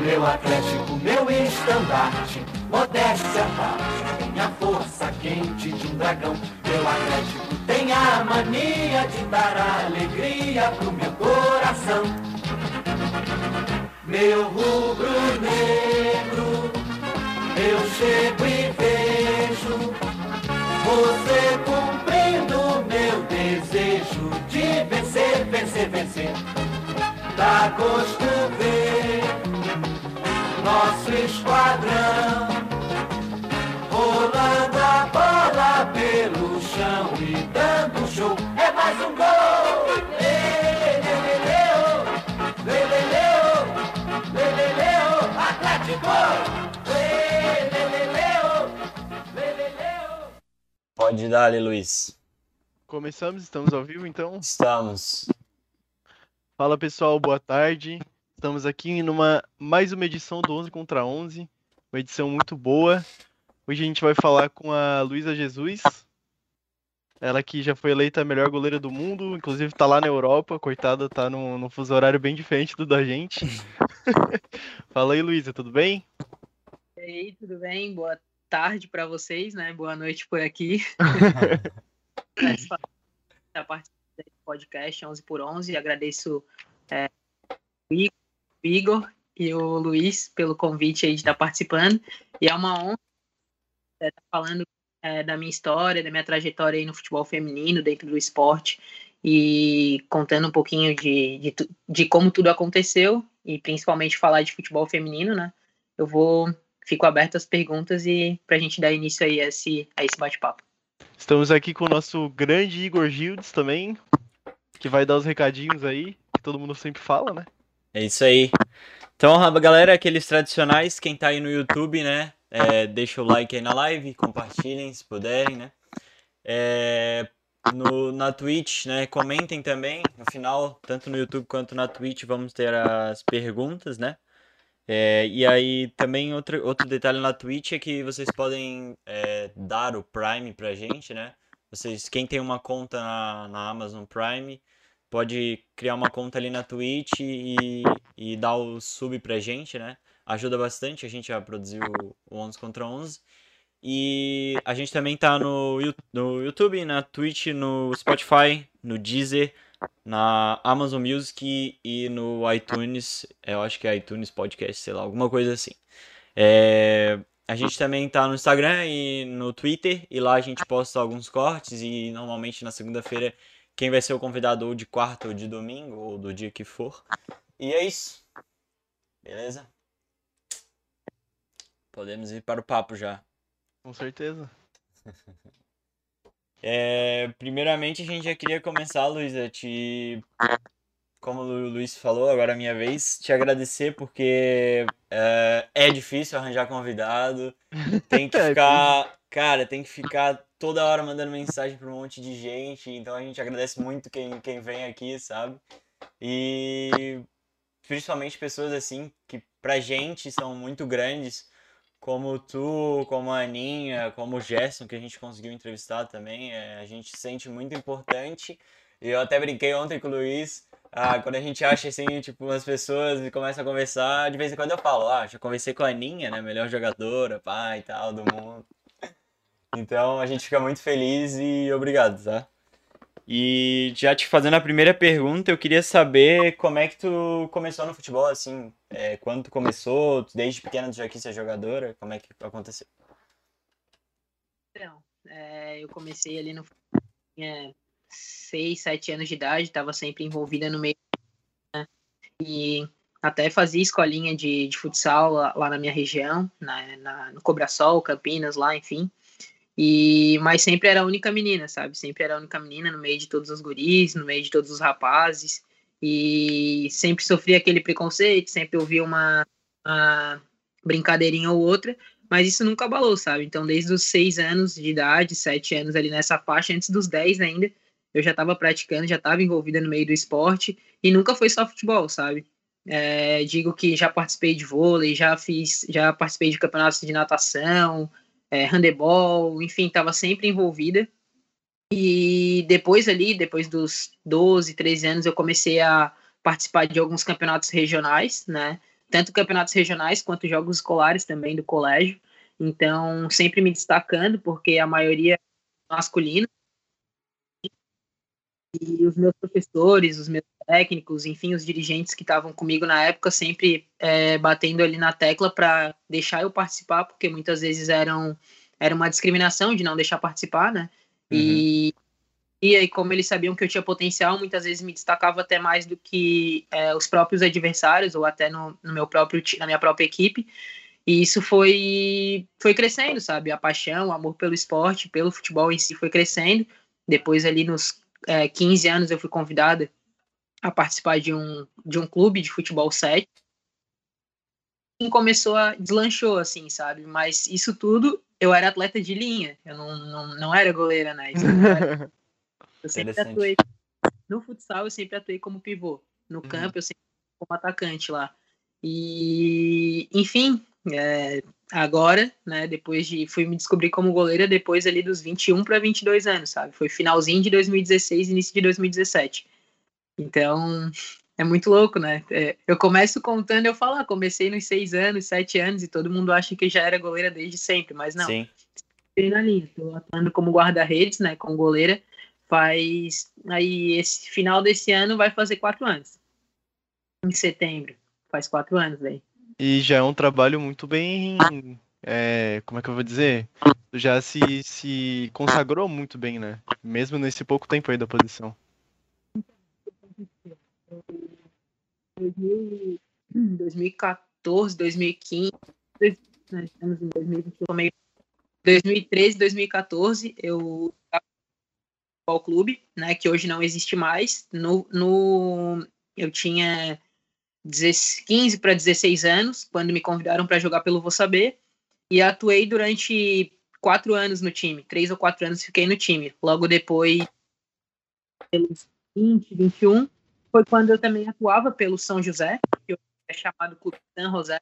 Meu Atlético, meu estandarte, modéstia à parte, minha força quente de um dragão. Meu Atlético tem a mania de dar alegria pro meu coração. Meu rubro-negro, eu chego e vejo você cumprindo meu desejo de vencer, vencer, vencer. Dá gosto ver nosso esquadrão rolando a bola pelo chão e dando show. É mais um gol! Leleleu, leleleu, leleleu, Atlético! Pode dar, Luiz. Começamos, estamos ao vivo então? Estamos. Fala pessoal, boa tarde. Estamos aqui numa mais uma edição do 11 contra 11, uma edição muito boa. Hoje a gente vai falar com a Luísa Jesus. Ela que já foi eleita a melhor goleira do mundo, inclusive está lá na Europa, coitada, tá num, num fuso horário bem diferente do da gente. Fala aí, Luísa, tudo bem? E aí, tudo bem? Boa tarde para vocês, né? Boa noite por aqui. podcast 11 por 11 agradeço é, o Igor e o Luiz pelo convite aí de estar participando e é uma honra estar falando é, da minha história, da minha trajetória aí no futebol feminino, dentro do esporte e contando um pouquinho de, de, de como tudo aconteceu e principalmente falar de futebol feminino, né? Eu vou fico aberto às perguntas e para a gente dar início aí a esse, a esse bate-papo. Estamos aqui com o nosso grande Igor Gildes também, que vai dar os recadinhos aí, que todo mundo sempre fala, né? É isso aí. Então, galera, aqueles tradicionais, quem tá aí no YouTube, né? É, deixa o like aí na live, compartilhem se puderem, né? É, no, na Twitch, né? Comentem também. No final, tanto no YouTube quanto na Twitch, vamos ter as perguntas, né? É, e aí também outro, outro detalhe na Twitch é que vocês podem é, dar o Prime pra gente, né? Vocês, quem tem uma conta na, na Amazon Prime pode criar uma conta ali na Twitch e, e dar o sub pra gente, né? Ajuda bastante a gente a produzir o, o 11 contra 11. E a gente também tá no, no YouTube, na Twitch, no Spotify, no Deezer, na Amazon Music e no iTunes, eu acho que é iTunes Podcast, sei lá, alguma coisa assim. É, a gente também tá no Instagram e no Twitter, e lá a gente posta alguns cortes, e normalmente na segunda-feira quem vai ser o convidado ou de quarta ou de domingo, ou do dia que for. E é isso. Beleza? Podemos ir para o papo já. Com certeza. É, primeiramente, a gente já queria começar, Luísa, te. Como o Luiz falou, agora é a minha vez, te agradecer porque é, é difícil arranjar convidado. Tem que é ficar. Cara, tem que ficar toda hora mandando mensagem para um monte de gente. Então a gente agradece muito quem, quem vem aqui, sabe? E principalmente pessoas assim que pra gente são muito grandes como tu, como a Aninha, como o Gerson, que a gente conseguiu entrevistar também, é, a gente se sente muito importante. E eu até brinquei ontem com o Luiz, ah, quando a gente acha assim, tipo, umas pessoas e começa a conversar, de vez em quando eu falo, ah, já conversei com a Aninha, né, melhor jogadora, pai e tal, do mundo. Então a gente fica muito feliz e obrigado, tá? E já te fazendo a primeira pergunta, eu queria saber como é que tu começou no futebol, assim, é, quando tu começou, desde pequena tu já quis ser jogadora, como é que aconteceu? Então, é, eu comecei ali no tinha 6, 7 anos de idade, estava sempre envolvida no meio, né, e até fazia escolinha de, de futsal lá, lá, na minha região, na, na, no Cobrasol, Campinas, lá, enfim, e, mas sempre era a única menina, sabe? Sempre era a única menina no meio de todos os guris, no meio de todos os rapazes. E sempre sofria aquele preconceito, sempre ouvia uma, uma brincadeirinha ou outra, mas isso nunca abalou, sabe? Então, desde os seis anos de idade, sete anos ali nessa faixa, antes dos dez ainda, eu já estava praticando, já estava envolvida no meio do esporte e nunca foi só futebol, sabe? É, digo que já participei de vôlei, já fiz, já participei de campeonatos de natação, é, handebol, enfim, estava sempre envolvida. E depois ali, depois dos 12, 13 anos, eu comecei a participar de alguns campeonatos regionais, né? Tanto campeonatos regionais quanto jogos escolares também do colégio. Então, sempre me destacando, porque a maioria é masculina. E os meus professores, os meus técnicos, enfim, os dirigentes que estavam comigo na época, sempre é, batendo ali na tecla para deixar eu participar, porque muitas vezes eram, era uma discriminação de não deixar participar, né? Uhum. E, e aí, como eles sabiam que eu tinha potencial, muitas vezes me destacava até mais do que é, os próprios adversários, ou até no, no meu próprio, na minha própria equipe. E isso foi, foi crescendo, sabe? A paixão, o amor pelo esporte, pelo futebol em si foi crescendo. Depois, ali nos é, 15 anos, eu fui convidada a participar de um, de um clube de futebol 7. E começou a deslanchou, assim, sabe? Mas isso tudo, eu era atleta de linha. Eu não, não, não era goleira, né? Era... Eu sempre atuei. No futsal, eu sempre atuei como pivô. No uhum. campo, eu sempre como atacante lá. E, enfim, é, agora, né, depois de. Fui me descobrir como goleira depois ali dos 21 para 22 anos, sabe? Foi finalzinho de 2016, início de 2017. Então, é muito louco, né? É, eu começo contando, eu falo, ah, comecei nos 6 anos, 7 anos, e todo mundo acha que já era goleira desde sempre, mas não. Sim. na linha, tô atuando como guarda-redes, né, como goleira, faz. Aí, esse final desse ano vai fazer 4 anos. Em setembro. Faz 4 anos, velho. E já é um trabalho muito bem. É, como é que eu vou dizer? Já se, se consagrou muito bem, né? Mesmo nesse pouco tempo aí da posição. 2014, 2015, nós estamos em 2013, 2014, eu ao clube, né, que hoje não existe mais. No, no eu tinha 15 para 16 anos, quando me convidaram para jogar pelo Vou Saber, e atuei durante quatro anos no time, três ou quatro anos fiquei no time. Logo depois, pelos 20, 21, foi quando eu também atuava pelo São José, que é chamado Clube San José,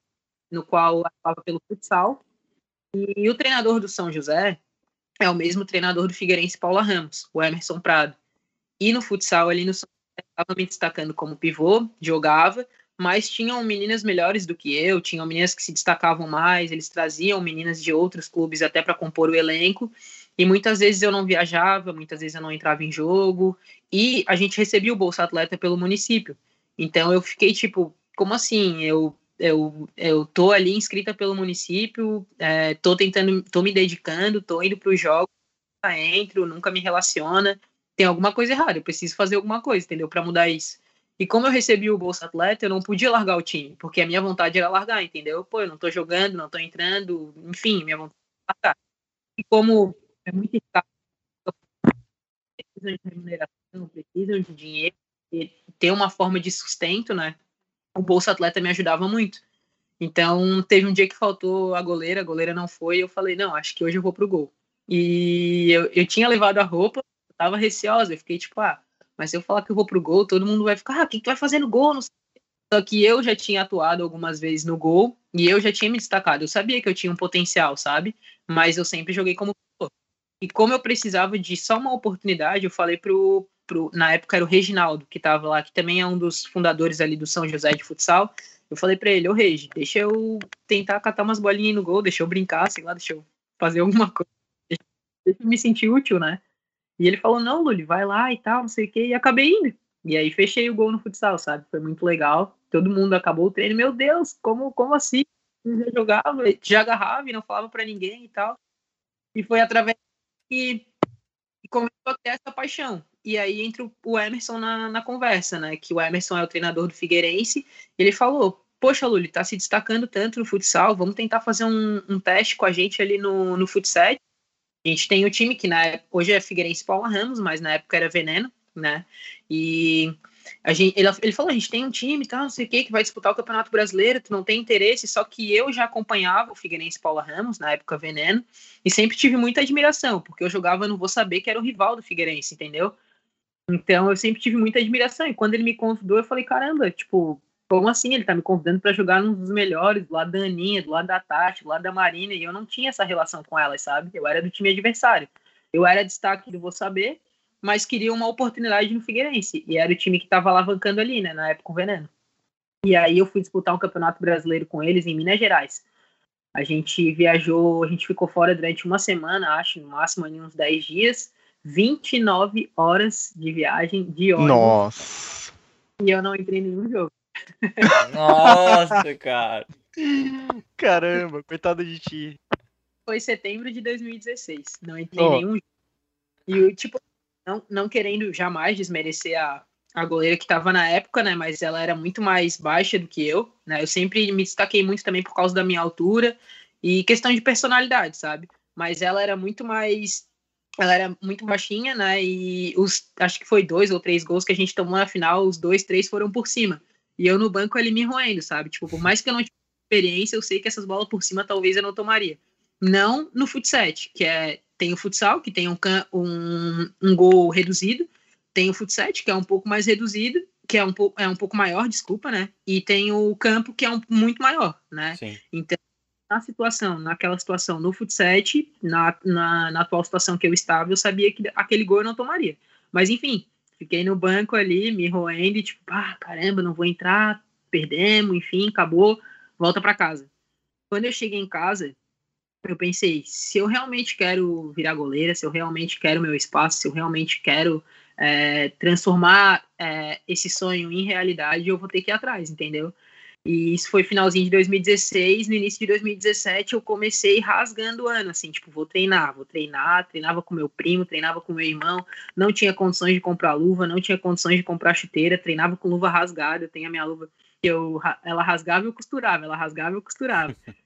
no qual atuava pelo futsal. E, o treinador do São José é o mesmo treinador do Figueirense Paula Ramos, o Emerson Prado. E no futsal ali no São José, estava me destacando como pivô, jogava, mas tinham meninas melhores do que eu, tinham meninas que se destacavam mais, eles traziam meninas de outros clubes até para compor o elenco. E muitas vezes eu não viajava, muitas vezes eu não entrava em jogo, e a gente recebia o Bolsa Atleta pelo município. Então eu fiquei tipo, como assim? Eu eu, eu tô ali inscrita pelo município, é, tô tentando, tô me dedicando, tô indo para os jogos, entro, nunca me relaciona, tem alguma coisa errada, eu preciso fazer alguma coisa, entendeu? Para mudar isso. E como eu recebi o Bolsa Atleta, eu não podia largar o time, porque a minha vontade era largar, entendeu? Pô, eu não tô jogando, não tô entrando, enfim, minha vontade é largar. E como é muito escasso, precisam de remuneração, precisam de dinheiro, ter uma forma de sustento, né? O Bolsa Atleta me ajudava muito. Então, teve um dia que faltou a goleira, a goleira não foi, eu falei, não, acho que hoje eu vou pro gol. E eu, eu tinha levado a roupa, eu tava receosa, eu fiquei tipo, ah, mas se eu falar que eu vou pro gol, todo mundo vai ficar, ah, quem que vai fazer no gol? Só que eu já tinha atuado algumas vezes no gol e eu já tinha me destacado. Eu sabia que eu tinha um potencial, sabe? Mas eu sempre joguei como e como eu precisava de só uma oportunidade, eu falei pro, pro na época era o Reginaldo que estava lá, que também é um dos fundadores ali do São José de futsal. Eu falei para ele, ô Regi, deixa eu tentar catar umas bolinhas no gol, deixa eu brincar, sei lá, deixa eu fazer alguma coisa, deixa eu me sentir útil, né? E ele falou, não, Luli, vai lá e tal, não sei o quê, e acabei indo. E aí fechei o gol no futsal, sabe? Foi muito legal. Todo mundo acabou o treino, meu Deus, como, como assim? Eu já jogava, já agarrava e não falava para ninguém e tal. E foi através que começou a ter essa paixão. E aí entra o Emerson na, na conversa, né? Que o Emerson é o treinador do Figueirense. ele falou: Poxa, Luli, tá se destacando tanto no futsal, vamos tentar fazer um, um teste com a gente ali no, no futsal a gente tem o time que na, hoje é Figueirense Paula Ramos, mas na época era Veneno, né? E a gente, ele, ele falou: a gente tem um time, tal, não sei o que, que vai disputar o Campeonato Brasileiro, tu não tem interesse. Só que eu já acompanhava o Figueirense Paula Ramos, na época Veneno, e sempre tive muita admiração, porque eu jogava, não vou saber que era o rival do Figueirense, entendeu? Então eu sempre tive muita admiração. E quando ele me convidou, eu falei: caramba, tipo, como assim? Ele tá me convidando para jogar num dos melhores, do lado da Aninha, do lado da Tati, do lado da Marina, e eu não tinha essa relação com elas, sabe? Eu era do time adversário. Eu era destaque do Vou Saber, mas queria uma oportunidade no Figueirense. E era o time que estava alavancando ali, né? Na época o Veneno. E aí eu fui disputar um campeonato brasileiro com eles em Minas Gerais. A gente viajou, a gente ficou fora durante uma semana, acho, no máximo ali uns 10 dias. 29 horas de viagem de ônibus. Nossa. E eu não entrei em nenhum jogo. Nossa, cara. Caramba, coitado de ti. Foi setembro de 2016. Não entrei em nenhum jogo. E eu, tipo, não, não querendo jamais desmerecer a, a goleira que tava na época, né? Mas ela era muito mais baixa do que eu, né? Eu sempre me destaquei muito também por causa da minha altura e questão de personalidade, sabe? Mas ela era muito mais. Ela era muito baixinha, né? E os, acho que foi dois ou três gols que a gente tomou na final, os dois, três foram por cima. E eu no banco ali me roendo, sabe? Tipo, por mais que eu não tivesse experiência, eu sei que essas bolas por cima talvez eu não tomaria. Não no futsal, que é tem o futsal, que tem um, um, um gol reduzido, tem o futsal, que é um pouco mais reduzido, que é um, pouco, é um pouco maior, desculpa, né? E tem o campo, que é um, muito maior, né? Sim. Então, na situação, naquela situação no futsal, na, na, na atual situação que eu estava, eu sabia que aquele gol eu não tomaria. Mas enfim, fiquei no banco ali, me roendo, e tipo, ah, caramba, não vou entrar, perdemos, enfim, acabou, volta para casa. Quando eu cheguei em casa, eu pensei, se eu realmente quero virar goleira, se eu realmente quero meu espaço, se eu realmente quero é, transformar é, esse sonho em realidade, eu vou ter que ir atrás, entendeu? E isso foi finalzinho de 2016, no início de 2017 eu comecei rasgando o ano, assim, tipo, vou treinar, vou treinar, treinava com meu primo, treinava com meu irmão, não tinha condições de comprar luva, não tinha condições de comprar chuteira, treinava com luva rasgada, eu tenho a minha luva que eu, ela rasgava e eu costurava, ela rasgava e eu costurava.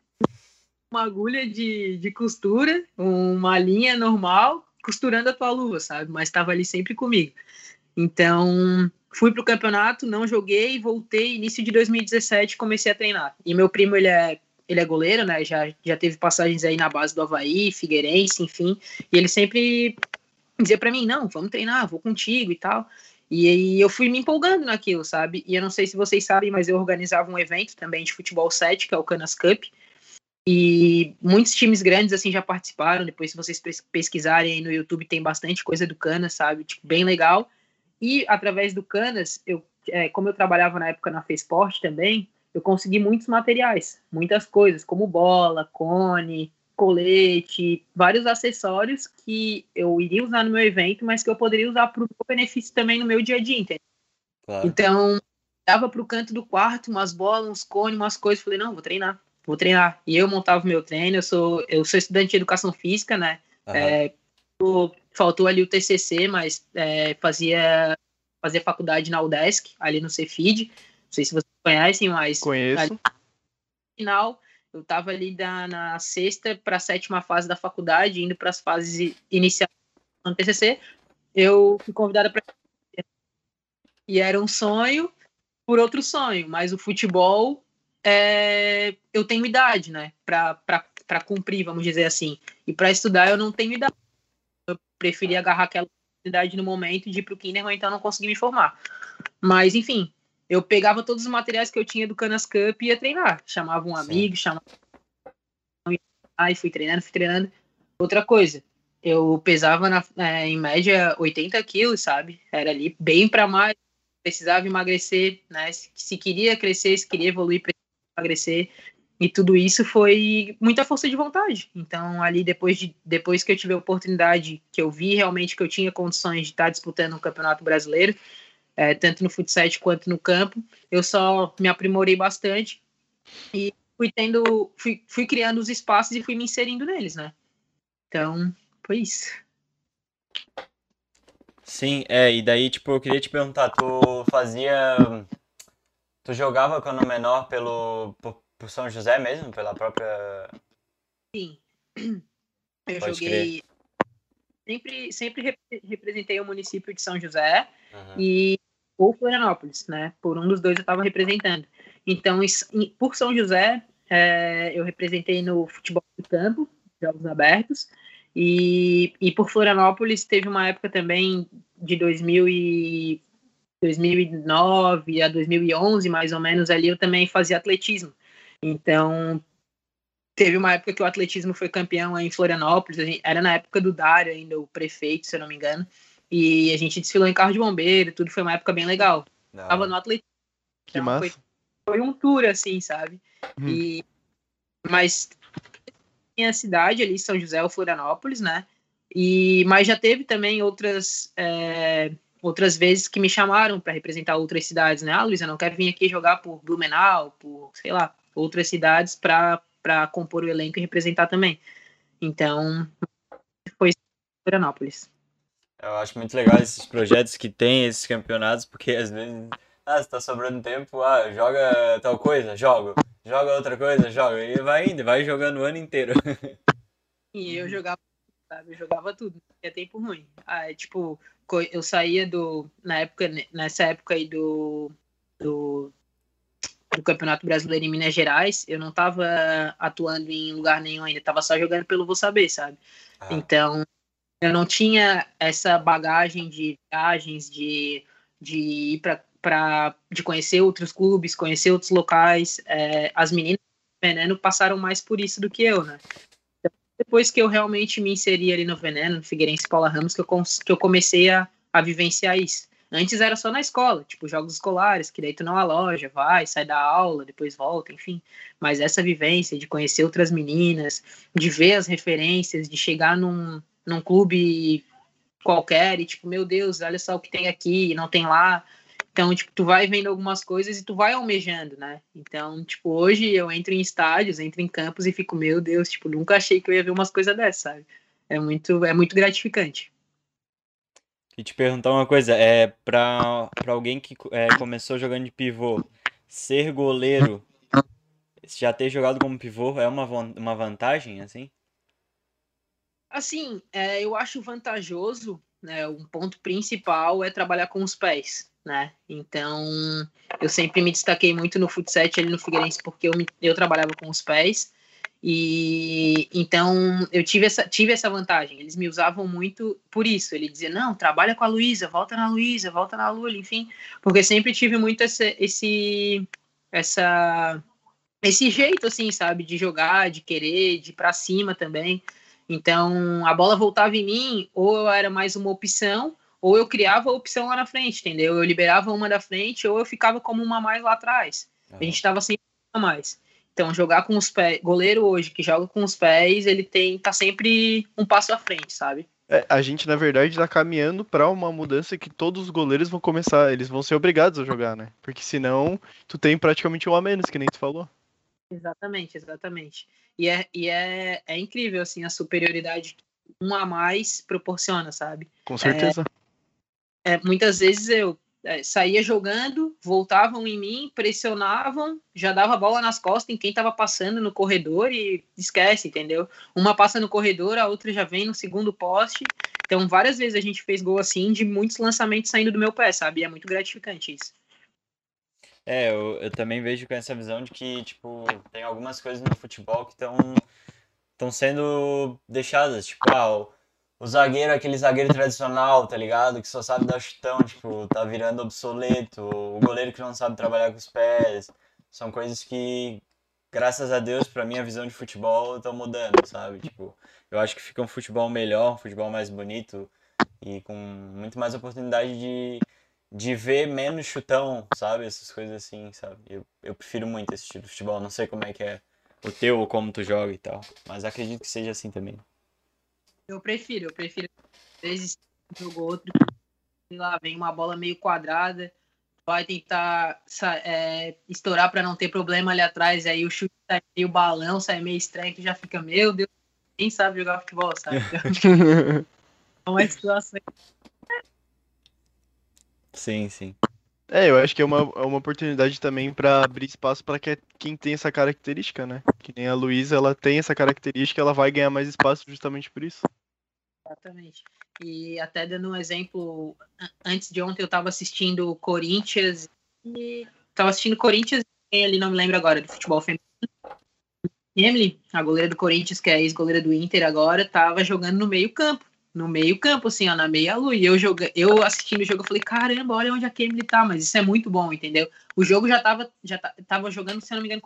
uma agulha de, de costura, uma linha normal, costurando a tua luva, sabe? Mas estava ali sempre comigo. Então, fui pro campeonato, não joguei, voltei, início de 2017 comecei a treinar. E meu primo, ele é, ele é goleiro, né? Já, já teve passagens aí na base do Havaí, Figueirense, enfim. E ele sempre dizia para mim, não, vamos treinar, vou contigo e tal. E eu fui me empolgando naquilo, sabe? E eu não sei se vocês sabem, mas eu organizava um evento também de futebol 7, que é o Canas Cup. E muitos times grandes assim já participaram. Depois, se vocês pesquisarem aí no YouTube, tem bastante coisa do Canas, sabe? Tipo, bem legal. E através do Canas, eu, é, como eu trabalhava na época na Fesport também, eu consegui muitos materiais, muitas coisas, como bola, cone, colete, vários acessórios que eu iria usar no meu evento, mas que eu poderia usar para o meu benefício também no meu dia a dia, entendeu? Claro. Então, dava para o canto do quarto umas bolas, uns cones, umas coisas. Falei, não, vou treinar, vou treinar. E eu montava o meu treino. Eu sou, eu sou estudante de educação física, né? Aham. É, faltou ali o TCC, mas é, fazia, fazia faculdade na UDESC, ali no Cefid. Não sei se vocês conhecem, mas Conheço. no final eu estava ali da, na sexta para a sétima fase da faculdade, indo para as fases iniciais no TCC. Eu fui convidada para e era um sonho por outro sonho, mas o futebol é, eu tenho idade, né, para cumprir, vamos dizer assim. E para estudar eu não tenho idade. Preferi agarrar aquela oportunidade no momento de ir para o Kinderman, então não consegui me formar. Mas, enfim, eu pegava todos os materiais que eu tinha do Canas Cup e ia treinar. Chamava um Sim. amigo, chamava. Aí fui treinando, fui treinando. Outra coisa, eu pesava na- é, em média 80 quilos, sabe? Era ali bem para mais. Precisava emagrecer, né? Se, se queria crescer, se queria evoluir, precisava emagrecer. E tudo isso foi muita força de vontade. Então, ali depois, de, depois que eu tive a oportunidade, que eu vi realmente que eu tinha condições de estar disputando um campeonato brasileiro, é, tanto no futsal quanto no campo, eu só me aprimorei bastante e fui tendo, fui, fui criando os espaços e fui me inserindo neles, né? Então, foi isso. Sim, é, e daí, tipo, eu queria te perguntar, tu fazia. Tu jogava quando menor pelo. Por São José mesmo? Pela própria. Sim. Eu Pode joguei. Sempre, sempre rep- representei o município de São José Aham. e ou Florianópolis, né? Por um dos dois eu estava representando. Então, em- por São José, é, eu representei no futebol de campo, jogos abertos, e, e por Florianópolis teve uma época também de 2000 e 2009 a 2011, mais ou menos, ali eu também fazia atletismo. Então, teve uma época que o atletismo foi campeão em Florianópolis, a gente- era na época do Dário ainda, o prefeito, se eu não me engano. E a gente desfilou em carro de bombeiro, tudo foi uma época bem legal. Não. Tava no atletismo. Que Então, massa. Foi, foi um tour, assim, sabe? Uhum. E, mas minha cidade ali, São José ou Florianópolis, né? E, mas já teve também outras, é, outras vezes que me chamaram para representar outras cidades, né? Ah, Luísa, não quero vir aqui jogar por Blumenau, por, sei lá, outras cidades para compor o elenco e representar também. Então, foi Florianópolis. Eu acho muito legal esses projetos que tem esses campeonatos, porque às vezes, ah, se tá sobrando tempo, ah, joga tal coisa, jogo. Joga outra coisa, joga. E vai indo, vai jogando o ano inteiro. E eu jogava, sabe? Eu jogava tudo, tinha tempo ruim. Ah, é, tipo, eu saía do. Na época, nessa época aí do. do do Campeonato Brasileiro em Minas Gerais, eu não tava atuando em lugar nenhum ainda, tava só jogando pelo Vou Saber, sabe? Ah, Então, eu não tinha essa bagagem de viagens, de, de ir para de conhecer outros clubes, conhecer outros locais. É, as meninas do Veneno passaram mais por isso do que eu, né? Então, depois que eu realmente me inseri ali no Veneno, no Figueirense Paula Ramos, que eu, que eu comecei a, a vivenciar isso. Antes era só na escola, tipo jogos escolares, que daí tu não aloja, vai, sai da aula, depois volta, enfim. Mas essa vivência de conhecer outras meninas, de ver as referências, de chegar num, num clube qualquer e tipo, meu Deus, olha só o que tem aqui e não tem lá. Então, tipo, tu vai vendo algumas coisas e tu vai almejando, né? Então, tipo, hoje eu entro em estádios, entro em campos e fico, meu Deus, tipo, nunca achei que eu ia ver umas coisas dessas, sabe? É muito, é muito gratificante. E te perguntar uma coisa, é pra alguém que é, começou jogando de pivô, ser goleiro, já ter jogado como pivô é uma, uma vantagem, assim? Assim, é, eu acho vantajoso, né? Um ponto principal é trabalhar com os pés, né? Então, eu sempre me destaquei muito no futsal ali no Figueirense porque eu, me- eu trabalhava com os pés. E então eu tive essa, tive essa vantagem. Eles me usavam muito por isso. Ele dizia: não, trabalha com a Luísa, volta na Luísa, volta na Lula, enfim. Porque sempre tive muito esse, esse, essa, esse jeito, assim, sabe, de jogar, de querer, de ir pra cima também. Então, a bola voltava em mim, ou eu era mais uma opção, ou eu criava a opção lá na frente, entendeu? Eu liberava uma da frente, ou eu ficava como uma mais lá atrás. A gente estava sempre a mais. Então, jogar com os pés, goleiro hoje que joga com os pés, ele tem tá sempre um passo à frente, sabe? É, a gente, na verdade, tá caminhando pra uma mudança que todos os goleiros vão começar, eles vão ser obrigados a jogar, né? Porque senão, tu tem praticamente um a menos, que nem tu falou. Exatamente, exatamente. E é, e é, é incrível, assim, a superioridade que um a mais proporciona, sabe? Com certeza. É, muitas vezes eu é, saía jogando, voltavam em mim, pressionavam, já dava bola nas costas em quem estava passando no corredor e esquece, entendeu? Uma passa no corredor, a outra já vem no segundo poste. Então, várias vezes a gente fez gol assim, de muitos lançamentos saindo do meu pé, sabe? E é muito gratificante isso. É, eu, eu também vejo com essa visão de que, tipo, tem algumas coisas no futebol que estão estão sendo deixadas, tipo, ah, o, zagueiro, aquele zagueiro tradicional, tá ligado? Que só sabe dar chutão, tipo, tá virando obsoleto, o goleiro que não sabe trabalhar com os pés, são coisas que, graças a Deus, pra minha visão de futebol, estão mudando, sabe? Tipo, eu acho que fica um futebol melhor, um futebol mais bonito e com muito mais oportunidade de de ver menos chutão, sabe? Essas coisas assim, sabe? Eu, eu prefiro muito esse estilo de futebol. Não sei como é que é o teu ou como tu joga e tal. Mas acredito que seja assim também. Eu prefiro, eu prefiro. Às vezes, um jogo ou outro, sei lá, vem uma bola meio quadrada, vai tentar é, estourar para não ter problema ali atrás, aí o chute sai meio balão, sai meio estranho, que já fica, meu Deus, quem sabe jogar futebol, sabe? Então, é uma situação. Sim, sim. É, eu acho que é uma, é uma oportunidade também pra abrir espaço pra que- quem tem essa característica, né? Que nem a Luísa, ela tem essa característica, ela vai ganhar mais espaço justamente por isso. Exatamente. E até dando um exemplo, an- antes de ontem eu estava assistindo Corinthians e estava assistindo Corinthians e ali não me lembro agora do futebol feminino. Emily, a goleira do Corinthians, que é a ex-goleira do Inter agora, estava jogando no meio-campo. No meio-campo, assim, ó, na meia-lua. E eu, joga... eu assistindo o jogo, eu falei, caramba, olha onde a Emily tá, mas isso é muito bom, entendeu? O jogo já estava já ta- tava jogando, se eu não me engano,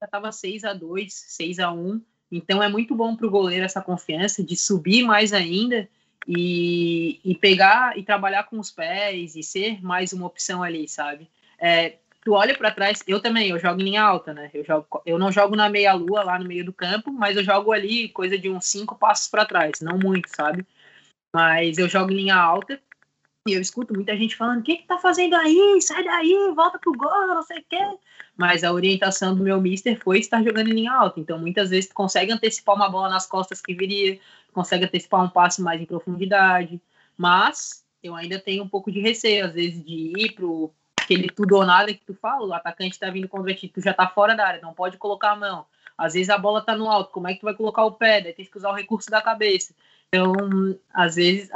já estava 6 a 2 6 a 1 então é muito bom para o goleiro essa confiança de subir mais ainda e, e pegar e trabalhar com os pés e ser mais uma opção ali, sabe? É, tu olha para trás, eu também, eu jogo em linha alta, né? Eu, jogo, eu não jogo na meia lua lá no meio do campo, mas eu jogo ali coisa de uns cinco passos para trás, não muito, sabe? Mas eu jogo em linha alta e eu escuto muita gente falando: o que, que tá fazendo aí? Sai daí, volta pro gol, não sei o quê. Mas a orientação do meu mister foi estar jogando em linha alta. Então, muitas vezes, tu consegue antecipar uma bola nas costas que viria, consegue antecipar um passe mais em profundidade. Mas eu ainda tenho um pouco de receio, às vezes, de ir pro aquele tudo ou nada que tu fala, o atacante tá vindo contra ti, tu já tá fora da área, não pode colocar a mão. Às vezes a bola tá no alto, como é que tu vai colocar o pé? Daí tem que usar o recurso da cabeça. Então, às vezes,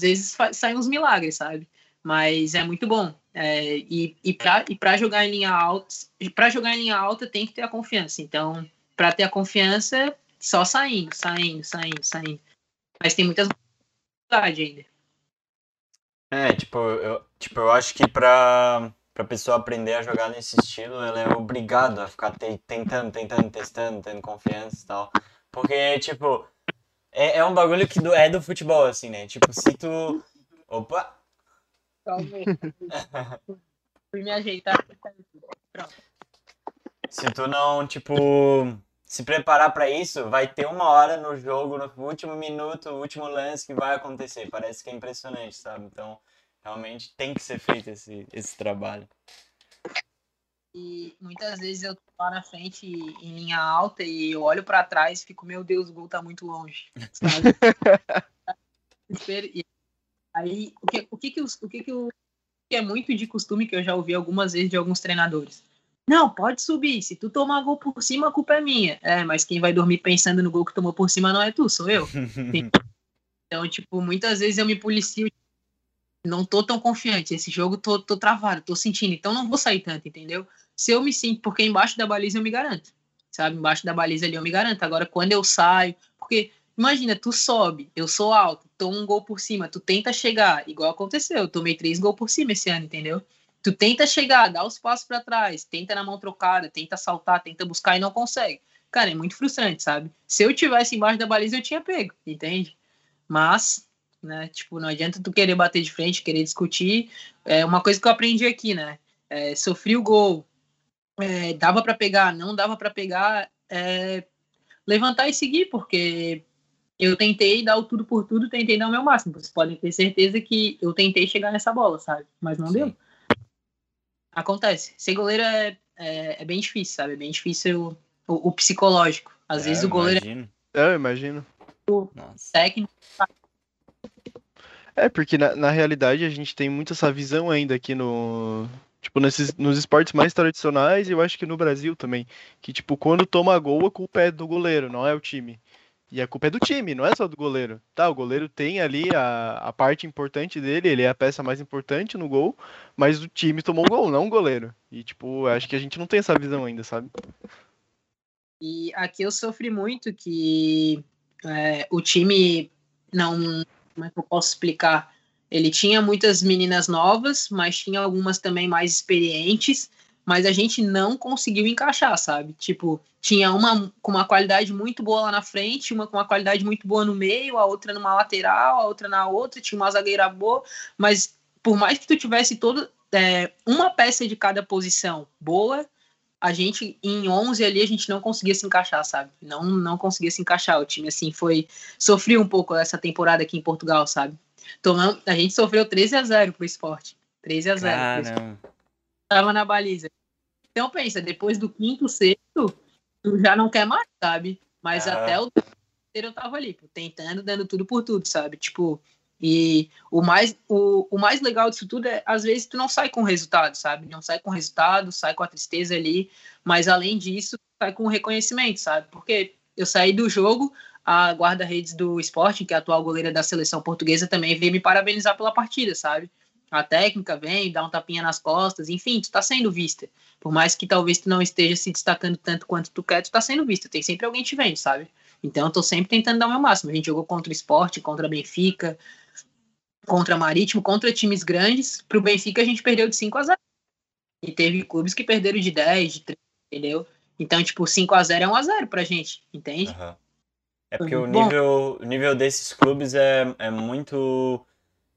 vezes saem uns milagres, sabe? Mas é muito bom. É, e e para jogar em linha alta, para jogar em linha alta tem que ter a confiança. Então, para ter a confiança, só saindo, saindo, saindo, saindo. Mas tem muitas dificuldades ainda. É, tipo, eu, tipo, eu acho que pra, pra pessoa aprender a jogar nesse estilo, ela é obrigada a ficar te, tentando, tentando, testando, tendo confiança e tal. Porque, tipo, é, é um bagulho que do, é do futebol, assim, né? Tipo, se tu. Opa! Talvez. Fui me ajeitar. Pronto. Se tu não, tipo, se preparar para isso, vai ter uma hora no jogo, no último minuto, último lance que vai acontecer. Parece que é impressionante, sabe? Então, realmente tem que ser feito esse, esse trabalho. E muitas vezes eu tô lá na frente em linha alta e eu olho para trás e fico, meu Deus, o gol tá muito longe. Sabe? aí, o que, o que, que, o que, que, o, que é muito de costume que eu já ouvi algumas vezes de alguns treinadores? Não, pode subir. Se tu tomar gol por cima, a culpa é minha. É, mas quem vai dormir pensando no gol que tomou por cima não é tu, sou eu. então, tipo, muitas vezes eu me policio. Não tô tão confiante. Esse jogo tô, tô travado, tô sentindo. Então não vou sair tanto, entendeu? se eu me sinto, porque embaixo da baliza eu me garanto, sabe? Embaixo da baliza ali eu me garanto. Agora, quando eu saio, porque imagina, tu sobe, eu sou alto, toma um gol por cima, tu tenta chegar, igual aconteceu, eu tomei três gols por cima esse ano, entendeu? Tu tenta chegar, dá os passos para trás, tenta na mão trocada, tenta saltar, tenta buscar e não consegue. Cara, é muito frustrante, sabe? Se eu tivesse embaixo da baliza, eu tinha pego, entende? Mas, né, tipo, não adianta tu querer bater de frente, querer discutir. É uma coisa que eu aprendi aqui, né? É, sofri o gol, é, dava para pegar, não dava para pegar, é, levantar e seguir, porque eu tentei dar o tudo por tudo, tentei dar o meu máximo. Vocês podem ter certeza que eu tentei chegar nessa bola, sabe? Mas não Sim. deu. Acontece. Ser goleiro é, é, é, bem difícil, sabe? É bem difícil o, o psicológico. Às é, vezes o goleiro. Imagino. É, eu imagino. O técnico. É, porque na, na realidade a gente tem muito essa visão ainda aqui no, Tipo, nesses, nos esportes mais tradicionais, eu acho que no Brasil também. Que, tipo, quando toma gol, a culpa é do goleiro, não é o time. E a culpa é do time, não é só do goleiro. Tá, o goleiro tem ali a, a parte importante dele, ele é a peça mais importante no gol, mas o time tomou o gol, não o goleiro. E, tipo, acho que a gente não tem essa visão ainda, sabe? E aqui eu sofri muito que é, o time não. Como é que eu posso explicar? Ele tinha muitas meninas novas, mas tinha algumas também mais experientes, mas a gente não conseguiu encaixar, sabe? Tipo, tinha uma com uma qualidade muito boa lá na frente, uma com uma qualidade muito boa no meio, a outra numa lateral, a outra na outra, tinha uma zagueira boa, mas por mais que tu tivesse todo é, uma peça de cada posição boa, a gente em 11 ali a gente não conseguia se encaixar, sabe? Não não conseguia se encaixar. O time assim foi sofreu um pouco essa temporada aqui em Portugal, sabe? Tomamos, a gente sofreu 13 a 0 pro esporte. 13 a 0 Caramba. Tava na baliza. Então pensa, depois do quinto, sexto, tu já não quer mais, sabe? Mas ah. até o terceiro eu tava ali, tentando, dando tudo por tudo, sabe? Tipo, e o mais, o, o mais legal disso tudo é, às vezes, tu não sai com resultado, sabe? Não sai com resultado, sai com a tristeza ali, mas além disso, sai com reconhecimento, sabe? Porque eu saí do jogo, a guarda-redes do esporte, que é a atual goleira da seleção portuguesa, também veio me parabenizar pela partida, sabe? A técnica vem, dá um tapinha nas costas, enfim, tu tá sendo vista. Por mais que talvez tu não esteja se destacando tanto quanto tu quer, tu tá sendo vista. Tem sempre alguém te vendo, sabe? Então eu tô sempre tentando dar o meu máximo. A gente jogou contra o esporte, contra a Benfica, contra Marítimo, contra times grandes. Pro Benfica a gente perdeu de 5 a 0. E teve clubes que perderam de 10, de 3, entendeu? Então, tipo, 5 a 0 é 1 a 0 pra gente, entende? Uhum. É porque o Bom. nível, o nível desses clubes é, é muito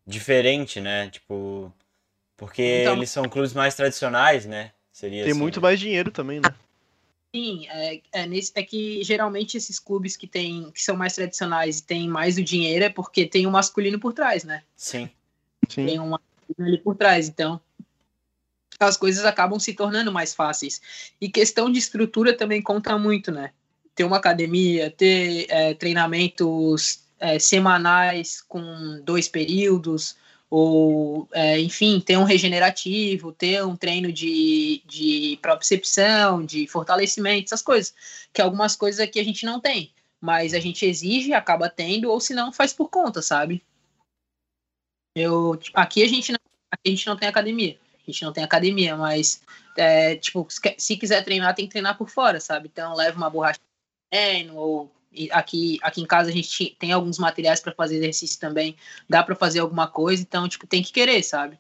diferente, né? Tipo, porque Então- eles são clubes mais tradicionais, né? Seria Tem assim, muito né? mais dinheiro também, né? Sim, é, é, nesse, é que geralmente esses clubes que, tem, que são mais tradicionais e têm mais o dinheiro é porque tem um masculino por trás, né? Sim, Sim. Tem um masculino ali por trás. Então, as coisas acabam se tornando mais fáceis. E questão de estrutura também conta muito, né? Ter uma academia, ter é, treinamentos é, semanais com dois períodos, ou, é, enfim, ter um regenerativo, ter um treino de, de propriocepção, de fortalecimento, essas coisas. Que algumas coisas aqui a gente não tem, mas a gente exige, acaba tendo, ou se não, faz por conta, sabe? Eu, aqui a gente não, a gente não tem academia. A gente não tem academia, mas é, tipo, se quiser treinar, tem que treinar por fora, sabe? Então leva uma borracha de treino, ou aqui, aqui em casa a gente tem alguns materiais para fazer exercício também, dá para fazer alguma coisa, então tipo, tem que querer, sabe?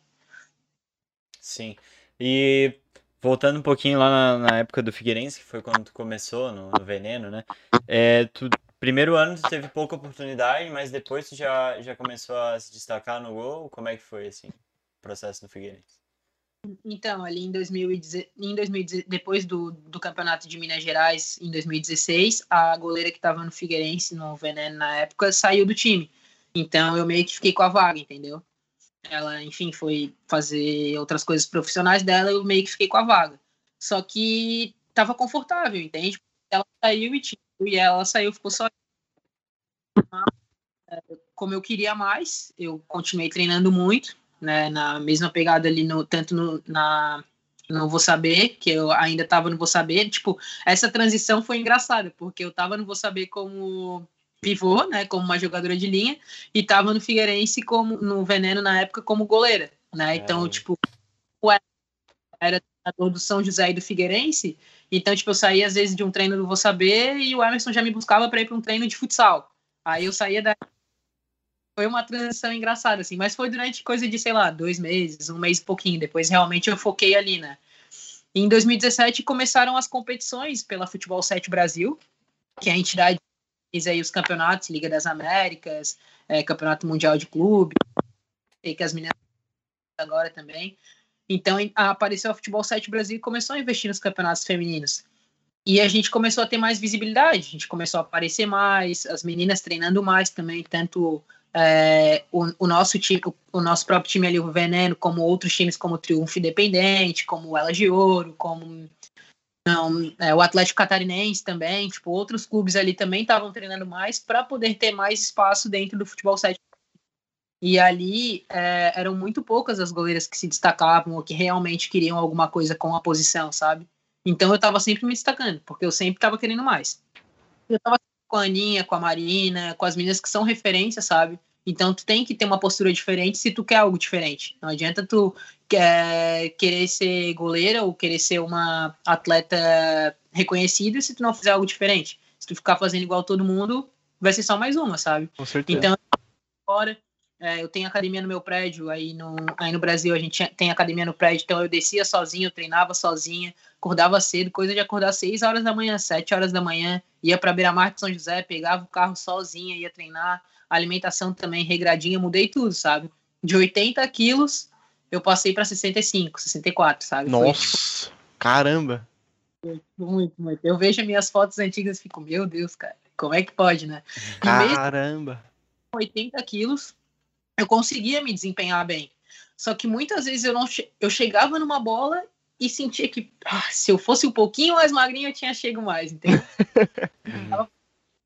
sim. E voltando um pouquinho lá na, na época do Figueirense, que foi quando tu começou no, no Veneno, né? É, tu, primeiro ano tu teve pouca oportunidade, mas depois tu já, já começou a se destacar no gol. Como é que foi, assim, o processo no Figueirense? Então, ali em 2010, em 2010 depois do, do campeonato de Minas Gerais, em 2016, a goleira que estava no Figueirense, no Veneno na época, saiu do time. Então eu meio que fiquei com a vaga, entendeu? Ela, enfim, foi fazer outras coisas profissionais dela, eu meio que fiquei com a vaga. Só que tava confortável, entende? Ela saiu e, tipo, e ela saiu, ficou só. Como eu queria mais, eu continuei treinando muito né, na mesma pegada ali no tanto no, na não vou saber que eu ainda estava no vou saber. Tipo essa transição foi engraçada porque eu estava no vou saber como pivô né como uma jogadora de linha e estava no Figueirense como no Veneno na época como goleira né. Então É. tipo o Emerson era treinador do São José e do Figueirense então tipo eu saía às vezes de um treino do vou saber e o Emerson já me buscava para ir para um treino de futsal. Aí eu saía da foi uma transição engraçada, assim, mas foi durante coisa de, sei lá, dois meses, um mês e pouquinho. Depois realmente eu foquei ali, né? Em 2017 começaram as competições pela Futebol 7 Brasil, que é a entidade que fez aí os campeonatos, Liga das Américas, é, Campeonato Mundial de Clube, que as meninas agora também. Então apareceu a Futebol 7 Brasil e começou a investir nos campeonatos femininos. E a gente começou a ter mais visibilidade, a gente começou a aparecer mais, as meninas treinando mais também, tanto é, o, o nosso time, o, o nosso próprio time ali, o Veneno, como outros times como o Triunfo Independente, como o Elas de Ouro, como não, é, o Atlético Catarinense também, tipo, outros clubes ali também estavam treinando mais para poder ter mais espaço dentro do futebol 7. E ali é, eram muito poucas as goleiras que se destacavam ou que realmente queriam alguma coisa com a posição, sabe? Então eu tava sempre me destacando, porque eu sempre tava querendo mais. Eu tava com a Aninha, com a Marina, com as meninas que são referências, sabe? Então tu tem que ter uma postura diferente se tu quer algo diferente. Não adianta tu quer, querer ser goleira ou querer ser uma atleta reconhecida se tu não fizer algo diferente. Se tu ficar fazendo igual todo mundo, vai ser só mais uma, sabe? Com certeza. Então, agora, é, eu tenho academia no meu prédio, aí no, aí no Brasil a gente tem academia no prédio, então eu descia sozinho, eu treinava sozinha, acordava cedo, coisa de acordar 6 horas da manhã, 7 horas da manhã, ia para Beira-Mar de São José, pegava o carro sozinha, ia treinar, alimentação também regradinha, mudei tudo, sabe? De 80 quilos, eu passei para 65, 64, sabe? Foi, Nossa, caramba. muito, muito. Eu vejo minhas fotos antigas e fico, meu Deus, cara, como é que pode, né? Mesmo Caramba. 80 quilos, eu conseguia me desempenhar bem. Só que muitas vezes eu não che- eu chegava numa bola e sentia que ah, se eu fosse um pouquinho mais magrinho eu tinha chego mais, entendeu? Uhum.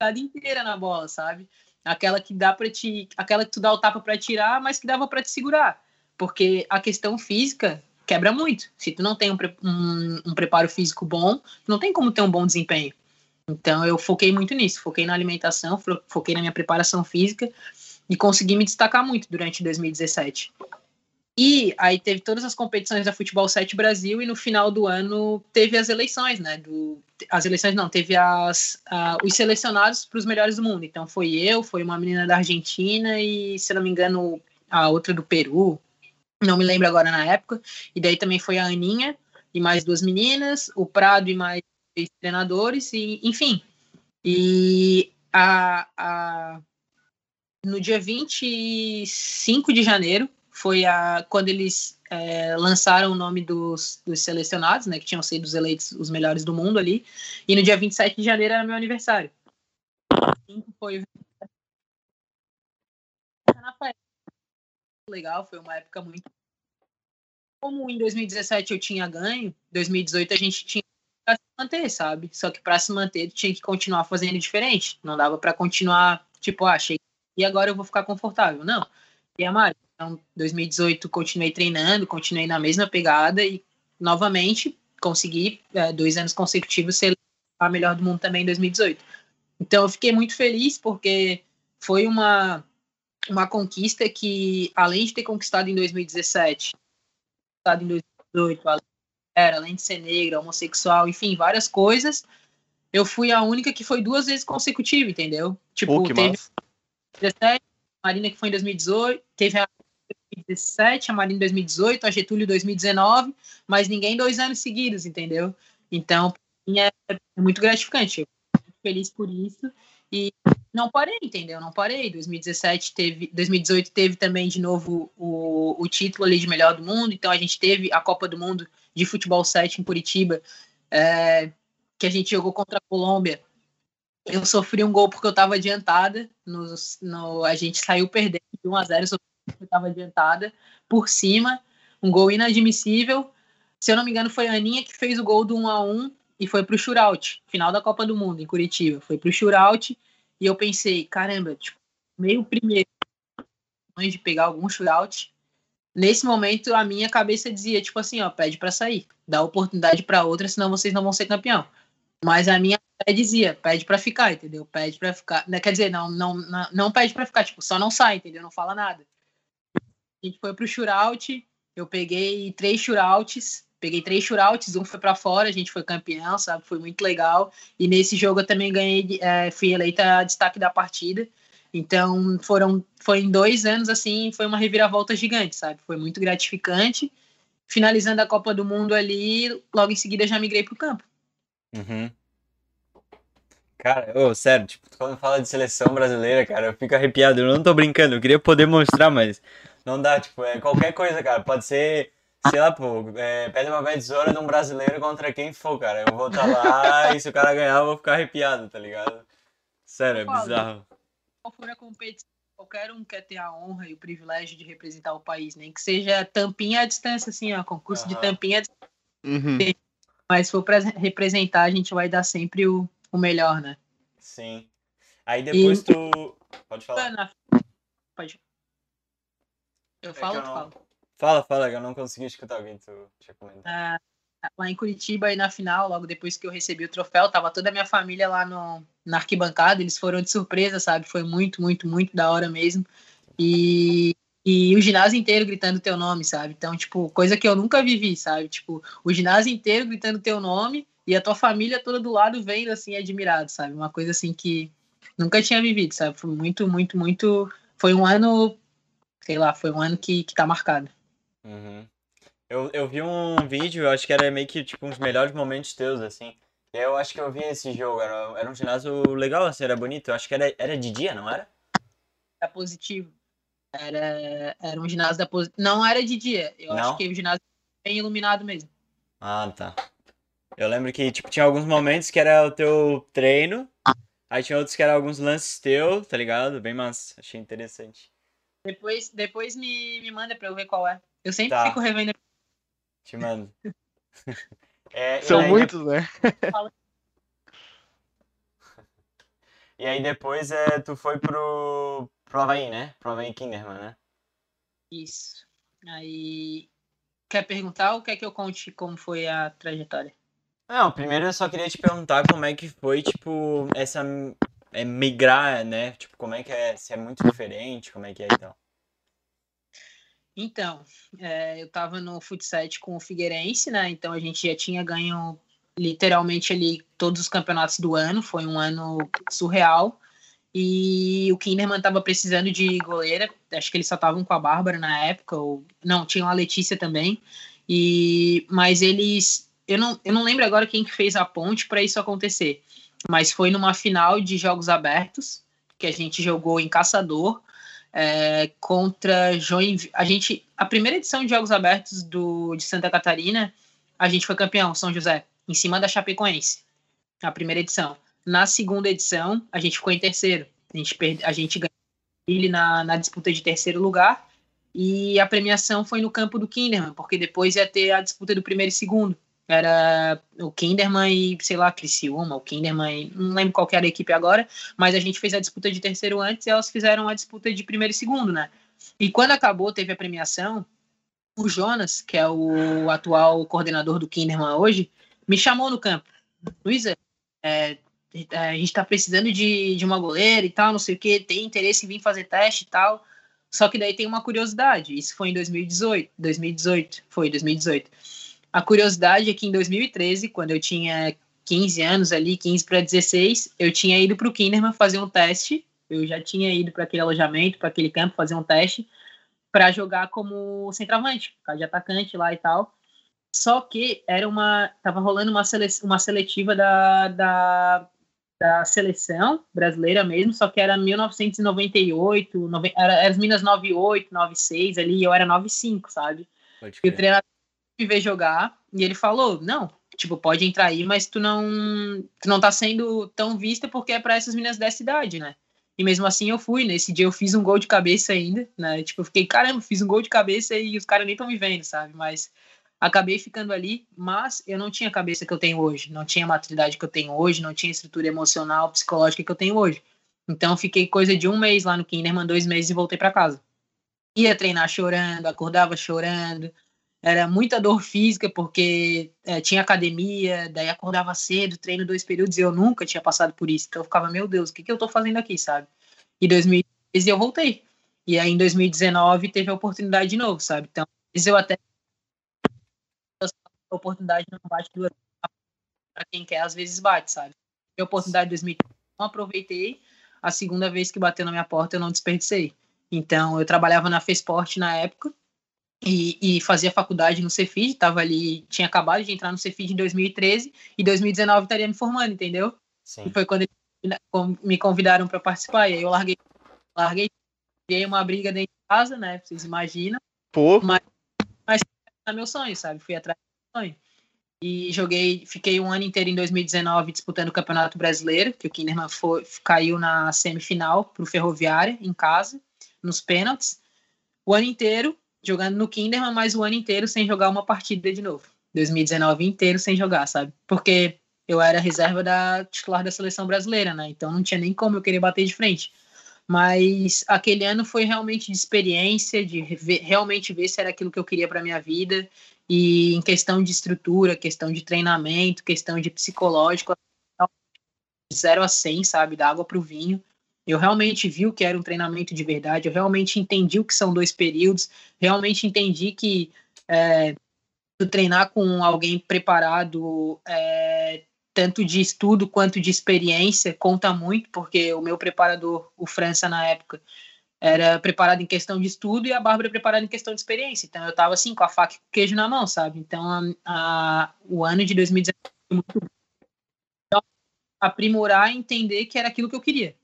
A inteira na bola, sabe? Aquela que dá para te, aquela que tu dá o tapa para tirar, mas que dava para te segurar, porque a questão física quebra muito. Se tu não tem um, um- um preparo físico bom, não tem como ter um bom desempenho. Então eu foquei muito nisso, foquei na alimentação, fo- foquei na minha preparação física e consegui me destacar muito durante 2017. E aí teve todas as competições da Futebol 7 Brasil e no final do ano teve as eleições, né? Do, as eleições não, teve as, ah, os selecionados para os melhores do mundo. Então foi eu, foi uma menina da Argentina e, se não me engano, a outra do Peru. Não me lembro agora na época. E daí também foi a Aninha e mais duas meninas, o Prado e mais treinadores, e enfim. E a, a, no dia 25 de janeiro foi a, quando eles é, lançaram o nome dos, dos selecionados, né, que tinham sido os eleitos os melhores do mundo ali, e no dia 27 de janeiro era meu aniversário. Foi legal, foi uma época muito. Como em 2017 eu tinha ganho, 2018 a gente tinha que se manter, sabe? Só que para se manter tinha que continuar fazendo diferente. Não dava para continuar, tipo, ah, achei e agora eu vou ficar confortável. Não. E a Mari, então, 2018 continuei treinando, continuei na mesma pegada e novamente consegui é, dois anos consecutivos ser a melhor do mundo também em 2018. Então eu fiquei muito feliz porque foi uma uma conquista que, além de ter conquistado em 2017, conquistado em 2018, era, além de ser negra, homossexual, enfim, várias coisas, eu fui a única que foi duas vezes consecutiva, entendeu? Tipo, Pô, teve 2017, a Marina que foi em 2018, teve a 2017, a Marina em 2018, a Getúlio em 2019, mas ninguém dois anos seguidos, entendeu? Então, é muito gratificante. Eu fico feliz por isso. E não parei, entendeu? Não parei. 2017 teve, 2018 teve também de novo o, o título ali de melhor do mundo. Então a gente teve a Copa do Mundo de futebol 7 em Curitiba, é, que a gente jogou contra a Colômbia. Eu sofri um gol porque eu estava adiantada. No, no, a gente saiu perdendo de 1 a 0 eu estava adiantada por cima. Um gol inadmissível. Se eu não me engano, foi a Aninha que fez o gol do 1 a 1 e foi pro shootout, final da Copa do Mundo, em Curitiba. Foi pro shootout e eu pensei, caramba, tipo, meio primeiro de pegar algum shootout. Nesse momento, a minha cabeça dizia, tipo assim, ó, pede para sair, dá oportunidade para outra, senão vocês não vão ser campeão. Mas a minha dizia, pede para ficar, entendeu? Pede para ficar. Né, quer dizer, não, não, não, não pede para ficar, tipo, só não sai, entendeu? Não fala nada. A gente foi pro shootout, eu peguei três shootouts, peguei três shootouts, um foi para fora, a gente foi campeão, sabe? Foi muito legal. E nesse jogo eu também ganhei, é, fui eleita destaque da partida. Então foram, foi em dois anos assim, foi uma reviravolta gigante, sabe? Foi muito gratificante. Finalizando a Copa do Mundo ali, logo em seguida já migrei pro campo. Uhum. Cara, ô, sério, tipo, quando fala de seleção brasileira, cara, eu fico arrepiado. Eu não tô brincando, eu queria poder mostrar, mas não dá, tipo, é qualquer coisa, cara. Pode ser sei lá, pô, é, pede uma tesoura de um brasileiro contra quem for, cara. Eu vou estar tá lá e se o cara ganhar, eu vou ficar arrepiado, tá ligado? Sério, é bizarro. Qual for a competição, qualquer um quer ter a honra e o privilégio de representar o país, nem que seja tampinha à distância, assim, ó, concurso uhum. de tampinha à distância. Uhum. Mas se for pra representar, a gente vai dar sempre o, o melhor, né? Sim. Aí depois e... tu. Pode falar. Pode. Eu falo, é eu não... falo. Fala, fala, eu não consegui escutar alguém tu tinha comentado. Ah, lá em Curitiba, aí na final, logo depois que eu recebi o troféu, tava toda a minha família lá no, na arquibancada, eles foram de surpresa, sabe? Foi muito, muito, muito da hora mesmo. E, e o ginásio inteiro gritando teu nome, sabe? Então, tipo, coisa que eu nunca vivi, sabe? Tipo, o ginásio inteiro gritando teu nome e a tua família toda do lado vendo, assim, admirado, sabe? Uma coisa assim que nunca tinha vivido, sabe? Foi muito, muito, muito. Foi um ano, sei lá, foi um ano que, que tá marcado. Uhum. Eu, eu vi um vídeo, eu acho que era meio que tipo uns melhores momentos teus, assim. Eu acho que eu vi esse jogo, era, era um ginásio legal, assim, era bonito. Eu acho que era, era de dia, não era? Era positivo. Era, era um ginásio da positivo. Não era de dia. Eu não? acho que o ginásio bem iluminado mesmo. Ah, tá. Eu lembro que, tipo, tinha alguns momentos que era o teu treino, aí tinha outros que eram alguns lances teu, tá ligado? Bem massa. Achei interessante. Depois, depois me, me manda pra eu ver qual é. Eu sempre tá. fico revendo. Te mando. É, São muitos, né? e aí depois é, tu foi pro, pro Havaí, né? Pro Havaí Kinderman, né? Isso. Aí. Quer perguntar ou quer que eu conte como foi a trajetória? Não, primeiro eu só queria te perguntar como é que foi, tipo, essa é, migrar, né? Tipo, como é que é, se é muito diferente, como é que é então. Então, é, eu estava no futsal com o Figueirense, né? Então a gente já tinha ganho literalmente ali todos os campeonatos do ano, foi um ano surreal. E o Kinderman estava precisando de goleira, acho que eles só estavam com a Bárbara na época, ou não, tinham a Letícia também. E mas eles, eu não, eu não lembro agora quem que fez a ponte para isso acontecer. Mas foi numa final de jogos abertos que a gente jogou em Caçador é, contra Joinville. A gente, a primeira edição de jogos abertos do de Santa Catarina, a gente foi campeão, São José, em cima da Chapecoense. A primeira edição. Na segunda edição, a gente ficou em terceiro. A gente, perde, a gente ganhou ele na, na disputa de terceiro lugar. E a premiação foi no campo do Kinderman, porque depois ia ter a disputa do primeiro e segundo. Era o Kinderman e, sei lá, Criciúma, o Kinderman, não lembro qual era a equipe agora, mas a gente fez a disputa de terceiro antes e elas fizeram a disputa de primeiro e segundo, né? E quando acabou, teve a premiação, o Jonas, que é o atual coordenador do Kinderman hoje, me chamou no campo. Luísa, é, a gente tá precisando de, de uma goleira e tal, não sei o que, tem interesse em vir fazer teste e tal. Só que daí tem uma curiosidade, isso foi em 2018, 2018, foi 2018. A curiosidade é que em 2013, quando eu tinha 15 anos ali, 15 para 16, eu tinha ido para o Kinderman fazer um teste. Eu já tinha ido para aquele alojamento, para aquele campo fazer um teste para jogar como centroavante, de atacante lá e tal. Só que era uma. Tava rolando uma, sele, uma seletiva da, da da seleção brasileira mesmo, só que era 1998, nove, era, era as Minas 98, 96 ali, e eu era 95, sabe? E o treinador me veio jogar e ele falou: "Não, tipo, pode entrar aí, mas tu não tu não tá sendo tão vista porque é para essas meninas dessa idade, né?" E mesmo assim eu fui, nesse dia eu fiz um gol de cabeça ainda, né? Tipo, eu fiquei, caramba, fiz um gol de cabeça e os caras nem estão me vendo, sabe? Mas acabei ficando ali, mas eu não tinha a cabeça que eu tenho hoje, não tinha a maturidade que eu tenho hoje, não tinha a estrutura emocional, psicológica que eu tenho hoje. Então fiquei coisa de um mês lá no Kinderman, dois meses e voltei para casa. Ia treinar chorando, acordava chorando, era muita dor física porque é, tinha academia, daí acordava cedo, treino dois períodos e eu nunca tinha passado por isso. Então eu ficava, meu Deus, o que, que eu tô fazendo aqui, sabe? E 2013 eu voltei. E aí em 2019 teve a oportunidade de novo, sabe? Então eu até a oportunidade não bate duas para quem quer, às vezes bate, sabe? A oportunidade de 2013 não aproveitei, a segunda vez que bateu na minha porta eu não desperdicei. Então eu trabalhava na Fesport na época e, e fazia faculdade no Cefid, tava ali, tinha acabado de entrar no Cefid em 2013 e 2019 estaria me formando, entendeu? Sim. E foi quando me convidaram para participar e aí eu larguei, larguei, veio uma briga dentro de casa, né? Vocês imaginam? Pô. Mas, mas é meu sonho, sabe? Fui atrás e joguei, fiquei um ano inteiro em 2019 disputando o Campeonato Brasileiro, que o Kinderman foi, caiu na semifinal para o Ferroviária, em casa, nos pênaltis. O ano inteiro jogando no Kinderman, mas o ano inteiro sem jogar uma partida de novo. 2019 inteiro sem jogar, sabe? Porque eu era reserva da titular da seleção brasileira, né? Então não tinha nem como eu querer bater de frente. Mas aquele ano foi realmente de experiência, de ver, realmente ver se era aquilo que eu queria para minha vida e em questão de estrutura, questão de treinamento, questão de psicológico, 0 a 100, sabe, da água para o vinho. Eu realmente vi o que era um treinamento de verdade, eu realmente entendi o que são dois períodos, realmente entendi que é, treinar com alguém preparado, é, tanto de estudo quanto de experiência, conta muito, porque o meu preparador, o França, na época, era preparado em questão de estudo e a Bárbara preparada em questão de experiência. Então eu tava assim, com a faca e o queijo na mão, sabe? Então a, a, o ano de 2019 foi muito então, aprimorar e entender que era aquilo que eu queria,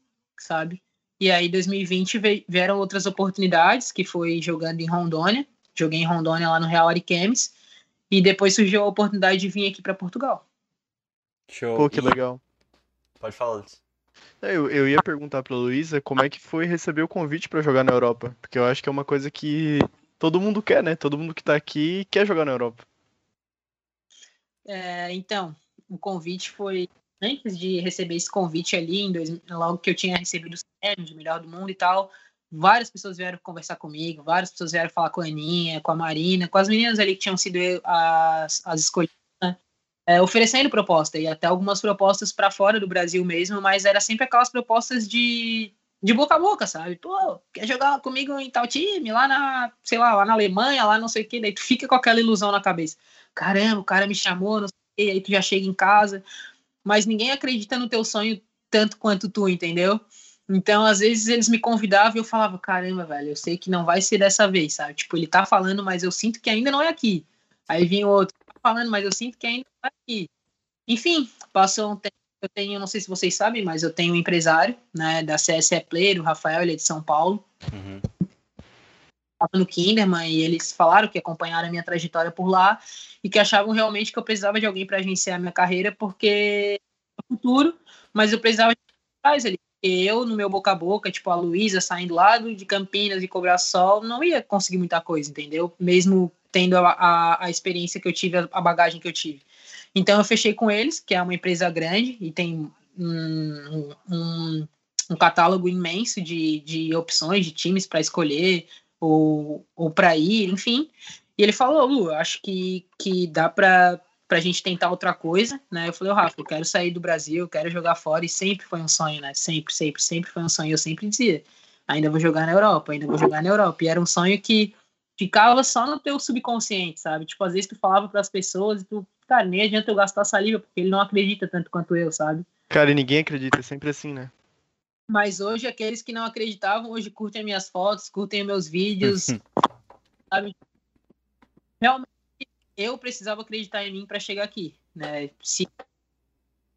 sabe? E aí 2020 vieram outras oportunidades, que foi jogando em Rondônia. Joguei em Rondônia lá no Real Ariquemes. E depois surgiu a oportunidade de vir aqui para Portugal. Show. Pô, que legal. Pode falar, Luiz. É, eu, eu ia perguntar pra Luísa como é que foi receber o convite para jogar na Europa. Porque eu acho que é uma coisa que todo mundo quer, né? Todo mundo que tá aqui quer jogar na Europa. É, então, o convite foi. Antes de receber esse convite ali, em dois, logo que eu tinha recebido o prêmio de melhor do mundo e tal, várias pessoas vieram conversar comigo, várias pessoas vieram falar com a Aninha, com a Marina, com as meninas ali que tinham sido as, as escolhidas é, oferecendo proposta, e até algumas propostas para fora do Brasil mesmo, mas era sempre aquelas propostas de, de boca a boca, sabe? Pô, quer jogar comigo em tal time, lá na, sei lá, lá na Alemanha, lá não sei o que, daí tu fica com aquela ilusão na cabeça. Caramba, o cara me chamou, não sei o que, aí tu já chega em casa, mas ninguém acredita no teu sonho tanto quanto tu, entendeu? Então, às vezes eles me convidavam e eu falava, caramba, velho, eu sei que não vai ser dessa vez, sabe? Tipo, ele tá falando, mas eu sinto que ainda não é aqui. Aí vinha outro, falando, mas eu sinto que ainda está aqui. Enfim, passou um tempo, eu tenho, não sei se vocês sabem, mas eu tenho um empresário, né, da CSE Player, o Rafael, ele é de São Paulo. Uhum. No Kinderman e eles falaram que acompanharam a minha trajetória por lá e que achavam realmente que eu precisava de alguém para agenciar a minha carreira porque no futuro, mas eu precisava de trás ali. Eu, no meu boca a boca, tipo a Luísa saindo lá de Campinas e cobrar sol, não ia conseguir muita coisa, entendeu? Mesmo tendo a, a, a experiência que eu tive, a bagagem que eu tive. Então eu fechei com eles, que é uma empresa grande e tem um, um, um catálogo imenso de, de opções de times para escolher ou, ou para ir, enfim. E ele falou, Lu, acho que, que dá para a gente tentar outra coisa, né? Eu falei, oh, Rafa, eu quero sair do Brasil, eu quero jogar fora, e sempre foi um sonho, né? Sempre, sempre, sempre foi um sonho. Eu sempre dizia, ainda vou jogar na Europa, ainda vou jogar na Europa. E era um sonho que ficava só no teu subconsciente, sabe? Tipo, às vezes tu falava para as pessoas e tu, cara, nem adianta eu gastar saliva, porque ele não acredita tanto quanto eu, sabe? Cara, e ninguém acredita, é sempre assim, né? Mas hoje, aqueles que não acreditavam, hoje curtem minhas fotos, curtem meus vídeos, sabe? Realmente, eu precisava acreditar em mim para chegar aqui, né? Se...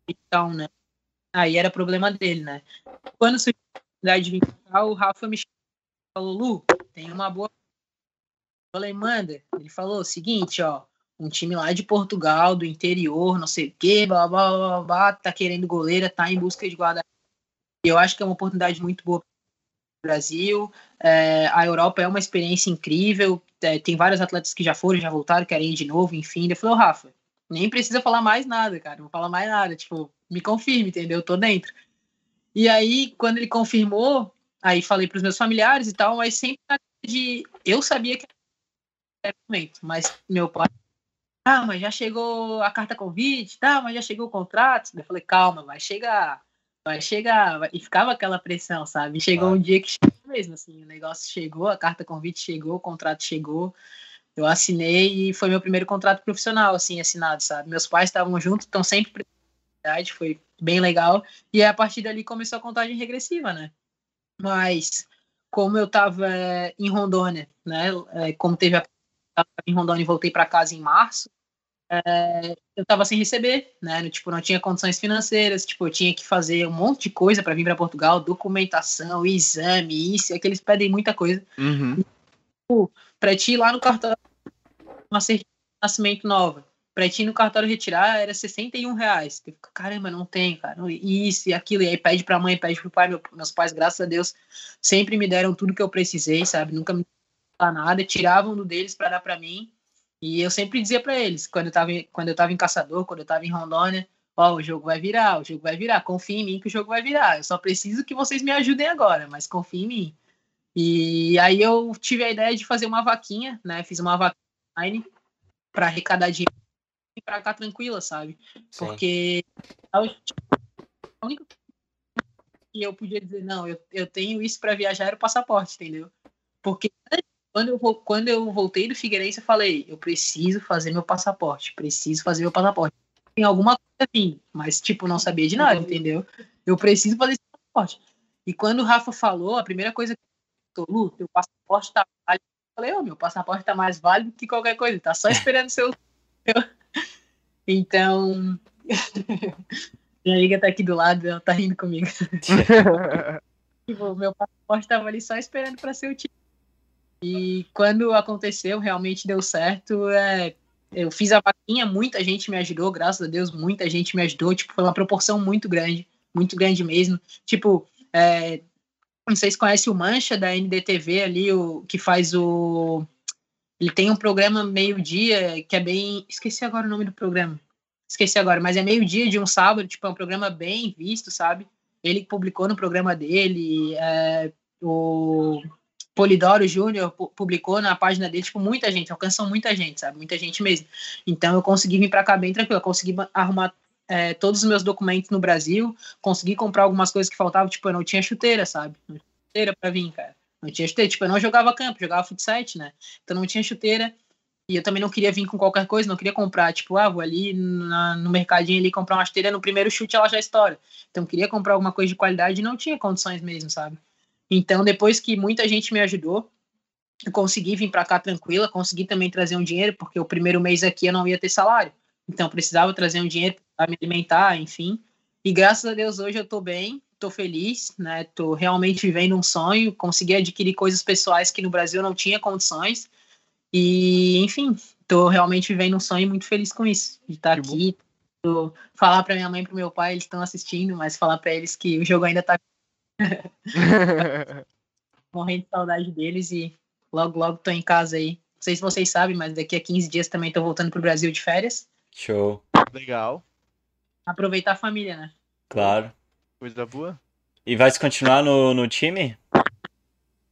Então, né? Aí era problema dele, né? Quando surgiu a oportunidade de vir cá, o Rafa me falou, Lu, tem uma boa falei, manda. Ele falou o seguinte, ó, um time lá de Portugal, do interior, não sei o quê, blá, blá, blá, blá, tá querendo goleira, tá em busca de guarda. Eu acho que é uma oportunidade muito boa para o Brasil. É, a Europa é uma experiência incrível. É, tem vários atletas que já foram, já voltaram, querem ir de novo, enfim. Ele falou, Rafa, nem precisa falar mais nada, cara. Não fala mais nada. Tipo, me confirme, entendeu? Eu tô dentro. E aí, quando ele confirmou, aí falei para os meus familiares e tal, mas sempre de. Eu sabia que momento. Mas meu pai, ah, mas já chegou a carta convite, tá, mas já chegou o contrato. Eu falei, calma, vai chegar, vai chegar. E ficava aquela pressão, sabe? Chegou ah. um dia que chegou mesmo, assim, o negócio chegou, a carta convite chegou, o contrato chegou. Eu assinei e foi meu primeiro contrato profissional, assim, assinado, sabe? Meus pais estavam juntos, estão sempre foi bem legal. E a partir dali começou a contagem regressiva, né? Mas como eu estava em Rondônia, né? É, como teve a em Rondônia voltei para casa em março, é, eu estava sem receber, né? Tipo, não tinha condições financeiras, tipo, eu tinha que fazer um monte de coisa para vir para Portugal, documentação, exame, isso, é que eles pedem muita coisa. Uhum. Tipo, para ti ir lá no cartório, uma certidão de nascimento nova, para ti ir no cartório retirar era 61 reais. Eu fico, caramba, não tem, cara, isso e aquilo, e aí pede para a mãe, pede para o pai, meu, meus pais, graças a Deus, sempre me deram tudo que eu precisei, sabe? Nunca me nada, tiravam do deles para dar para mim. E eu sempre dizia para eles, quando eu tava quando eu tava em Caçador, quando eu tava em Rondônia, ó, oh, o jogo vai virar, o jogo vai virar, confia em mim que o jogo vai virar. Eu só preciso que vocês me ajudem agora, mas confia em mim. E aí eu tive a ideia de fazer uma vaquinha, né? Fiz uma vaquinha online para arrecadar dinheiro e para cá tranquila, sabe? Sim. Porque a única que eu podia dizer, não, eu, eu tenho isso para viajar era o passaporte, entendeu? Porque quando eu, quando eu voltei do Figueirense, eu falei, eu preciso fazer meu passaporte, preciso fazer meu passaporte. Tem alguma coisa assim, mas, tipo, não sabia de nada, entendeu? Eu preciso fazer esse passaporte. E quando o Rafa falou, a primeira coisa que eu Lu, teu passaporte tá válido. Eu falei, ô, oh, meu passaporte tá mais válido que qualquer coisa, tá só esperando seu. então. Minha amiga tá aqui do lado, ela tá rindo comigo. tipo, meu passaporte tava ali só esperando para ser o e quando aconteceu, realmente deu certo. É, eu fiz a vaquinha, muita gente me ajudou, graças a Deus, muita gente me ajudou. Tipo, foi uma proporção muito grande, muito grande mesmo. Tipo, é, não sei se conhece o Mancha da NDTV ali, o que faz o. Ele tem um programa meio-dia que é bem. Esqueci agora o nome do programa. Esqueci agora, mas é meio-dia de um sábado, tipo, é um programa bem visto, sabe? Ele publicou no programa dele. É, o Polidoro Júnior publicou na página dele, tipo, muita gente, alcançou muita gente, sabe? Muita gente mesmo. Então eu consegui vir para cá bem tranquilo, eu consegui arrumar é, todos os meus documentos no Brasil, consegui comprar algumas coisas que faltavam, tipo, eu não tinha chuteira, sabe? Não tinha chuteira pra vir, cara. Não tinha chuteira, tipo, eu não jogava campo, jogava futsal, né? Então não tinha chuteira. E eu também não queria vir com qualquer coisa, não queria comprar, tipo, ah, vou ali na, no mercadinho ali comprar uma chuteira, no primeiro chute ela já estoura. Então queria comprar alguma coisa de qualidade e não tinha condições mesmo, sabe? Então, depois que muita gente me ajudou, eu consegui vir para cá tranquila, consegui também trazer um dinheiro, porque o primeiro mês aqui eu não ia ter salário. Então, precisava trazer um dinheiro para me alimentar, enfim. E graças a Deus hoje eu tô bem, tô feliz, né? Tô realmente vivendo um sonho, consegui adquirir coisas pessoais que no Brasil não tinha condições. E, enfim, tô realmente vivendo um sonho muito feliz com isso, de estar tá aqui. Falar para minha mãe e pro meu pai, eles estão assistindo, mas falar para eles que o jogo ainda tá morrendo de saudade deles e logo logo tô em casa aí. Não sei se vocês sabem, mas daqui a 15 dias também tô voltando pro Brasil de férias. Show. Legal. Aproveitar a família, né? Claro. Coisa boa. E vai se continuar no, no time?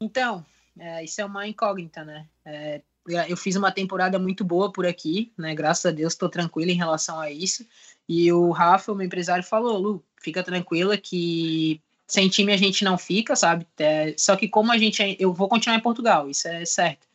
Então, é, isso é uma incógnita, né? É, eu fiz uma temporada muito boa por aqui, né? Graças a Deus estou tranquilo em relação a isso. E o Rafa, o meu empresário, falou: Lu, fica tranquila que sem time a gente não fica, sabe? É, só que como a gente. É, eu vou continuar em Portugal, isso é certo.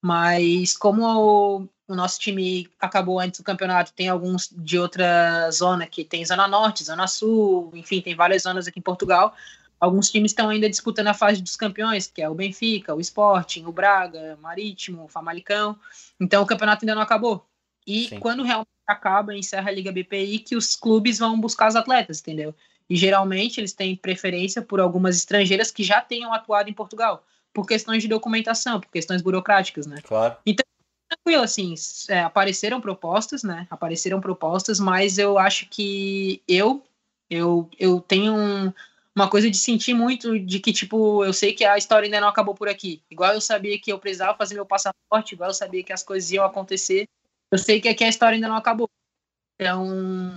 Mas como o, o nosso time acabou antes do campeonato, tem alguns de outra zona que tem Zona Norte, Zona Sul, enfim, tem várias zonas aqui em Portugal. Alguns times estão ainda disputando a fase dos campeões, que é o Benfica, o Sporting, o Braga, o Marítimo, o Famalicão. Então o campeonato ainda não acabou. E Sim. quando realmente acaba, encerra a Liga BPI, que os clubes vão buscar os atletas, entendeu? E geralmente eles têm preferência por algumas estrangeiras que já tenham atuado em Portugal, por questões de documentação, por questões burocráticas, né? Claro. Então, tranquilo, assim, é, apareceram propostas, né? Apareceram propostas, mas eu acho que eu, eu, eu tenho um uma coisa de sentir muito de que, tipo, eu sei que a história ainda não acabou por aqui. Igual eu sabia que eu precisava fazer meu passaporte, igual eu sabia que as coisas iam acontecer, eu sei que aqui a história ainda não acabou. Então,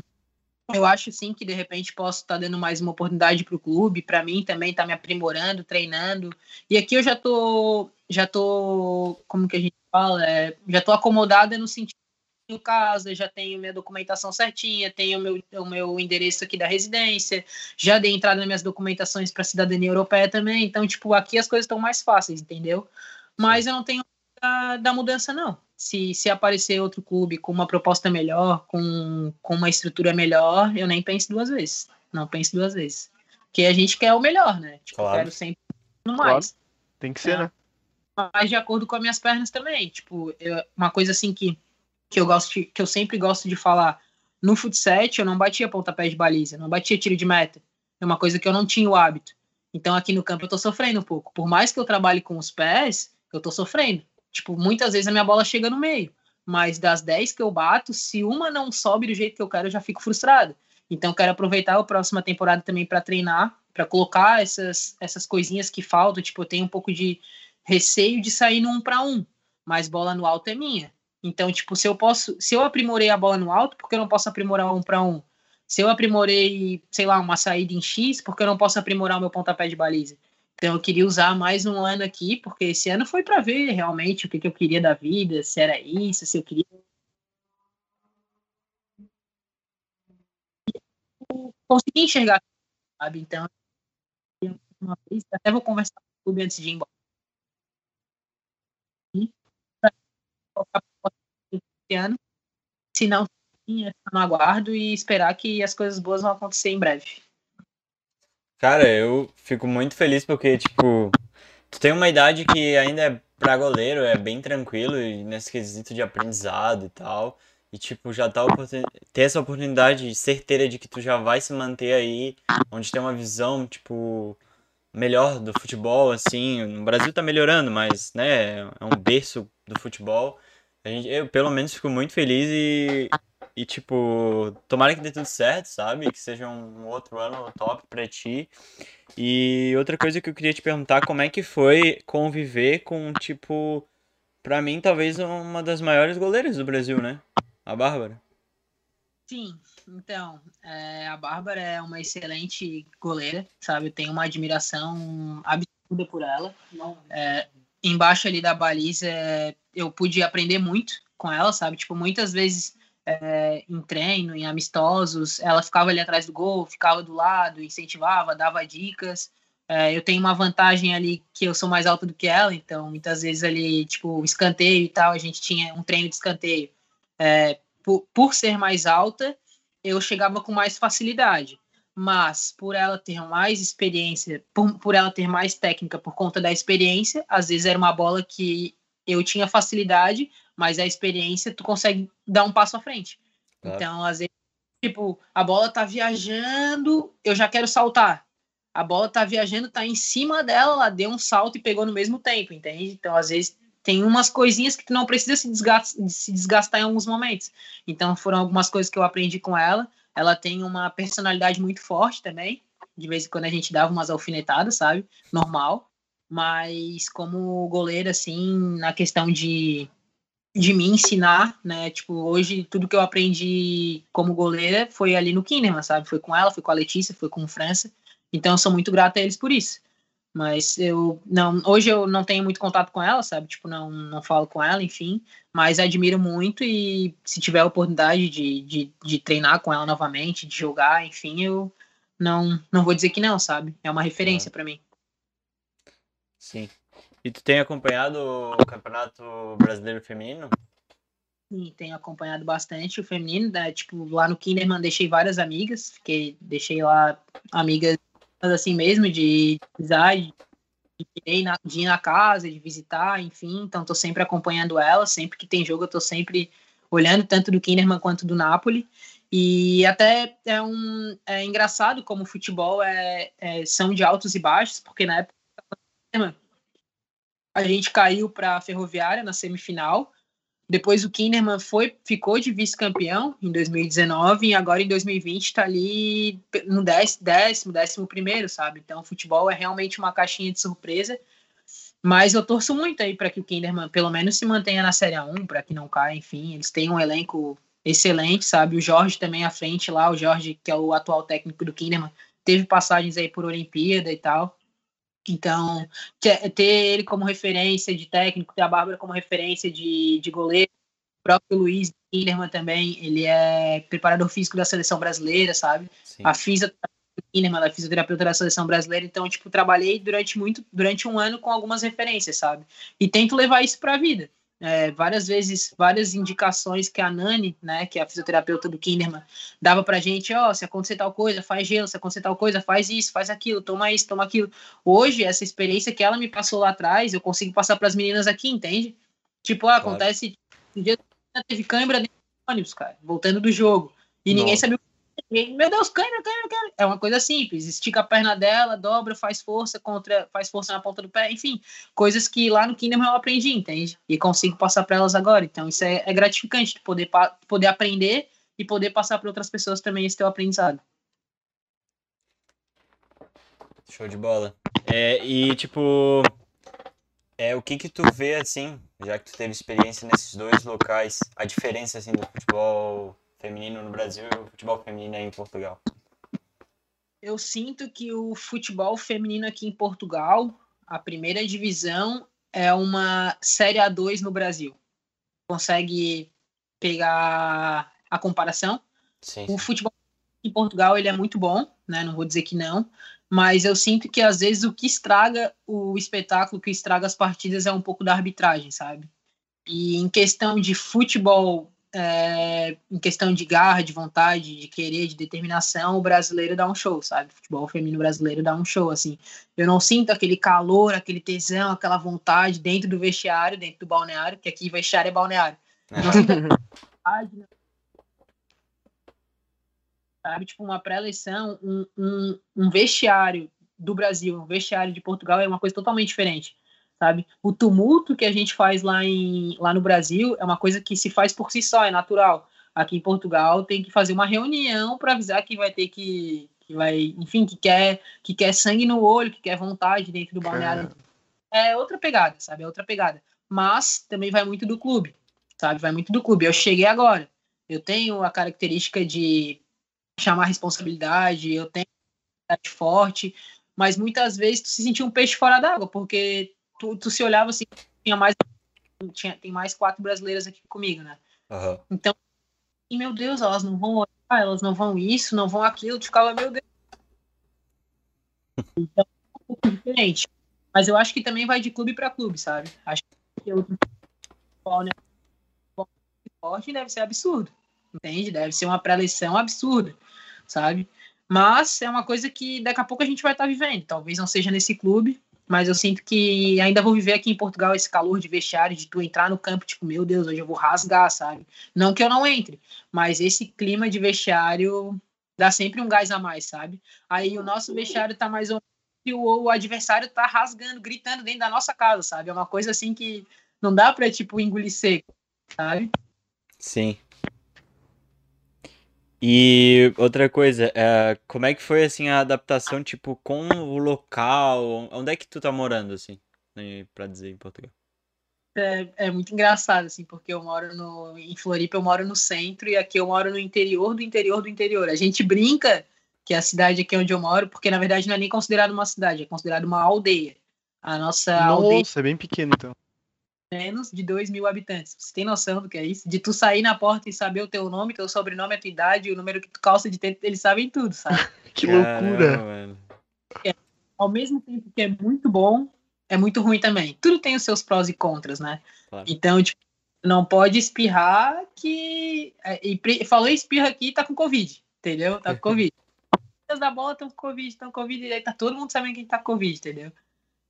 eu acho sim que de repente posso estar tá dando mais uma oportunidade para o clube, para mim também estar tá me aprimorando, treinando. E aqui eu já tô, já tô, como que a gente fala, é, já tô acomodada no sentido tenho casa, já tenho minha documentação certinha, tenho meu, o meu endereço aqui da residência, já dei entrada nas minhas documentações para cidadania europeia também. Então, tipo, aqui as coisas estão mais fáceis, entendeu? Mas eu não tenho da, da mudança, não. Se, se aparecer outro clube com uma proposta melhor, com, com uma estrutura melhor, eu nem penso duas vezes. Não penso duas vezes. Porque a gente quer o melhor, né? Tipo, claro. quero sempre no mais. Claro. Tem que ser, é. né? Mas de acordo com as minhas pernas também. Tipo, eu, uma coisa assim que que eu gosto de, que eu sempre gosto de falar. No futsal eu não batia pontapé de baliza, não batia tiro de meta. É uma coisa que eu não tinha o hábito. Então aqui no campo eu tô sofrendo um pouco. Por mais que eu trabalhe com os pés, eu tô sofrendo. Tipo, muitas vezes a minha bola chega no meio. Mas das 10 que eu bato, se uma não sobe do jeito que eu quero, eu já fico frustrado. Então quero aproveitar a próxima temporada também para treinar, para colocar essas, essas coisinhas que faltam. Tipo, eu tenho um pouco de receio de sair no um para um, mas bola no alto é minha. Então, tipo, se eu posso, se eu aprimorei a bola no alto, por que eu não posso aprimorar um para um? Se eu aprimorei, sei lá, uma saída em X, por que eu não posso aprimorar o meu pontapé de baliza? Então eu queria usar mais um ano aqui, porque esse ano foi para ver realmente o que, que eu queria da vida, se era isso, se eu queria consegui enxergar, sabe? Então, uma vez, até vou conversar com o clube antes de ir embora. esse ano. Se não, é no aguardo e esperar que as coisas boas vão acontecer em breve. Cara, eu fico muito feliz porque, tipo, tu tem uma idade que ainda é pra goleiro, é bem tranquilo nesse quesito de aprendizado e tal. E, tipo, já tá ter essa oportunidade certeira de que tu já vai se manter aí, onde tem uma visão, tipo, melhor do futebol, assim. No Brasil tá melhorando, mas, né, é um berço do futebol. Gente, eu, pelo menos, fico muito feliz e, e, tipo, tomara que dê tudo certo, sabe? Que seja um outro ano top pra ti. E outra coisa que eu queria te perguntar, como é que foi conviver com, tipo, pra mim, talvez uma das maiores goleiras do Brasil, né? A Bárbara. Sim, então, é, a Bárbara é uma excelente goleira, sabe? Eu tenho uma admiração absurda por ela. É, embaixo ali da baliza, eu pude aprender muito com ela, sabe? Tipo, muitas vezes é, em treino, em amistosos, ela ficava ali atrás do gol, ficava do lado, incentivava, dava dicas. É, eu tenho uma vantagem ali que eu sou mais alta do que ela, então muitas vezes ali, tipo, escanteio e tal, a gente tinha um treino de escanteio. É, por, por ser mais alta, eu chegava com mais facilidade mas por ela ter mais experiência, por, por ela ter mais técnica por conta da experiência, às vezes era uma bola que eu tinha facilidade, mas a experiência tu consegue dar um passo à frente. Claro. Então, às vezes Tipo, a bola tá viajando, eu já quero saltar. A bola tá viajando, tá em cima dela, ela deu um salto e pegou no mesmo tempo, entende? Então, às vezes, tem umas coisinhas que tu não precisa se desgastar, se desgastar em alguns momentos. Então, foram algumas coisas que eu aprendi com ela. Ela tem uma personalidade muito forte também. De vez em quando a gente dava umas alfinetadas, sabe? Normal. Mas como goleira, assim, na questão de, de me ensinar, né? Tipo, hoje tudo que eu aprendi como goleira foi ali no Kinderman, sabe? Foi com ela, foi com a Letícia, foi com o França. Então eu sou muito grata a eles por isso. Mas eu não, hoje eu não tenho muito contato com ela, sabe? Tipo, não, não falo com ela, enfim. Mas admiro muito e se tiver a oportunidade de, de, de treinar com ela novamente, de jogar, enfim, eu não, não vou dizer que não, sabe? É uma referência para mim. Sim. E tu tem acompanhado o Campeonato Brasileiro Feminino? Sim, tenho acompanhado bastante o feminino, né? Tipo, lá no Kinderman deixei várias amigas, fiquei, deixei lá amigas assim mesmo, de amizade, de de ir na casa, de visitar, enfim. Então, tô sempre acompanhando ela. Sempre que tem jogo, eu tô sempre olhando, tanto do Kinderman quanto do Napoli. E até é um é engraçado como o futebol é, é são de altos e baixos, porque na época a gente caiu para a Ferroviária na semifinal depois o Kinderman foi, ficou de vice-campeão em 2019 e agora em 2020 está ali no décimo, décimo, décimo primeiro, sabe? Então o futebol é realmente uma caixinha de surpresa. Mas eu torço muito aí para que o Kinderman pelo menos se mantenha na Série 1, para que não caia, enfim. Eles têm um elenco excelente, sabe? O Jorge também à frente lá, o Jorge, que é o atual técnico do Kinderman, teve passagens aí por Olimpíada e tal. Então, ter ele como referência de técnico, ter a Bárbara como referência de, de goleiro, o próprio Luiz Kinderman também, ele é preparador físico da seleção brasileira, sabe? Sim. A fisioterapeuta Kinderman, ela é fisioterapeuta da seleção brasileira, então, tipo, trabalhei durante muito, durante um ano com algumas referências, sabe? E tento levar isso para a vida é, várias vezes, várias indicações que a Nani, né, que é a fisioterapeuta do Kinderman, dava pra gente, ó, oh, se acontecer tal coisa, faz gelo, se acontecer tal coisa, faz isso, faz aquilo, toma isso, toma aquilo. Hoje, essa experiência que ela me passou lá atrás, eu consigo passar para as meninas aqui, entende? Tipo, ah, acontece, um dia teve câimbra dentro do ônibus, cara, voltando do jogo, e Nossa. ninguém sabia o meu Deus, câimbra, câimbra, câimbra. É uma coisa simples. Estica a perna dela, dobra, faz força contra, faz força na ponta do pé, enfim, coisas que lá no Kinderman eu aprendi, entende? E consigo passar para elas agora. Então isso é, é gratificante, poder, poder aprender e poder passar para outras pessoas também esse teu aprendizado. Show de bola. É, e tipo, é, o que que tu vê assim, já que tu teve experiência nesses dois locais, a diferença assim do futebol feminino no Brasil e o futebol feminino aí em Portugal? Eu sinto que o futebol feminino aqui em Portugal, a primeira divisão é uma Série A2 no Brasil. Consegue pegar a comparação? Sim, O futebol em Portugal ele é muito bom, né? Não vou dizer que não, mas eu sinto que às vezes o que estraga o espetáculo, o que estraga as partidas é um pouco da arbitragem, sabe? E em questão de futebol é, em questão de garra, de vontade, de querer, de determinação, o brasileiro dá um show, sabe? O futebol feminino brasileiro dá um show, assim. Eu não sinto aquele calor, aquele tesão, aquela vontade dentro do vestiário, dentro do balneário, que aqui vestiário é balneário. Eu não sinto vontade, né? sabe? Tipo, uma pré-eleição, um, um, um vestiário do Brasil, um vestiário de Portugal é uma coisa totalmente diferente sabe? O tumulto que a gente faz lá, em, lá no Brasil é uma coisa que se faz por si só, é natural. Aqui em Portugal tem que fazer uma reunião para avisar que vai ter que, que vai, enfim, que quer, que quer sangue no olho, que quer vontade dentro do balneário. É. é outra pegada, sabe? É outra pegada. Mas também vai muito do clube, sabe? Vai muito do clube. Eu cheguei agora. Eu tenho a característica de chamar responsabilidade, eu tenho forte, mas muitas vezes tu se sentia um peixe fora d'água, porque tu, tu se olhava assim, tinha mais, tinha, tem mais quatro brasileiras aqui comigo, né? Uhum. Então, e meu Deus, elas não vão olhar, elas não vão isso, não vão aquilo, tu ficava, meu Deus. Então, é um pouco diferente. Mas eu acho que também vai de clube para clube, sabe? Acho que outro né? forte deve ser absurdo, entende? Deve ser uma pré-eleição absurda, sabe? Mas é uma coisa que daqui a pouco a gente vai estar tá vivendo. Talvez não seja nesse clube, mas eu sinto que ainda vou viver aqui em Portugal esse calor de vestiário, de tu entrar no campo, tipo, meu Deus, hoje eu vou rasgar, sabe? Não que eu não entre, mas esse clima de vestiário dá sempre um gás a mais, sabe? Aí o nosso vestiário tá mais ou menos e o, o adversário tá rasgando, gritando dentro da nossa casa, sabe? É uma coisa assim que não dá pra, tipo, engolir seco, sabe? Sim. E outra coisa, é, como é que foi assim a adaptação, tipo, com o local? Onde é que tu tá morando, assim, né, pra dizer em Portugal? É, é muito engraçado, assim, porque eu moro no, em Floripa, eu moro no centro e aqui eu moro no interior do interior do interior. A gente brinca que a cidade aqui onde eu moro, porque na verdade não é nem considerado uma cidade, é considerado uma aldeia. A nossa Nossa, aldeia é bem pequeno então. Menos de 2 mil habitantes. Você tem noção do que é isso? De tu sair na porta e saber o teu nome, teu sobrenome, a tua idade, o número que tu calça de tênis, eles sabem tudo, sabe? Que Caramba, loucura. mano. Ao mesmo tempo que é muito bom, é muito ruim também. Tudo tem os seus prós e contras, né? Claro. Então, tipo, não pode espirrar que. é, e pre- falou espirra aqui, tá com Covid, entendeu? Tá com Covid. Os da bola estão com Covid, estão com Covid, e aí tá todo mundo sabendo quem tá com Covid, entendeu?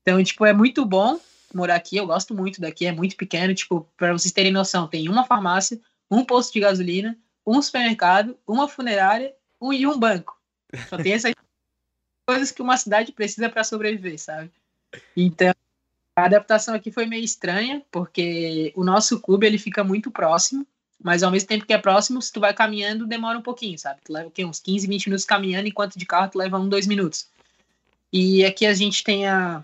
Então, tipo, é muito bom morar aqui, eu gosto muito daqui, é muito pequeno, tipo, pra vocês terem noção, tem uma farmácia, um posto de gasolina, um supermercado, uma funerária um, e um banco. Só tem essas coisas que uma cidade precisa para sobreviver, sabe? Então, a adaptação aqui foi meio estranha, porque o nosso clube ele fica muito próximo, mas ao mesmo tempo que é próximo, se tu vai caminhando, demora um pouquinho, sabe? Tu leva uns 15, 20 minutos caminhando, enquanto de carro tu leva um, dois minutos. E aqui a gente tem a,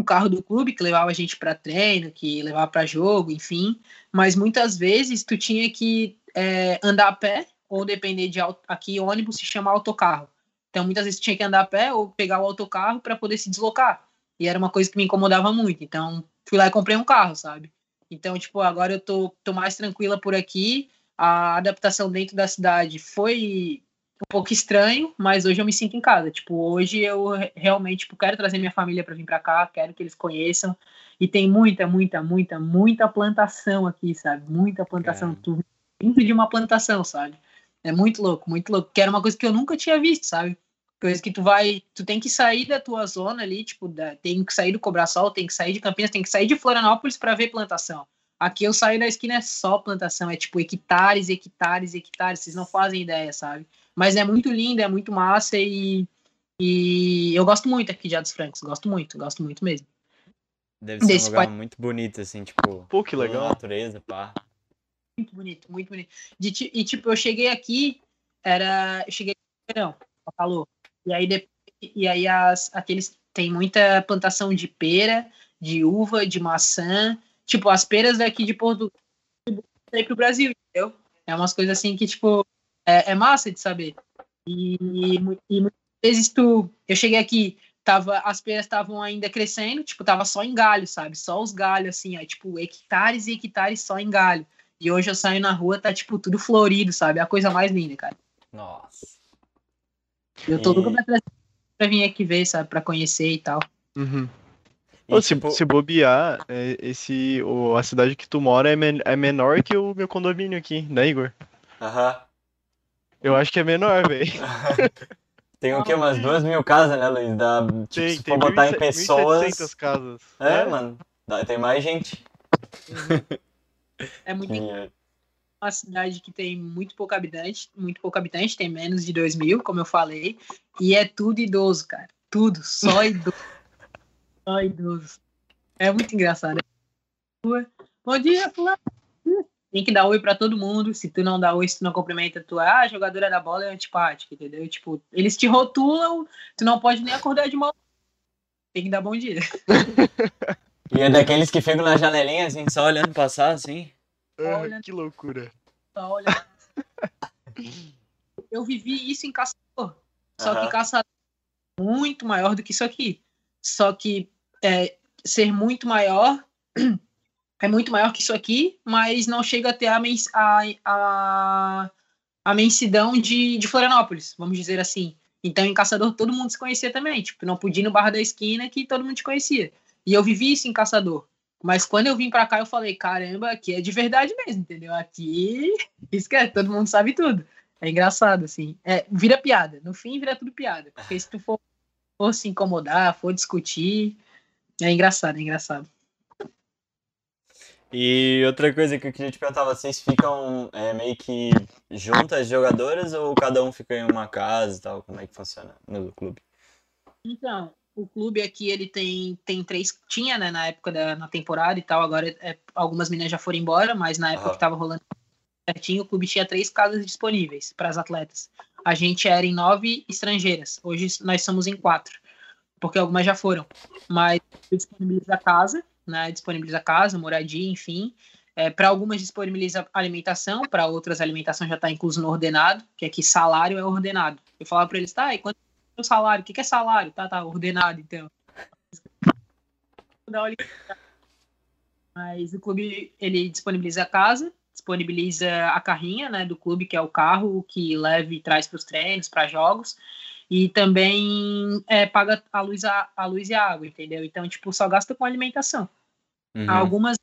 o carro do clube que levava a gente para treino, que levava para jogo, enfim. Mas muitas vezes tu tinha que é, andar a pé ou depender de aqui ônibus se chama autocarro. Então muitas vezes tu tinha que andar a pé ou pegar o autocarro para poder se deslocar. E era uma coisa que me incomodava muito. Então fui lá e comprei um carro, sabe? Então tipo agora eu tô, tô mais tranquila por aqui. A adaptação dentro da cidade foi um pouco estranho, mas hoje eu me sinto em casa. Tipo, hoje eu re- realmente tipo, quero trazer minha família para vir para cá, quero que eles conheçam. E tem muita, muita, muita, muita plantação aqui, sabe? Muita plantação. Tu dentro de uma plantação, sabe? É muito louco, muito louco. Que era uma coisa que eu nunca tinha visto, sabe? Coisa que tu vai, tu tem que sair da tua zona ali, tipo, da, tem que sair do Cobrasol, tem que sair de Campinas, tem que sair de Florianópolis para ver plantação. Aqui eu saio da esquina é só plantação, é tipo hectares, hectares, hectares, vocês não fazem ideia, sabe? Mas é muito lindo, é muito massa e, e eu gosto muito aqui de Ados Francos, gosto muito, gosto muito mesmo. Deve ser um Desse lugar pai- muito bonito, assim, tipo, Pô, que legal. natureza, pá. Muito bonito, muito bonito. De e tipo, eu cheguei aqui, era. Eu cheguei no verão, calor. E aí, depois, e aí as, aqueles. Tem muita plantação de pera, de uva, de maçã. Tipo, as peras daqui de Portugal para pro Brasil, entendeu? É umas coisas assim que, tipo, é, é massa de saber. E, e muitas vezes tu. Eu cheguei aqui, tava, as peras estavam ainda crescendo, tipo, tava só em galho, sabe? Só os galhos, assim, ó, tipo, hectares e hectares só em galho. E hoje eu saio na rua, tá, tipo, tudo florido, sabe? É a coisa mais linda, cara. Nossa. Eu tô E- louco pra, pra vir aqui ver, sabe? Pra conhecer e tal. Uhum. E, se, tipo, se bobear, é, esse, o, a cidade que tu mora é, men- é menor que o meu condomínio aqui, né, Igor? aham. Eu acho que é menor, velho. Tem o quê? Umas duas mil casas, né, Luiz? Dá, tipo, Tem, se tem for botar em 1.700 pessoas. 1.700 casas. É, mano. dá- Tem mais gente. É muito E, uma cidade que tem muito pouco habitante, muito pouco habitante, tem menos de 2 mil, como eu falei, e é tudo idoso, cara. Tudo, só idoso. só idoso. É muito engraçado. Bom dia, fulano. Tem que dar oi pra todo mundo. Se tu não dá oi, se tu não cumprimenta, tu é ah, a jogadora da bola é antipática, entendeu? Tipo, eles te rotulam, tu não pode nem acordar de mal. Tem que dar bom dia. e é daqueles que ficam na janelinha, assim, só olhando passar, assim. Ah, Olha- que loucura. Só olha. Eu vivi isso em Caçador. Só que Caçador é muito maior do que isso aqui. Só que é, ser muito maior é muito maior que isso aqui, mas não chega a ter a, mens- a, a, a mensidão de, de Florianópolis, vamos dizer assim. Então, em Caçador, todo mundo se conhecia também. Tipo, não podia ir no bar da esquina que todo mundo te conhecia. E eu vivi isso em Caçador. Mas quando eu vim pra cá, eu falei, caramba, aqui é de verdade mesmo, entendeu? Aqui, esquece, todo mundo sabe tudo. É engraçado, assim. É, vira piada. No fim, vira tudo piada. Porque se tu for, for se incomodar, for discutir, É engraçado, é engraçado. E outra coisa que eu queria te perguntar, vocês ficam é, meio que juntas jogadoras ou cada um fica em uma casa e tal? Como é que funciona no clube? Então, o clube aqui ele tem, tem três. Tinha, né, na época da na temporada e tal. Agora é, algumas meninas já foram embora, mas na época Aham. que tava rolando certinho, o clube tinha três casas disponíveis para as atletas. A gente era em nove estrangeiras. Hoje nós somos em quatro, porque algumas já foram. Mas disponibiliza a casa, né? Disponibiliza casa, moradia, enfim. É, para algumas disponibiliza alimentação, para outras alimentação já está incluso no ordenado, que aqui salário é ordenado. Eu falava para eles, tá, e quanto é o salário? O que, que é salário? Tá, tá, ordenado, então. Mas o clube, ele disponibiliza a casa, disponibiliza a carrinha, né, do clube, que é o carro que leva e traz para os treinos, para jogos, e também é, paga a luz, a, a luz e a água, entendeu? Então, tipo, só gasta com alimentação. Uhum. Algumas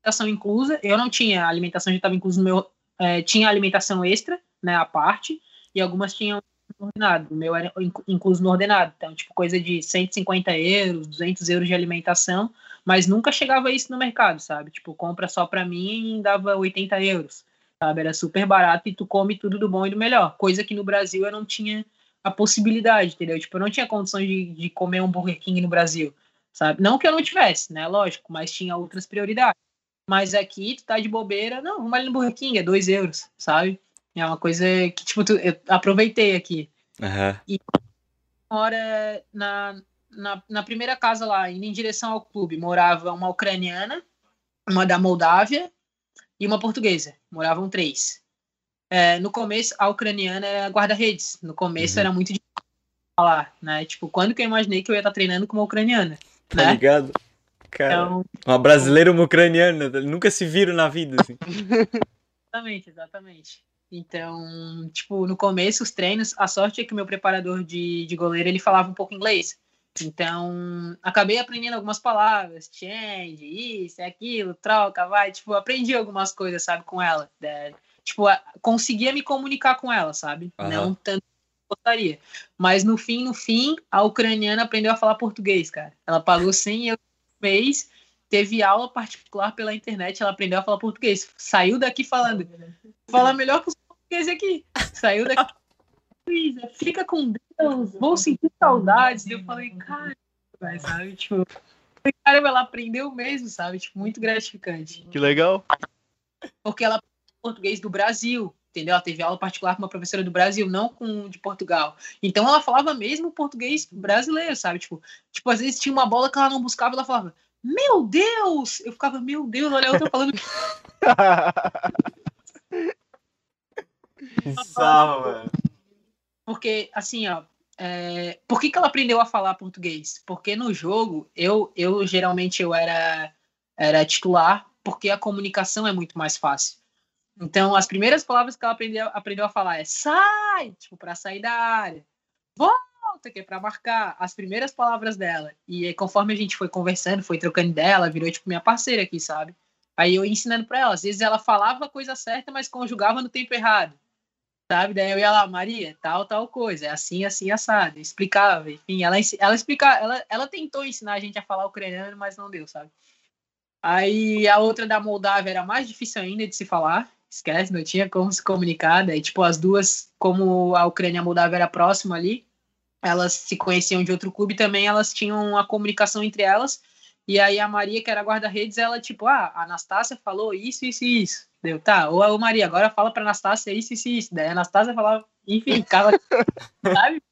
alimentação inclusa, eu não tinha, alimentação já estava inclusa no meu, é, tinha alimentação extra, né, a parte, e algumas tinham ordenado, o meu era inclu- incluso no ordenado, então, tipo, coisa de 150 euros, 200 euros de alimentação, mas nunca chegava isso no mercado, sabe, tipo, compra só pra mim e dava 80 euros, sabe, era super barato e tu come tudo do bom e do melhor, coisa que no Brasil eu não tinha a possibilidade, entendeu, tipo, eu não tinha condições de, de comer um Burger King no Brasil, sabe, não que eu não tivesse, né, lógico, mas tinha outras prioridades, mas aqui tu tá de bobeira, não, vamos ali no Burger King, é 2 euros, sabe, é uma coisa que, tipo, tu- eu aproveitei aqui. Aham. Uma hora, na, na, na primeira casa lá, indo em direção ao clube, morava uma ucraniana, uma da Moldávia e uma portuguesa. Moravam três. É, no começo, a ucraniana era guarda-redes. No começo Uhum. era muito difícil falar, né? Tipo, quando que eu imaginei que eu ia estar treinando com uma ucraniana, Tá né? ligado? Cara, Então, uma brasileira e uma ucraniana, nunca se viram na vida, assim. Exatamente, exatamente. Então, tipo, no começo, os treinos, a sorte é que o meu preparador de, de goleiro, ele falava um pouco inglês. Então, acabei aprendendo algumas palavras, change, isso, é aquilo, troca, vai, tipo, aprendi algumas coisas, sabe, com ela. né? Tipo, a- conseguia me comunicar com ela, sabe? Aham. Não tanto gostaria. Mas no fim, no fim, a ucraniana aprendeu a falar português, cara. Ela pagou 100 euros por mês, teve aula particular pela internet, ela aprendeu a falar português. Saiu daqui falando, fala melhor que os portugueses aqui. Saiu daqui. Luísa, fica com Deus, vou sentir saudades. E eu falei, cara, sabe? Tipo, caramba, ela aprendeu mesmo, sabe? Tipo, muito gratificante. Que legal. Porque ela português do Brasil, entendeu? Ela teve aula particular com uma professora do Brasil, não com de Portugal. Então ela falava mesmo português brasileiro, sabe? Tipo, tipo, às vezes tinha uma bola que ela não buscava, ela falava, meu Deus! Eu ficava, meu Deus, olha a outra falando mano. Porque, assim, ó, é, por que, que ela aprendeu a falar português? Porque no jogo, eu, eu geralmente eu era, era titular, porque a comunicação é muito mais fácil. Então, as primeiras palavras que ela aprendeu, aprendeu a falar é sai, tipo, para sair da área. Volta, que é para marcar. As primeiras palavras dela. E aí, conforme a gente foi conversando, foi trocando ideia, ela virou, tipo, minha parceira aqui, sabe? Aí eu ia ensinando para ela. Às vezes ela falava a coisa certa, mas conjugava no tempo errado sabe? Daí eu ia lá, Maria, tal, tal coisa, é assim, assim, assado, explicava, enfim, ela, ela explicava, ela, ela tentou ensinar a gente a falar ucraniano, mas não deu, sabe? Aí a outra da Moldávia era mais difícil ainda de se falar, esquece, não tinha como se comunicar, daí, tipo, as duas, como a Ucrânia e a Moldávia era próxima ali, elas se conheciam de outro clube também, elas tinham a comunicação entre elas, e aí a Maria, que era guarda-redes, ela, tipo, ah, a Anastácia falou isso, isso e isso. Deu, tá, ou a Maria, agora fala pra Anastácia isso, isso e isso. Daí a Anastácia falava, enfim, ficava, sabe?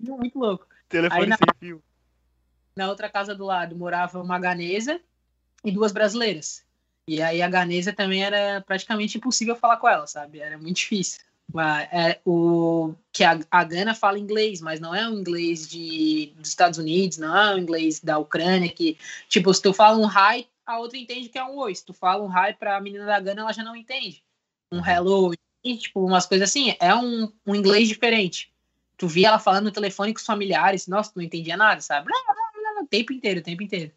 Muito louco. Telefone Aí na- sem fio. Na outra casa do lado morava uma ganesa e duas brasileiras. E aí a ganesa também era praticamente impossível falar com ela, sabe? Era muito difícil. É, o que a, a Gana fala inglês, mas não é o inglês de, dos Estados Unidos, não é o inglês da Ucrânia, que, tipo, se tu fala um hi, a outra entende que é um oi. Se tu fala um hi pra menina da Gana, ela já não entende. Um hello, e, tipo, umas coisas assim. É um, um inglês diferente. Tu via ela falando no telefone com os familiares, nossa, tu não entendia nada, sabe? O tempo inteiro, o tempo inteiro.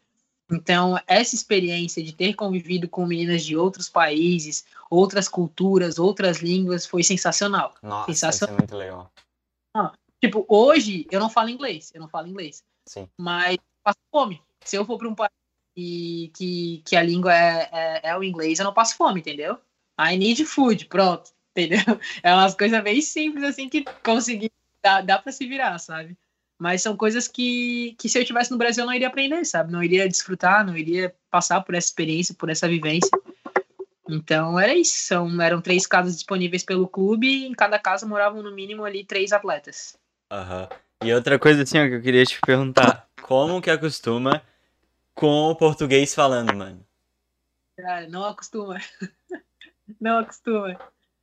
Então, essa experiência de ter convivido com meninas de outros países, outras culturas, outras línguas, foi sensacional. Nossa, Sensacional. é muito legal. Tipo, hoje eu não falo inglês, eu não falo inglês. Sim. Mas passo fome. Se eu for para um país que, que, que a língua é, é, é, o inglês, eu não passo fome, entendeu? I need food, pronto, entendeu? É umas coisas bem simples, assim, que conseguir, dá, dá para se virar, sabe? Mas são coisas que, que se eu estivesse no Brasil eu não iria aprender, sabe? Não iria desfrutar, não iria passar por essa experiência, por essa vivência. Então era isso. São, eram três casas disponíveis pelo clube e em cada casa moravam no mínimo ali três atletas. Aham. Uhum. E outra coisa assim ó, que eu queria te perguntar, como que acostuma com o português falando, mano? Cara, não acostuma. não acostuma.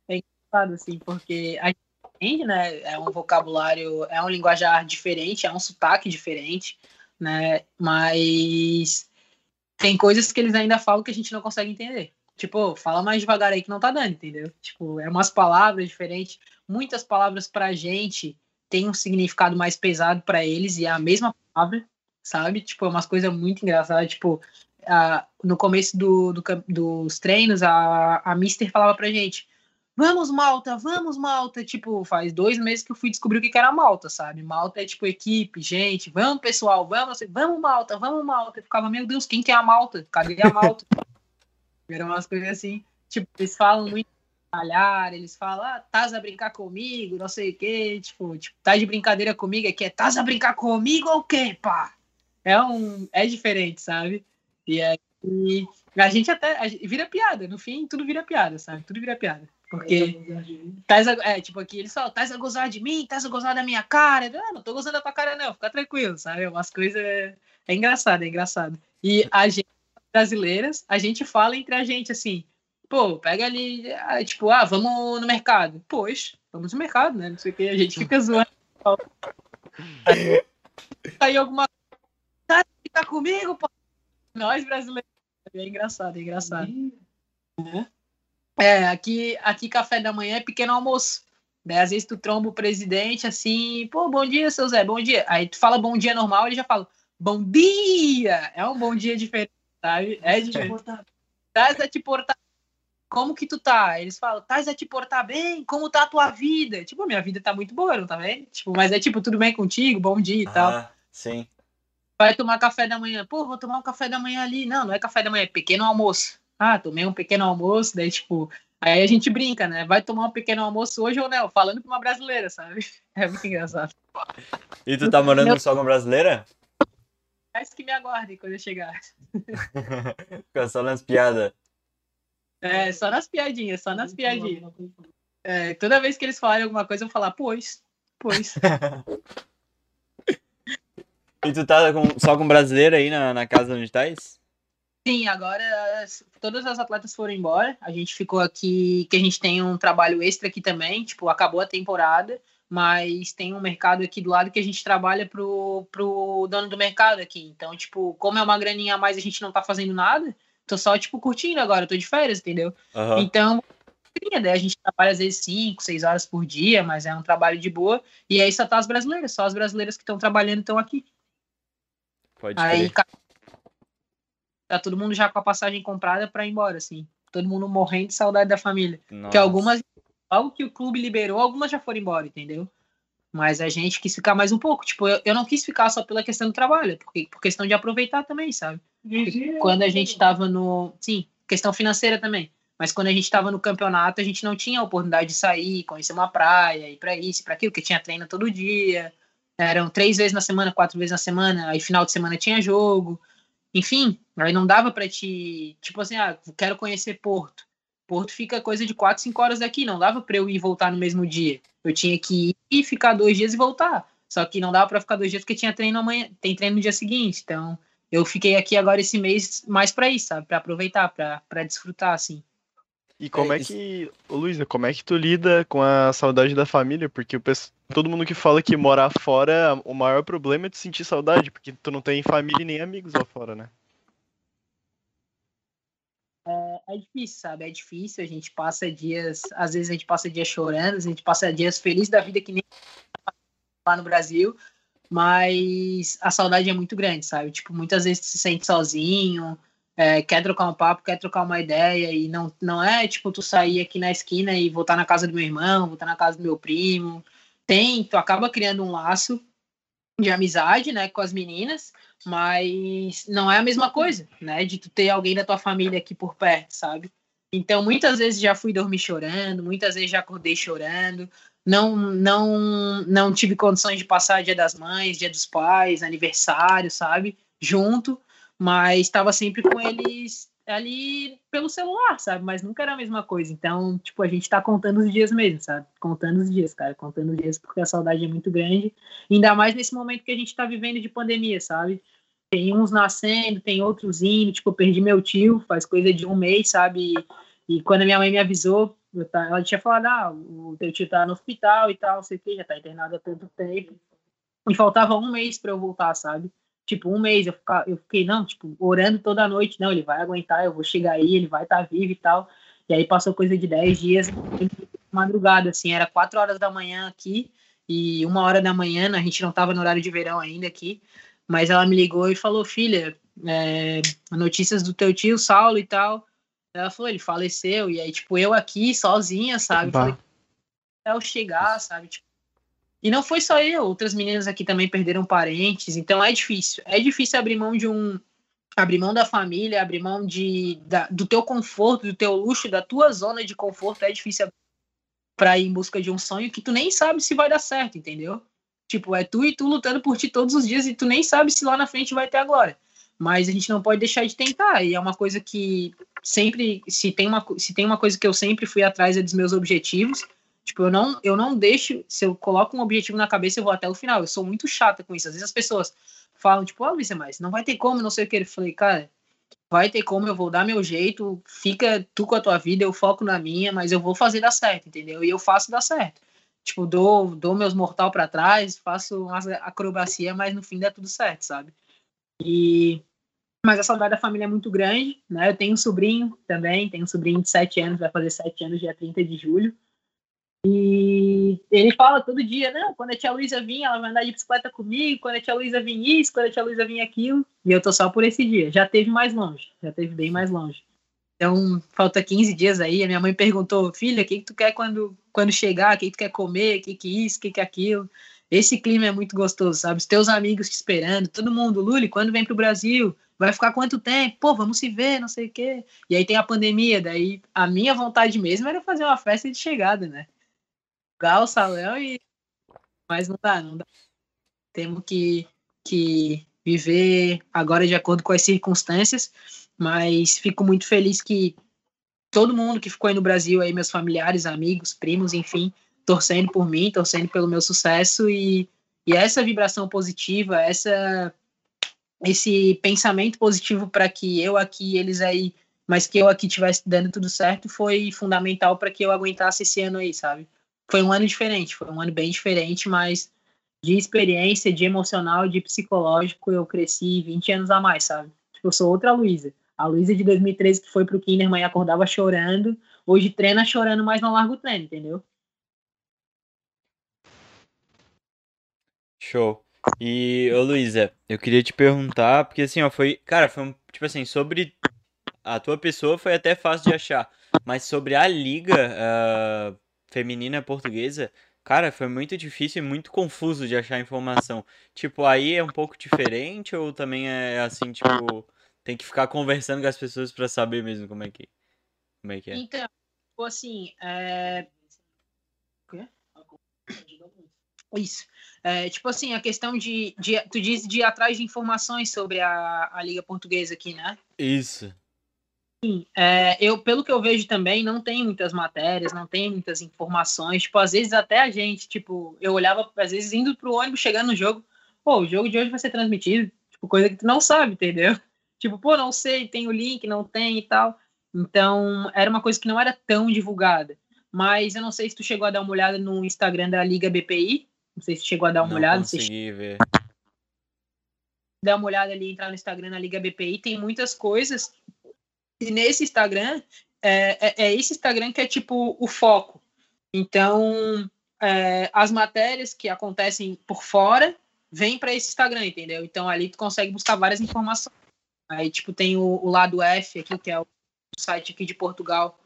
É engraçado, assim, porque a gente entende, né? É um vocabulário, é um linguajar diferente, é um sotaque diferente, né? Mas tem coisas que eles ainda falam que a gente não consegue entender. Tipo, fala mais devagar aí que não tá dando, entendeu? Tipo, é umas palavras diferentes. Muitas palavras pra gente tem um significado mais pesado para eles e é a mesma palavra, sabe? Tipo, é umas coisas muito engraçadas. Tipo, a, no começo do, do, dos treinos, a, a Mister falava pra gente: Vamos, Malta, vamos, Malta. Tipo, faz dois meses que eu fui descobrir o que era Malta, sabe? Malta é tipo equipe, gente, vamos, pessoal, vamos, vamos, Malta, vamos, Malta. Eu ficava, meu Deus, quem que é a Malta? Cadê a Malta? Eram umas coisas assim, tipo, eles falam muito falhar, eles falam, ah, tás a brincar comigo, não sei o quê, tipo, tipo, tá de brincadeira comigo aqui, é tás a brincar comigo ou o quê, pá? É um, é diferente, sabe? E aí, a gente até, a gente, vira piada, no fim, tudo vira piada, sabe? Tudo vira piada. Porque. Tás a, é, tipo, aqui eles falam, tás a gozar de mim, tás a gozar da minha cara. Eu, ah, não tô gozando da tua cara, não, fica tranquilo, sabe? Umas coisas. É, é engraçado, é engraçado. E a gente, brasileiras, a gente fala entre a gente assim, pô, pega ali, ah, tipo, ah, vamos no mercado. Pois, vamos no mercado, né? Não sei o que, a gente fica zoando. Aí, alguma coisa, fica comigo, pô. Nós brasileiros. É engraçado, é engraçado. É, aqui, aqui café da manhã é pequeno almoço. Né? Às vezes tu tromba o presidente assim, pô, bom dia, seu Zé, bom dia. Aí tu fala bom dia normal, ele já fala, bom dia! É um bom dia diferente, sabe? É diferente. Traz a te portar. Como que tu tá? Eles falam, traz a te portar bem? Como tá a tua vida? Tipo, minha vida tá muito boa, não tá vendo? Tipo, mas é tipo, tudo bem contigo? Bom dia e ah, tal. Sim. Vai tomar café da manhã. Pô, vou tomar um café da manhã ali. Não, não é café da manhã, é pequeno almoço. Ah, tomei um pequeno almoço, daí, tipo, aí a gente brinca, né? Vai tomar um pequeno almoço hoje ou não? Falando com uma brasileira, sabe? É muito engraçado. E tu tá morando Meu... só com brasileira? Mas que me aguardem quando eu chegar. Fica só nas piadas. É, só nas piadinhas, só nas piadinhas. É, toda vez que eles falarem alguma coisa, eu vou falar, pois, pois. e tu tá com, só com brasileira aí na, na casa onde estás? Sim, agora todas as atletas foram embora. A gente ficou aqui, que a gente tem um trabalho extra aqui também. Tipo, acabou a temporada, mas tem um mercado aqui do lado que a gente trabalha pro, pro dono do mercado aqui. Então, tipo, como é uma graninha a mais, a gente não tá fazendo nada. Tô só, tipo, curtindo agora, tô de férias, entendeu? Uhum. Então, né? a gente trabalha às vezes 5, 6 horas por dia, mas é um trabalho de boa. E aí só tá as brasileiras, só as brasileiras que estão trabalhando estão aqui. Pode aí, crer tá todo mundo já com a passagem comprada para ir embora, assim. Todo mundo morrendo de saudade da família. Nossa. Que algumas, algo que o clube liberou, algumas já foram embora, entendeu? Mas a gente quis ficar mais um pouco. Tipo, eu, eu não quis ficar só pela questão do trabalho, porque, por questão de aproveitar também, sabe? Quando a gente tava no. Sim, questão financeira também. Mas quando a gente estava no campeonato, a gente não tinha a oportunidade de sair, conhecer uma praia, ir para isso, para aquilo, porque tinha treino todo dia. Eram três vezes na semana, quatro vezes na semana, aí final de semana tinha jogo. Enfim, aí não dava para te, tipo assim, ah, quero conhecer Porto. Porto fica coisa de 4, 5 horas daqui, não dava para eu ir e voltar no mesmo dia. Eu tinha que ir e ficar dois dias e voltar. Só que não dava para ficar dois dias porque tinha treino amanhã, tem treino no dia seguinte. Então, eu fiquei aqui agora esse mês mais para isso, sabe? Para aproveitar, para desfrutar assim. E como é, é que, Luísa, como é que tu lida com a saudade da família? Porque o pessoal, todo mundo que fala que morar fora, o maior problema é de sentir saudade, porque tu não tem família nem amigos lá fora, né? É, é, difícil, sabe? É difícil. A gente passa dias, às vezes a gente passa dias chorando, a gente passa dias felizes da vida que nem lá no Brasil, mas a saudade é muito grande, sabe? Tipo, muitas vezes se sente sozinho, é, quer trocar um papo, quer trocar uma ideia, e não, não é tipo tu sair aqui na esquina e voltar na casa do meu irmão, voltar na casa do meu primo. Tem, tu acaba criando um laço, de amizade, né, com as meninas, mas não é a mesma coisa, né, de tu ter alguém da tua família aqui por perto, sabe? Então, muitas vezes já fui dormir chorando, muitas vezes já acordei chorando, não não não tive condições de passar Dia das Mães, Dia dos Pais, aniversário, sabe? Junto, mas estava sempre com eles ali pelo celular, sabe? Mas nunca era a mesma coisa. Então, tipo, a gente tá contando os dias mesmo, sabe? Contando os dias, cara, contando os dias porque a saudade é muito grande. Ainda mais nesse momento que a gente tá vivendo de pandemia, sabe? Tem uns nascendo, tem outros indo. Tipo, eu perdi meu tio faz coisa de um mês, sabe? E, e quando a minha mãe me avisou, tá, ela tinha falado: ah, o teu tio tá no hospital e tal, sei o que, já tá internado há tanto tempo. E faltava um mês para eu voltar, sabe? Tipo, um mês, eu, fica, eu fiquei, não, tipo, orando toda noite, não, ele vai aguentar, eu vou chegar aí, ele vai estar tá vivo e tal. E aí passou coisa de 10 dias, madrugada, assim, era 4 horas da manhã aqui, e uma hora da manhã, a gente não tava no horário de verão ainda aqui, mas ela me ligou e falou, filha, é, notícias do teu tio Saulo e tal. Ela falou, ele faleceu, e aí, tipo, eu aqui sozinha, sabe? Falei, até eu chegar, sabe? Tipo, e não foi só eu, outras meninas aqui também perderam parentes, então é difícil. É difícil abrir mão de um. abrir mão da família, abrir mão de, da, do teu conforto, do teu luxo, da tua zona de conforto. É difícil para ir em busca de um sonho que tu nem sabe se vai dar certo, entendeu? Tipo, é tu e tu lutando por ti todos os dias e tu nem sabe se lá na frente vai ter agora. Mas a gente não pode deixar de tentar. E é uma coisa que sempre, se tem uma, se tem uma coisa que eu sempre fui atrás é dos meus objetivos Tipo, eu não, eu não deixo, se eu coloco um objetivo na cabeça, eu vou até o final. Eu sou muito chata com isso. Às vezes as pessoas falam, tipo, ó, oh, Luísa, mas não vai ter como, não sei o que. Eu falei, cara, vai ter como, eu vou dar meu jeito, fica tu com a tua vida, eu foco na minha, mas eu vou fazer dar certo, entendeu? E eu faço dar certo. Tipo, dou, dou meus mortal para trás, faço umas acrobacia, mas no fim dá tudo certo, sabe? E mas a saudade da família é muito grande, né? Eu tenho um sobrinho também, tenho um sobrinho de 7 anos, vai fazer 7 anos dia 30 de julho. E ele fala todo dia, não, quando a tia Luísa vinha, ela vai andar de bicicleta comigo, quando a tia Luísa vinha isso, quando a tia Luísa vinha aquilo. E eu tô só por esse dia. Já teve mais longe, já teve bem mais longe. Então, falta 15 dias aí. A minha mãe perguntou, filha, o que, que tu quer quando, quando chegar? O que, que tu quer comer? O que, que isso? O que, que aquilo? Esse clima é muito gostoso, sabe? Os teus amigos te esperando, todo mundo. Luli, quando vem pro Brasil? Vai ficar quanto tempo? Pô, vamos se ver, não sei o quê. E aí tem a pandemia, daí a minha vontade mesmo era fazer uma festa de chegada, né? O salão e. Mas não dá, não dá. Temos que, que viver agora de acordo com as circunstâncias, mas fico muito feliz que todo mundo que ficou aí no Brasil, aí, meus familiares, amigos, primos, enfim, torcendo por mim, torcendo pelo meu sucesso e, e essa vibração positiva, essa esse pensamento positivo para que eu aqui, eles aí, mas que eu aqui tivesse dando tudo certo, foi fundamental para que eu aguentasse esse ano aí, sabe? Foi um ano diferente, foi um ano bem diferente, mas de experiência, de emocional, de psicológico, eu cresci 20 anos a mais, sabe? Tipo, eu sou outra Luísa. A Luísa de 2013 que foi pro Kinderman e acordava chorando, hoje treina chorando, mas não larga o treino, entendeu? Show. E, ô Luísa, eu queria te perguntar, porque assim, ó, foi, cara, foi um, tipo assim, sobre a tua pessoa foi até fácil de achar, mas sobre a liga, uh, feminina portuguesa, cara, foi muito difícil e muito confuso de achar informação. Tipo, aí é um pouco diferente ou também é assim, tipo, tem que ficar conversando com as pessoas para saber mesmo como é que como é que é? Então, assim, é... Isso. É, tipo assim, a questão de, de. Tu diz de ir atrás de informações sobre a, a Liga Portuguesa aqui, né? Isso. Sim, é, eu, pelo que eu vejo também, não tem muitas matérias, não tem muitas informações. Tipo, às vezes até a gente, tipo, eu olhava, às vezes, indo pro ônibus, chegando no jogo, pô, o jogo de hoje vai ser transmitido, tipo, coisa que tu não sabe, entendeu? Tipo, pô, não sei, tem o link, não tem e tal. Então, era uma coisa que não era tão divulgada. Mas eu não sei se tu chegou a dar uma olhada no Instagram da Liga BPI. Não sei se chegou a dar uma não olhada. Consegui ver. Dar uma olhada ali, entrar no Instagram da Liga BPI. Tem muitas coisas e nesse Instagram, é, é, é, esse Instagram que é tipo o foco. Então, é, as matérias que acontecem por fora vêm para esse Instagram, entendeu? Então, ali tu consegue buscar várias informações. Aí, tipo, tem o, o lado F aqui, que é o site aqui de Portugal,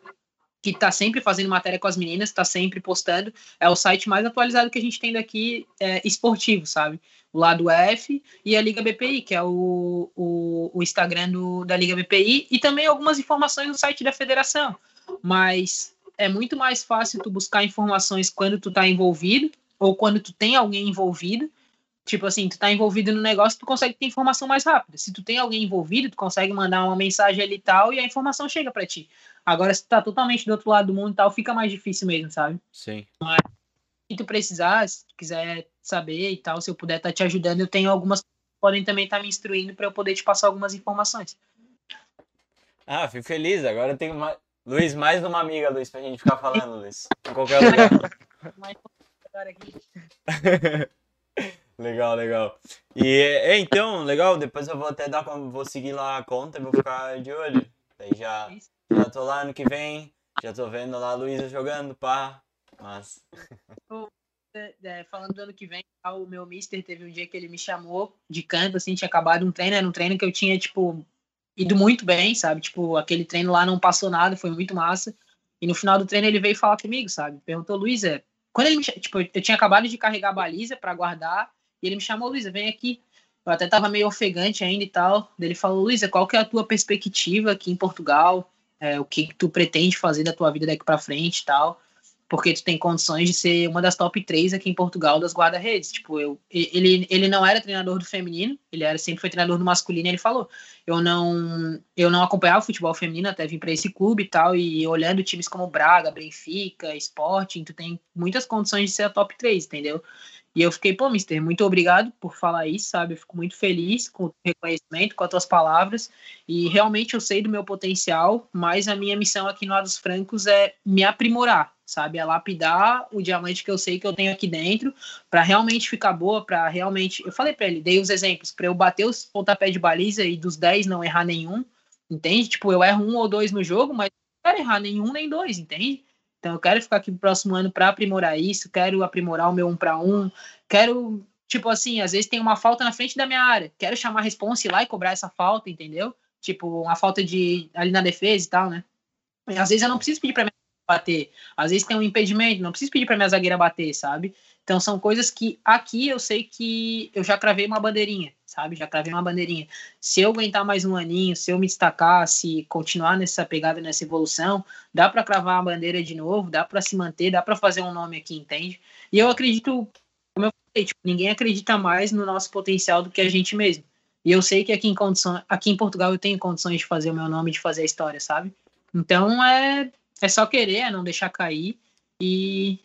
que tá sempre fazendo matéria com as meninas, tá sempre postando. É o site mais atualizado que a gente tem daqui, é, esportivo, sabe? O lado F e a Liga BPI, que é o, o, o Instagram do, da Liga BPI, e também algumas informações no site da federação. Mas é muito mais fácil tu buscar informações quando tu tá envolvido, ou quando tu tem alguém envolvido, Tipo assim, tu tá envolvido no negócio, tu consegue ter informação mais rápida. Se tu tem alguém envolvido, tu consegue mandar uma mensagem ali e tal, e a informação chega para ti. Agora, se tu tá totalmente do outro lado do mundo e tal, fica mais difícil mesmo, sabe? Sim. Mas se tu precisar, se tu quiser saber e tal, se eu puder estar tá te ajudando, eu tenho algumas podem também estar tá me instruindo para eu poder te passar algumas informações. Ah, fico feliz. Agora eu tenho mais. Luiz, mais uma amiga, Luiz, pra gente ficar falando, Luiz. Em qualquer lugar. Legal, legal. E é, então, legal, depois eu vou até dar vou seguir lá a conta e vou ficar de olho. Daí já, já tô lá ano que vem, já tô vendo lá a Luísa jogando, pá. Mas. É, é, falando do ano que vem, o meu mister teve um dia que ele me chamou de canto, assim, tinha acabado um treino, era um treino que eu tinha, tipo, ido muito bem, sabe? Tipo, aquele treino lá não passou nada, foi muito massa. E no final do treino ele veio falar comigo, sabe? Perguntou, Luísa, quando ele me, tipo, eu tinha acabado de carregar a baliza para guardar e ele me chamou, Luísa, vem aqui. Eu até tava meio ofegante ainda e tal. Ele falou, Luísa, qual que é a tua perspectiva aqui em Portugal? É, o que, que tu pretende fazer da tua vida daqui para frente e tal? Porque tu tem condições de ser uma das top 3 aqui em Portugal das guarda-redes. Tipo, eu, ele, ele não era treinador do feminino, ele era sempre foi treinador do masculino. ele falou: eu não eu não acompanhava o futebol feminino até vir para esse clube e tal. E olhando times como Braga, Benfica, Sporting, tu tem muitas condições de ser a top 3, entendeu? E eu fiquei, pô, mister, muito obrigado por falar isso, sabe? Eu fico muito feliz com o reconhecimento, com as tuas palavras. E realmente eu sei do meu potencial, mas a minha missão aqui no dos Francos é me aprimorar, sabe? É lapidar o diamante que eu sei que eu tenho aqui dentro para realmente ficar boa, para realmente. Eu falei para ele, dei os exemplos, para eu bater os pontapés de baliza e dos 10 não errar nenhum, entende? Tipo, eu erro um ou dois no jogo, mas não quero errar nenhum nem dois, entende? Então eu quero ficar aqui no próximo ano para aprimorar isso, quero aprimorar o meu um para um, quero, tipo assim, às vezes tem uma falta na frente da minha área, quero chamar a responsa lá e cobrar essa falta, entendeu? Tipo, uma falta de ali na defesa e tal, né? E às vezes eu não preciso pedir para minha bater, às vezes tem um impedimento, não preciso pedir para minha zagueira bater, sabe? Então são coisas que aqui eu sei que eu já cravei uma bandeirinha, sabe? Já cravei uma bandeirinha. Se eu aguentar mais um aninho, se eu me destacar, se continuar nessa pegada, nessa evolução, dá para cravar a bandeira de novo, dá para se manter, dá para fazer um nome aqui, entende? E eu acredito, como eu falei, tipo, ninguém acredita mais no nosso potencial do que a gente mesmo. E eu sei que aqui em condição, aqui em Portugal eu tenho condições de fazer o meu nome, de fazer a história, sabe? Então é é só querer, é não deixar cair e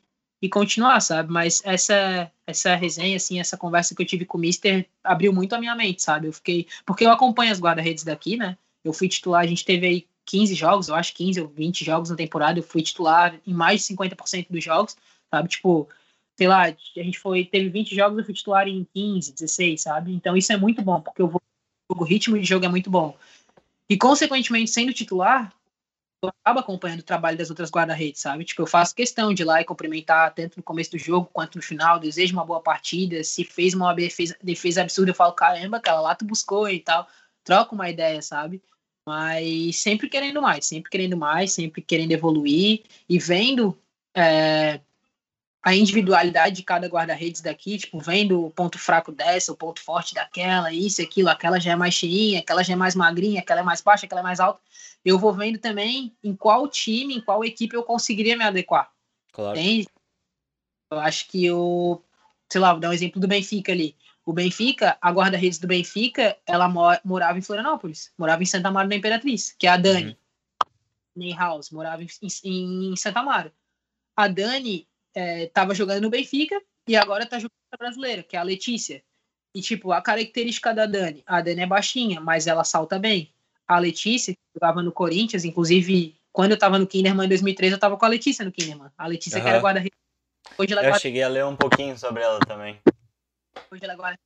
e continuar, sabe? Mas essa essa resenha, assim, essa conversa que eu tive com o Mister abriu muito a minha mente, sabe? Eu fiquei. Porque eu acompanho as guarda-redes daqui, né? Eu fui titular, a gente teve aí 15 jogos, eu acho 15 ou 20 jogos na temporada, eu fui titular em mais de 50% dos jogos, sabe? Tipo, sei lá, a gente foi, teve 20 jogos, eu fui titular em 15, 16, sabe? Então isso é muito bom, porque vou, o ritmo de jogo é muito bom. E, consequentemente, sendo titular, acabo acompanhando o trabalho das outras guarda-redes, sabe? Tipo, eu faço questão de ir lá e cumprimentar, tanto no começo do jogo quanto no final, desejo uma boa partida. Se fez uma defesa, defesa absurda, eu falo, caramba, aquela lá tu buscou e tal. Troco uma ideia, sabe? Mas sempre querendo mais, sempre querendo mais, sempre querendo evoluir e vendo é, a individualidade de cada guarda-redes daqui, tipo, vendo o ponto fraco dessa, o ponto forte daquela, isso, aquilo, aquela já é mais cheinha, aquela já é mais magrinha, aquela é mais baixa, aquela é mais alta eu vou vendo também em qual time, em qual equipe eu conseguiria me adequar. Claro. Entende? Eu acho que o, sei lá, vou dar um exemplo do Benfica ali. O Benfica, a guarda-redes do Benfica, ela morava em Florianópolis, morava em Santa Maria da Imperatriz, que é a Dani. Uhum. House, morava em, em, em, Santa Maria. A Dani estava é, jogando no Benfica e agora está jogando na brasileira, que é a Letícia. E, tipo, a característica da Dani, a Dani é baixinha, mas ela salta bem a Letícia, que jogava no Corinthians, inclusive quando eu tava no Kinderman em 2003, eu tava com a Letícia no Kinderman. A Letícia uhum. que era guarda-redes. Hoje ela é guarda... Eu cheguei a ler um pouquinho sobre ela também. Hoje ela é guarda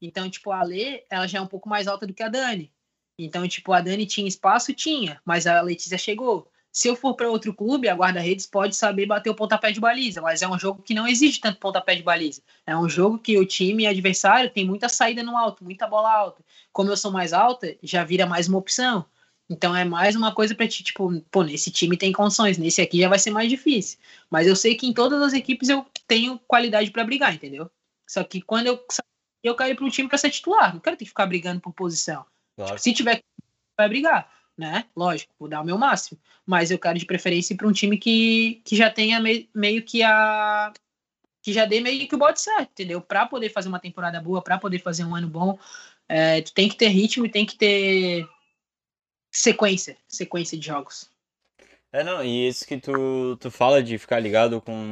Então, tipo, a Lê, ela já é um pouco mais alta do que a Dani. Então, tipo, a Dani tinha espaço? Tinha, mas a Letícia chegou. Se eu for para outro clube, a guarda-redes pode saber bater o pontapé de baliza, mas é um jogo que não existe tanto pontapé de baliza. É um jogo que o time adversário tem muita saída no alto, muita bola alta. Como eu sou mais alta, já vira mais uma opção. Então é mais uma coisa pra ti, tipo, pô, nesse time tem condições, nesse aqui já vai ser mais difícil. Mas eu sei que em todas as equipes eu tenho qualidade para brigar, entendeu? Só que quando eu eu caio para um time para ser titular, não quero ter que ficar brigando por posição. Claro. Se tiver vai brigar, né? Lógico, vou dar o meu máximo, mas eu quero de preferência para um time que, que já tenha me, meio que a que já dê meio que o bote certo, entendeu? Para poder fazer uma temporada boa, para poder fazer um ano bom, é, tu tem que ter ritmo e tem que ter sequência, sequência de jogos. É, não, e isso que tu, tu fala de ficar ligado com,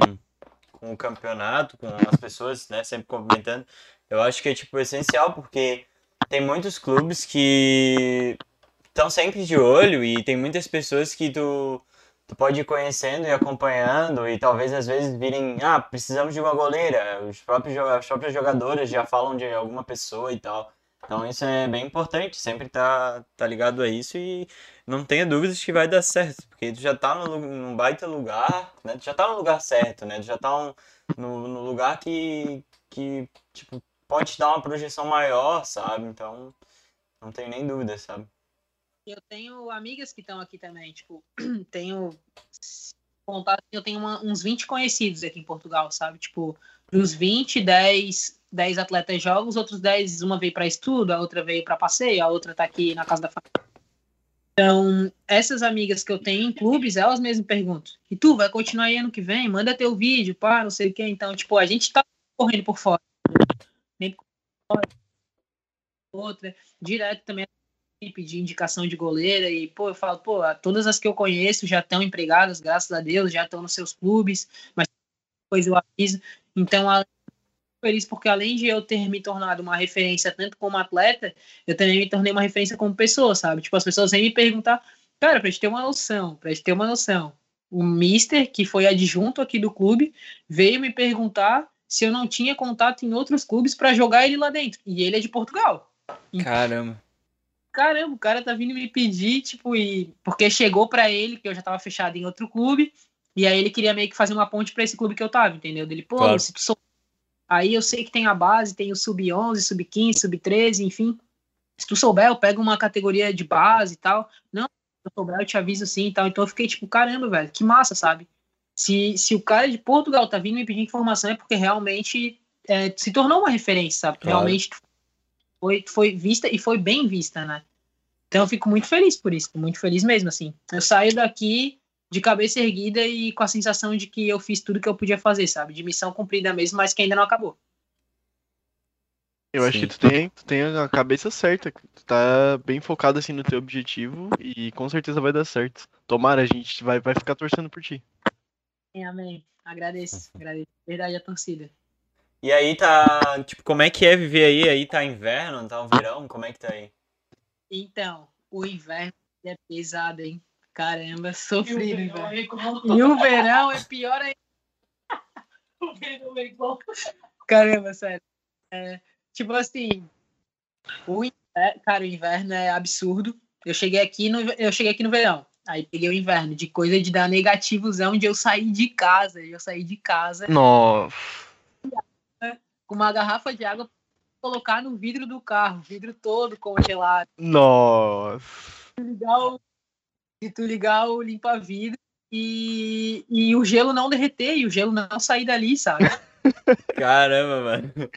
com o campeonato, com as pessoas, né, sempre complementando, eu acho que é, tipo, essencial, porque tem muitos clubes que estão sempre de olho e tem muitas pessoas que tu, tu pode ir conhecendo e acompanhando e talvez às vezes virem, ah, precisamos de uma goleira, os próprios, as próprias jogadoras já falam de alguma pessoa e tal. Então isso é bem importante, sempre tá, tá ligado a isso e não tenha dúvidas que vai dar certo, porque tu já tá no, num baita lugar, né? Tu já tá no lugar certo, né? Tu já tá um, no, no lugar que, que, tipo, pode te dar uma projeção maior, sabe? Então, não tenho nem dúvida, sabe? Eu tenho amigas que estão aqui também, tipo, tenho contato, eu tenho uma, uns 20 conhecidos aqui em Portugal, sabe? Tipo, dos 20, 10 10 atletas jogam, os outros 10, uma veio para estudo, a outra veio para passeio, a outra tá aqui na casa da família. Então, essas amigas que eu tenho em clubes, elas mesmas perguntam: e tu vai continuar aí ano que vem? Manda teu vídeo, pá, não sei o quê. Então, tipo, a gente tá correndo por fora. Nem por fora. Outra, direto também de indicação de goleira e pô, eu falo, pô, todas as que eu conheço já estão empregadas, graças a Deus, já estão nos seus clubes, mas depois eu aviso. Então, feliz porque além de eu ter me tornado uma referência tanto como atleta, eu também me tornei uma referência como pessoa, sabe? Tipo, as pessoas vêm me perguntar, cara, pra gente ter uma noção, pra gente ter uma noção. O Mister, que foi adjunto aqui do clube, veio me perguntar se eu não tinha contato em outros clubes para jogar ele lá dentro. E ele é de Portugal. Caramba. Caramba, o cara tá vindo me pedir, tipo, e porque chegou para ele que eu já tava fechado em outro clube, e aí ele queria meio que fazer uma ponte para esse clube que eu tava, entendeu? Dele, pô, claro. se tu sou Aí eu sei que tem a base, tem o sub-11, sub-15, sub-13, enfim. Se tu souber, eu pego uma categoria de base e tal. Não, se eu souber, eu te aviso sim e tal. Então eu fiquei tipo, caramba, velho, que massa, sabe? Se, se o cara de Portugal tá vindo me pedir informação é porque realmente é, se tornou uma referência, sabe? Claro. Realmente foi, foi vista e foi bem vista, né? Então eu fico muito feliz por isso, muito feliz mesmo, assim. Eu saio daqui de cabeça erguida e com a sensação de que eu fiz tudo que eu podia fazer, sabe? De missão cumprida mesmo, mas que ainda não acabou. Eu Sim. acho que tu tem, tu tem a cabeça certa, tu tá bem focado assim no teu objetivo e com certeza vai dar certo. Tomara, a gente vai, vai ficar torcendo por ti. Amém. Agradeço, agradeço. Verdade a torcida. E aí tá, tipo, como é que é viver aí? Aí tá inverno, tá um verão, como é que tá aí? Então, o inverno é pesado, hein? Caramba, sofrido. E o verão, é, e o verão é pior ainda. o verão é igual. Caramba, sério. É, tipo assim, o inverno, cara, o inverno é absurdo. Eu cheguei aqui no, eu cheguei aqui no verão. Aí peguei o inverno, de coisa de dar negativozão, de eu sair de casa. Eu saí de casa. Nossa. Com uma garrafa de água colocar no vidro do carro, vidro todo congelado. Nossa. Ligar o de tu ligar o limpa-vidro e, e o gelo não derreter e o gelo não sair dali, sabe? Caramba, mano.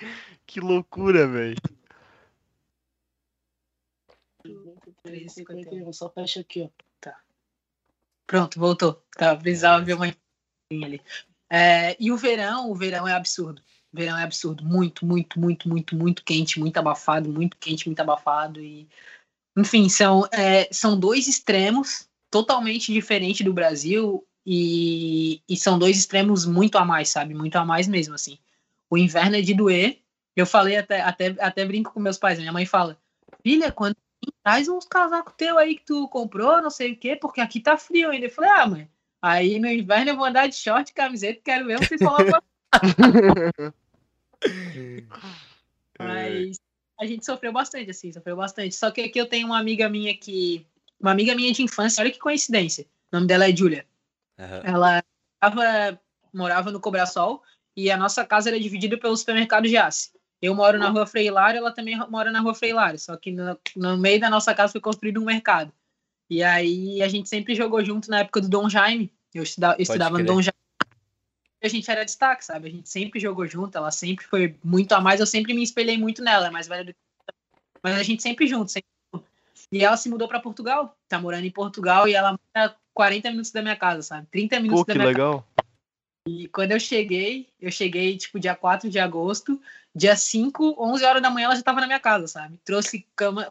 Que loucura, velho. Só fecha aqui, ó. Tá. Pronto, voltou. Tá, precisava ver uma ali. É, e o verão, o verão é absurdo. Verão é absurdo. Muito, muito, muito, muito, muito quente, muito abafado, muito quente, muito abafado. E, enfim, são, é, são dois extremos totalmente diferente do Brasil e, e são dois extremos muito a mais, sabe? Muito a mais mesmo, assim. O inverno é de doer. Eu falei até, até, até brinco com meus pais. Minha mãe fala: Filha, quando traz uns casacos teu aí que tu comprou, não sei o quê, porque aqui tá frio ainda. Eu falei: Ah, mãe, aí no inverno eu vou andar de short e camiseta, quero ver vocês falar Mas a gente sofreu bastante, assim, sofreu bastante. Só que aqui eu tenho uma amiga minha que uma amiga minha de infância, olha que coincidência. O nome dela é Julia. Uhum. Ela tava, morava no Cobrasol e a nossa casa era dividida pelo supermercado de Aço. Eu moro na rua Freilar, ela também mora na rua Freilar, só que no, no, meio da nossa casa foi construído um mercado. E aí a gente sempre jogou junto na época do Dom Jaime. Eu estudava, eu estudava no. Dom Jaime. A gente era destaque, sabe? A gente sempre jogou junto, ela sempre foi muito a mais. Eu sempre me espelhei muito nela, é mais velha do que. Mas a gente sempre junto, sempre junto. E ela se mudou pra Portugal, tá morando em Portugal e ela mora 40 minutos da minha casa, sabe? 30 minutos Pô, da que minha legal. e quando eu cheguei, eu cheguei, tipo, dia 4 de agosto, dia 5, 11 horas da manhã ela já tava na minha casa, sabe? Trouxe cama,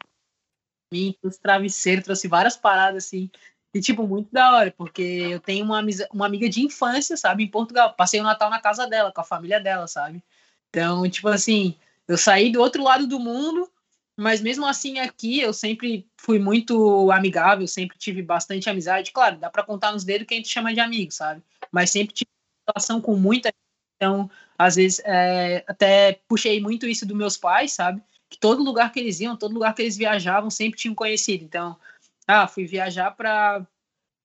mim, trouxe travesseiro, trouxe várias paradas, assim. E, tipo, muito da hora, porque eu tenho uma, amisa- uma amiga de infância, sabe, em Portugal. Passei o Natal na casa dela, com a família dela, sabe? Então, tipo assim, eu saí do outro lado do mundo, mas mesmo assim aqui eu sempre fui muito amigável, sempre tive bastante amizade. Claro, dá pra contar nos dedos quem gente chama de amigo, sabe? Mas sempre tive relação com muita gente. Então, às vezes, é, até puxei muito isso dos meus pais, sabe? Que todo lugar que eles iam, todo lugar que eles viajavam, sempre tinham conhecido. Então, ah, fui viajar pra.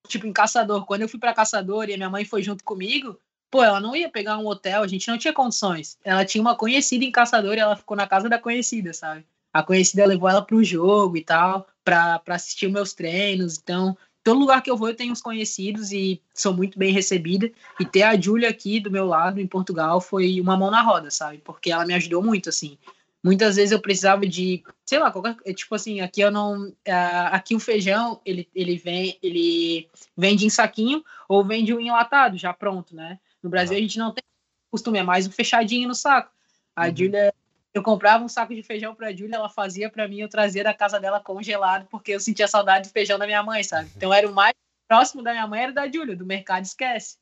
Tipo, em Caçador. Quando eu fui pra Caçador e a minha mãe foi junto comigo, pô, ela não ia pegar um hotel, a gente não tinha condições. Ela tinha uma conhecida em Caçador e ela ficou na casa da conhecida, sabe? A conhecida levou ela pro jogo e tal, pra, pra assistir meus treinos. Então, todo lugar que eu vou eu tenho uns conhecidos e sou muito bem recebida. E ter a Júlia aqui do meu lado, em Portugal, foi uma mão na roda, sabe? Porque ela me ajudou muito, assim. Muitas vezes eu precisava de, sei lá, qualquer, tipo assim, aqui eu não, ah, aqui o feijão, ele, ele vem, ele vende em saquinho ou vende um enlatado, já pronto, né? No Brasil a gente não tem costume, é mais um fechadinho no saco. A Uhum. Júlia, eu comprava um saco de feijão pra Júlia, ela fazia pra mim, eu trazia da casa dela congelado, porque eu sentia saudade do feijão da minha mãe, sabe? Então era o mais próximo da minha mãe era da Júlia, do mercado esquece.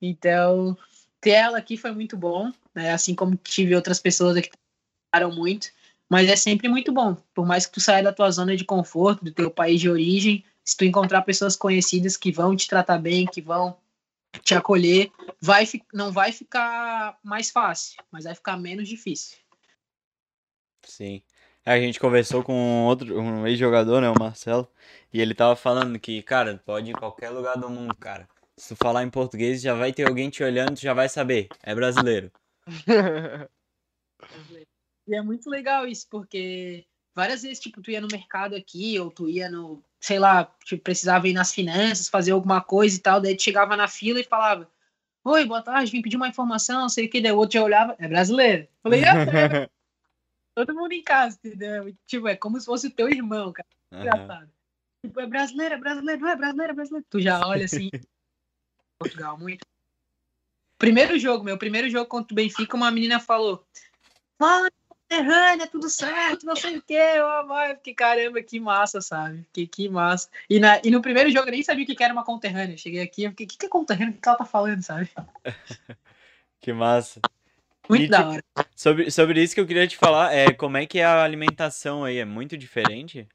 Então, ter ela aqui foi muito bom, né? Assim como tive outras pessoas aqui trabalharam muito, mas é sempre muito bom. Por mais que tu saia da tua zona de conforto, do teu país de origem, se tu encontrar pessoas conhecidas que vão te tratar bem, que vão te acolher, vai fi- não vai ficar mais fácil, mas vai ficar menos difícil. Sim. A gente conversou com outro, um ex-jogador, né, o Marcelo, e ele tava falando que, cara, pode ir em qualquer lugar do mundo, cara. Se tu falar em português, já vai ter alguém te olhando, tu já vai saber. É brasileiro. E é muito legal isso, porque várias vezes, tipo, tu ia no mercado aqui, ou tu ia no, sei lá, tipo, precisava ir nas finanças, fazer alguma coisa e tal, daí tu chegava na fila e falava, oi, boa tarde, vim pedir uma informação, não sei o que, daí o outro já olhava, é brasileiro. Falei, é, todo mundo em casa, entendeu? Tipo, é como se fosse o teu irmão, cara, Aham. engraçado. Tipo, é brasileiro, é brasileiro, não é brasileiro, é brasileiro. Tu já olha assim, Portugal, muito. Primeiro jogo, meu primeiro jogo contra o Benfica, uma menina falou, fala, conterrânea, tudo certo, não sei o que, eu, vai, que caramba, que massa, sabe? Que, que massa. E, na, e no primeiro jogo eu nem sabia o que era uma conterrânea. Cheguei aqui, eu fiquei, o que, que é conterrânea? O que, ela tá falando, sabe? Que massa. Muito E, da tipo, hora. Sobre, sobre isso que eu queria te falar, é como é que é a alimentação aí? É muito diferente?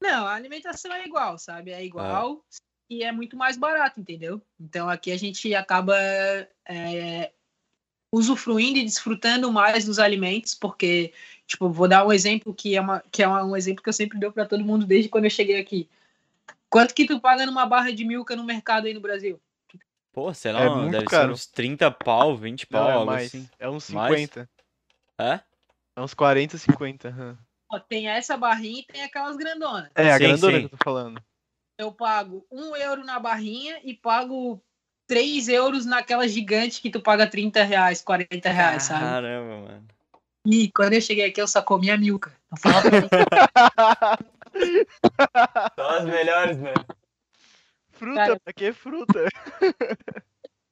Não, a alimentação é igual, sabe? É igual e é muito mais barato, entendeu? Então aqui a gente acaba é, usufruindo e desfrutando mais dos alimentos, porque, tipo, vou dar um exemplo que é, uma, que é um exemplo que eu sempre dou para todo mundo desde quando eu cheguei aqui. Quanto que tu paga numa barra de milka no mercado aí no Brasil? Pô, sei lá, É mano, muito deve caro. ser uns 30 pau, 20 pau, Não, é algo mais. assim. É uns Mais? 50. É? É uns 40, 50. aham. Ó, tem essa barrinha e tem aquelas grandonas. É, a Sim, grandona sim. que eu tô falando. Eu pago um euro na barrinha e pago 3 euros naquela gigante que tu paga 30 reais, 40 reais, sabe? Caramba, mano. E quando eu cheguei aqui, eu só milka. Falava pra mim. São as melhores, né? fruta, Cara. aqui é fruta.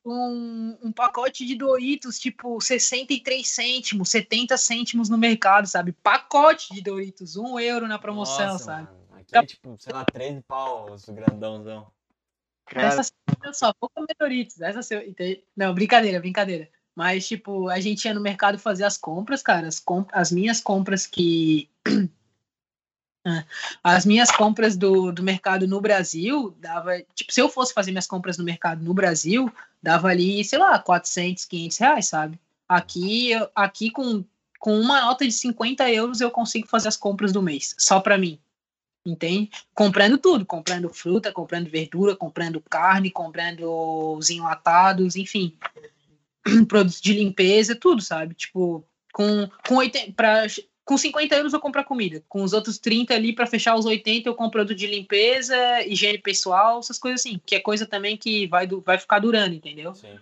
um, um pacote de Doritos, tipo, 63 cêntimos, 70 cêntimos no mercado, sabe? Pacote de Doritos, um euro na promoção, Nossa, sabe? mano. Aqui é tipo, sei lá, 13 pau os grandãozão. Cara, Essa eu só vou comer Doritos. Essa se- ente- Não, brincadeira, brincadeira. Mas, tipo, a gente ia no mercado fazer as compras, cara. As, comp- as minhas compras que. Ah, As minhas compras do, do mercado no Brasil dava. Tipo, se eu fosse fazer minhas compras no mercado no Brasil, dava ali, sei lá, 400, 500 reais, sabe? Aqui, aqui com, com uma nota de 50 euros eu consigo fazer as compras do mês, só pra mim. Entende? Comprando tudo, comprando fruta, comprando verdura, comprando carne, comprando os enlatados, enfim, produtos de limpeza, tudo, sabe? Tipo, com, com 80, pra, com 50 euros eu compro a comida. Com os outros 30 ali para fechar os 80 eu compro produto de limpeza, higiene pessoal, essas coisas assim. Que é coisa também que vai, vai ficar durando, entendeu? Sim.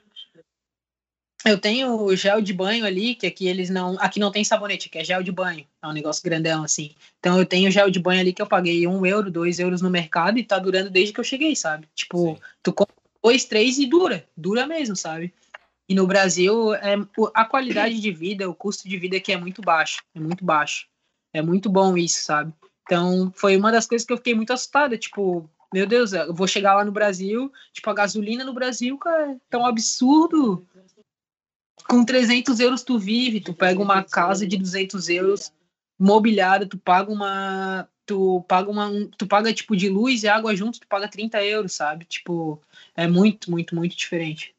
Eu tenho gel de banho ali, que aqui eles não. Aqui não tem sabonete, que é gel de banho. É um negócio grandão, assim. Então eu tenho gel de banho ali que eu paguei um euro, dois euros no mercado e tá durando desde que eu cheguei, sabe? Tipo, Sim. tu compra dois, três e dura. Dura mesmo, sabe? E no Brasil, é, a qualidade de vida, o custo de vida aqui é muito baixo. É muito baixo. É muito bom isso, sabe? Então, foi uma das coisas que eu fiquei muito assustada. Tipo, meu Deus, eu vou chegar lá no Brasil, tipo, a gasolina no Brasil, cara, é um absurdo com 300 euros tu vive, tu pega uma casa de 200 euros mobiliada, tu paga uma tu paga uma tu paga tipo de luz e água juntos, tu paga 30 euros, sabe? Tipo, é muito, muito, muito diferente.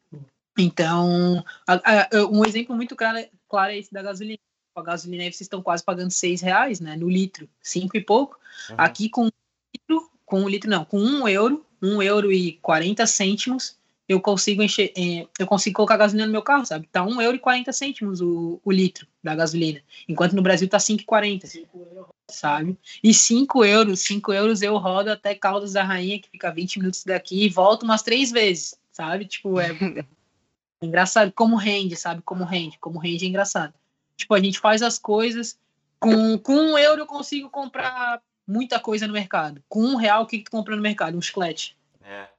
Então, a, a, um exemplo muito claro, claro é esse da gasolina. A gasolina aí vocês estão quase pagando 6 reais, né? No litro, cinco e pouco. Uhum. Aqui com um litro, com um litro não, com um euro, um euro e 40 cêntimos, eu consigo encher, é, eu consigo colocar gasolina no meu carro, sabe? Tá um euro e 40 cêntimos o, o litro da gasolina, enquanto no Brasil tá 5,40, sabe? E 5 euros, 5 euros eu rodo até Caldas da Rainha, que fica 20 minutos daqui, e volto umas três vezes, sabe? Tipo, é, é engraçado como rende, sabe? Como rende, como rende é engraçado. Tipo, a gente faz as coisas, com, com um euro eu consigo comprar muita coisa no mercado. Com um real, o que, que tu compra no mercado? Um chiclete. É.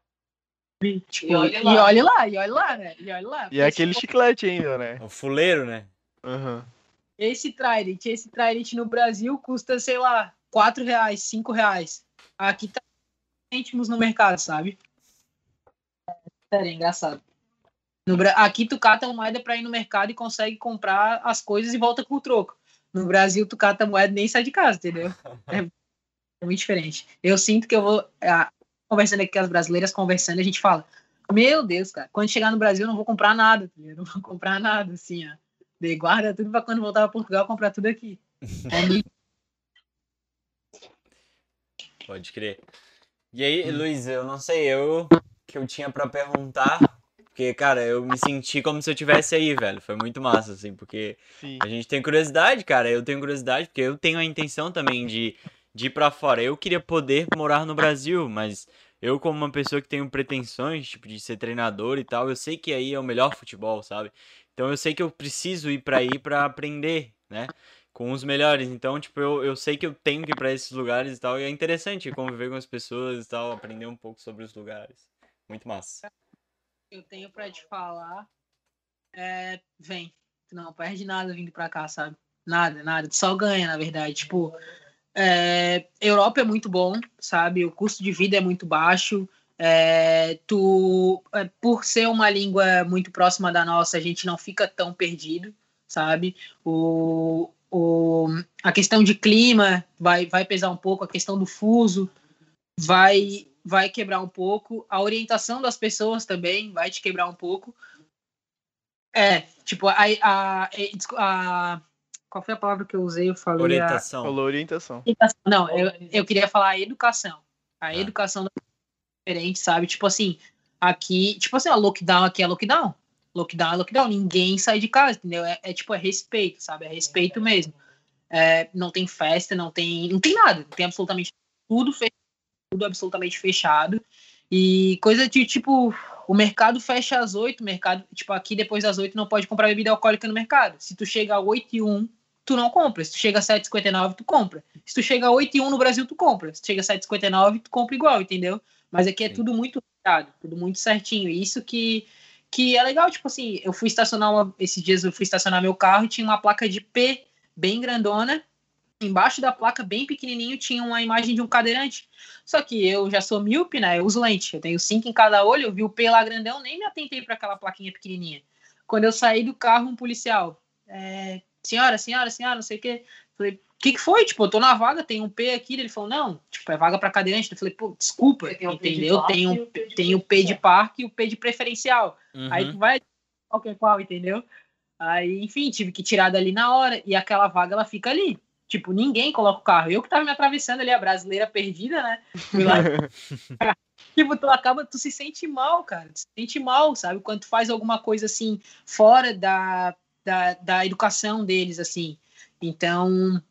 Tipo, e, olha lá. e olha lá, e olha lá, né? E olha lá. E é aquele chiclete ainda, né? O fuleiro, né? Uhum. Esse Trident, esse Trident no Brasil custa, sei lá, 4 reais, 5 reais. Aqui tá cêntimos no mercado, sabe? É, engraçado. No, aqui tu cata a moeda pra ir no mercado e consegue comprar as coisas e volta com o troco. No Brasil, tu cata a moeda e nem sai de casa, entendeu? É, é muito diferente. Eu sinto que eu vou conversando aqui com as brasileiras, conversando, a gente fala, meu Deus, cara, quando chegar no Brasil eu não vou comprar nada, tá não vou comprar nada, assim, ó. De guarda tudo pra quando voltar pra Portugal comprar tudo aqui. Pode crer. E aí, hum. Luiz, eu não sei, eu que eu tinha para perguntar, porque, cara, eu me senti como se eu tivesse aí, velho. Foi muito massa, assim, porque Sim. a gente tem curiosidade, cara. Eu tenho curiosidade, porque eu tenho a intenção também de de ir para fora. Eu queria poder morar no Brasil, mas eu como uma pessoa que tenho pretensões, tipo, de ser treinador e tal, eu sei que aí é o melhor futebol, sabe? Então eu sei que eu preciso ir para aí para aprender, né? Com os melhores. Então, tipo, eu, eu sei que eu tenho que ir para esses lugares e tal. E é interessante conviver com as pessoas e tal, aprender um pouco sobre os lugares. Muito massa. Eu tenho para te falar. É, vem. Não perde nada vindo para cá, sabe? Nada, nada. Só ganha, na verdade. Tipo, é, Europa é muito bom, sabe? O custo de vida é muito baixo. É, tu, é, por ser uma língua muito próxima da nossa, a gente não fica tão perdido, sabe? O, o, a questão de clima vai, vai pesar um pouco, a questão do fuso vai, vai quebrar um pouco, a orientação das pessoas também vai te quebrar um pouco. É, tipo, a, a, a, qual foi a palavra que eu usei? Eu falei. Orientação. A... Falou orientação. Não, eu, eu queria falar a educação. A ah. educação é diferente, sabe? Tipo assim, aqui, tipo assim, a lockdown aqui é lockdown. Lockdown é lockdown. Ninguém sai de casa, entendeu? É, é tipo, é respeito, sabe? É respeito mesmo. É, não tem festa, não tem. Não tem nada. Tem absolutamente tudo fechado, tudo absolutamente fechado. E coisa de tipo, o mercado fecha às oito, mercado, tipo, aqui depois das oito não pode comprar bebida alcoólica no mercado. Se tu chega a 8 e 1, tu não compra. Se tu chega a 7,59, tu compra. Se tu chega a 8 e 1 no Brasil, tu compra. Se tu chega a 7,59, tu compra igual, entendeu? Mas aqui é tudo muito fechado, tudo muito certinho. E isso que, que é legal, tipo assim, eu fui estacionar uma, esses dias eu fui estacionar meu carro e tinha uma placa de P bem grandona. Embaixo da placa, bem pequenininho, tinha uma imagem de um cadeirante. Só que eu já sou míope, né? Eu uso lente. Eu tenho cinco em cada olho, eu vi o P lá grandão, nem me atentei para aquela plaquinha pequenininha. Quando eu saí do carro, um policial, é, senhora, senhora, senhora, não sei o quê. Falei, o que, que foi? Tipo, eu tô na vaga, tem um P aqui. Ele falou, não, tipo, é vaga para cadeirante. Eu falei, pô, desculpa, tem entendeu? Tem, um, tem o P de parque e o P de preferencial. Uhum. Aí tu vai qualquer qual, entendeu? Aí, enfim, tive que tirar dali na hora. E aquela vaga, ela fica ali. Tipo, ninguém coloca o carro. Eu que tava me atravessando ali, a brasileira perdida, né? Fui lá. tipo, tu acaba, tu se sente mal, cara. Tu se sente mal, sabe? Quando tu faz alguma coisa assim, fora da, da, da educação deles, assim. Então,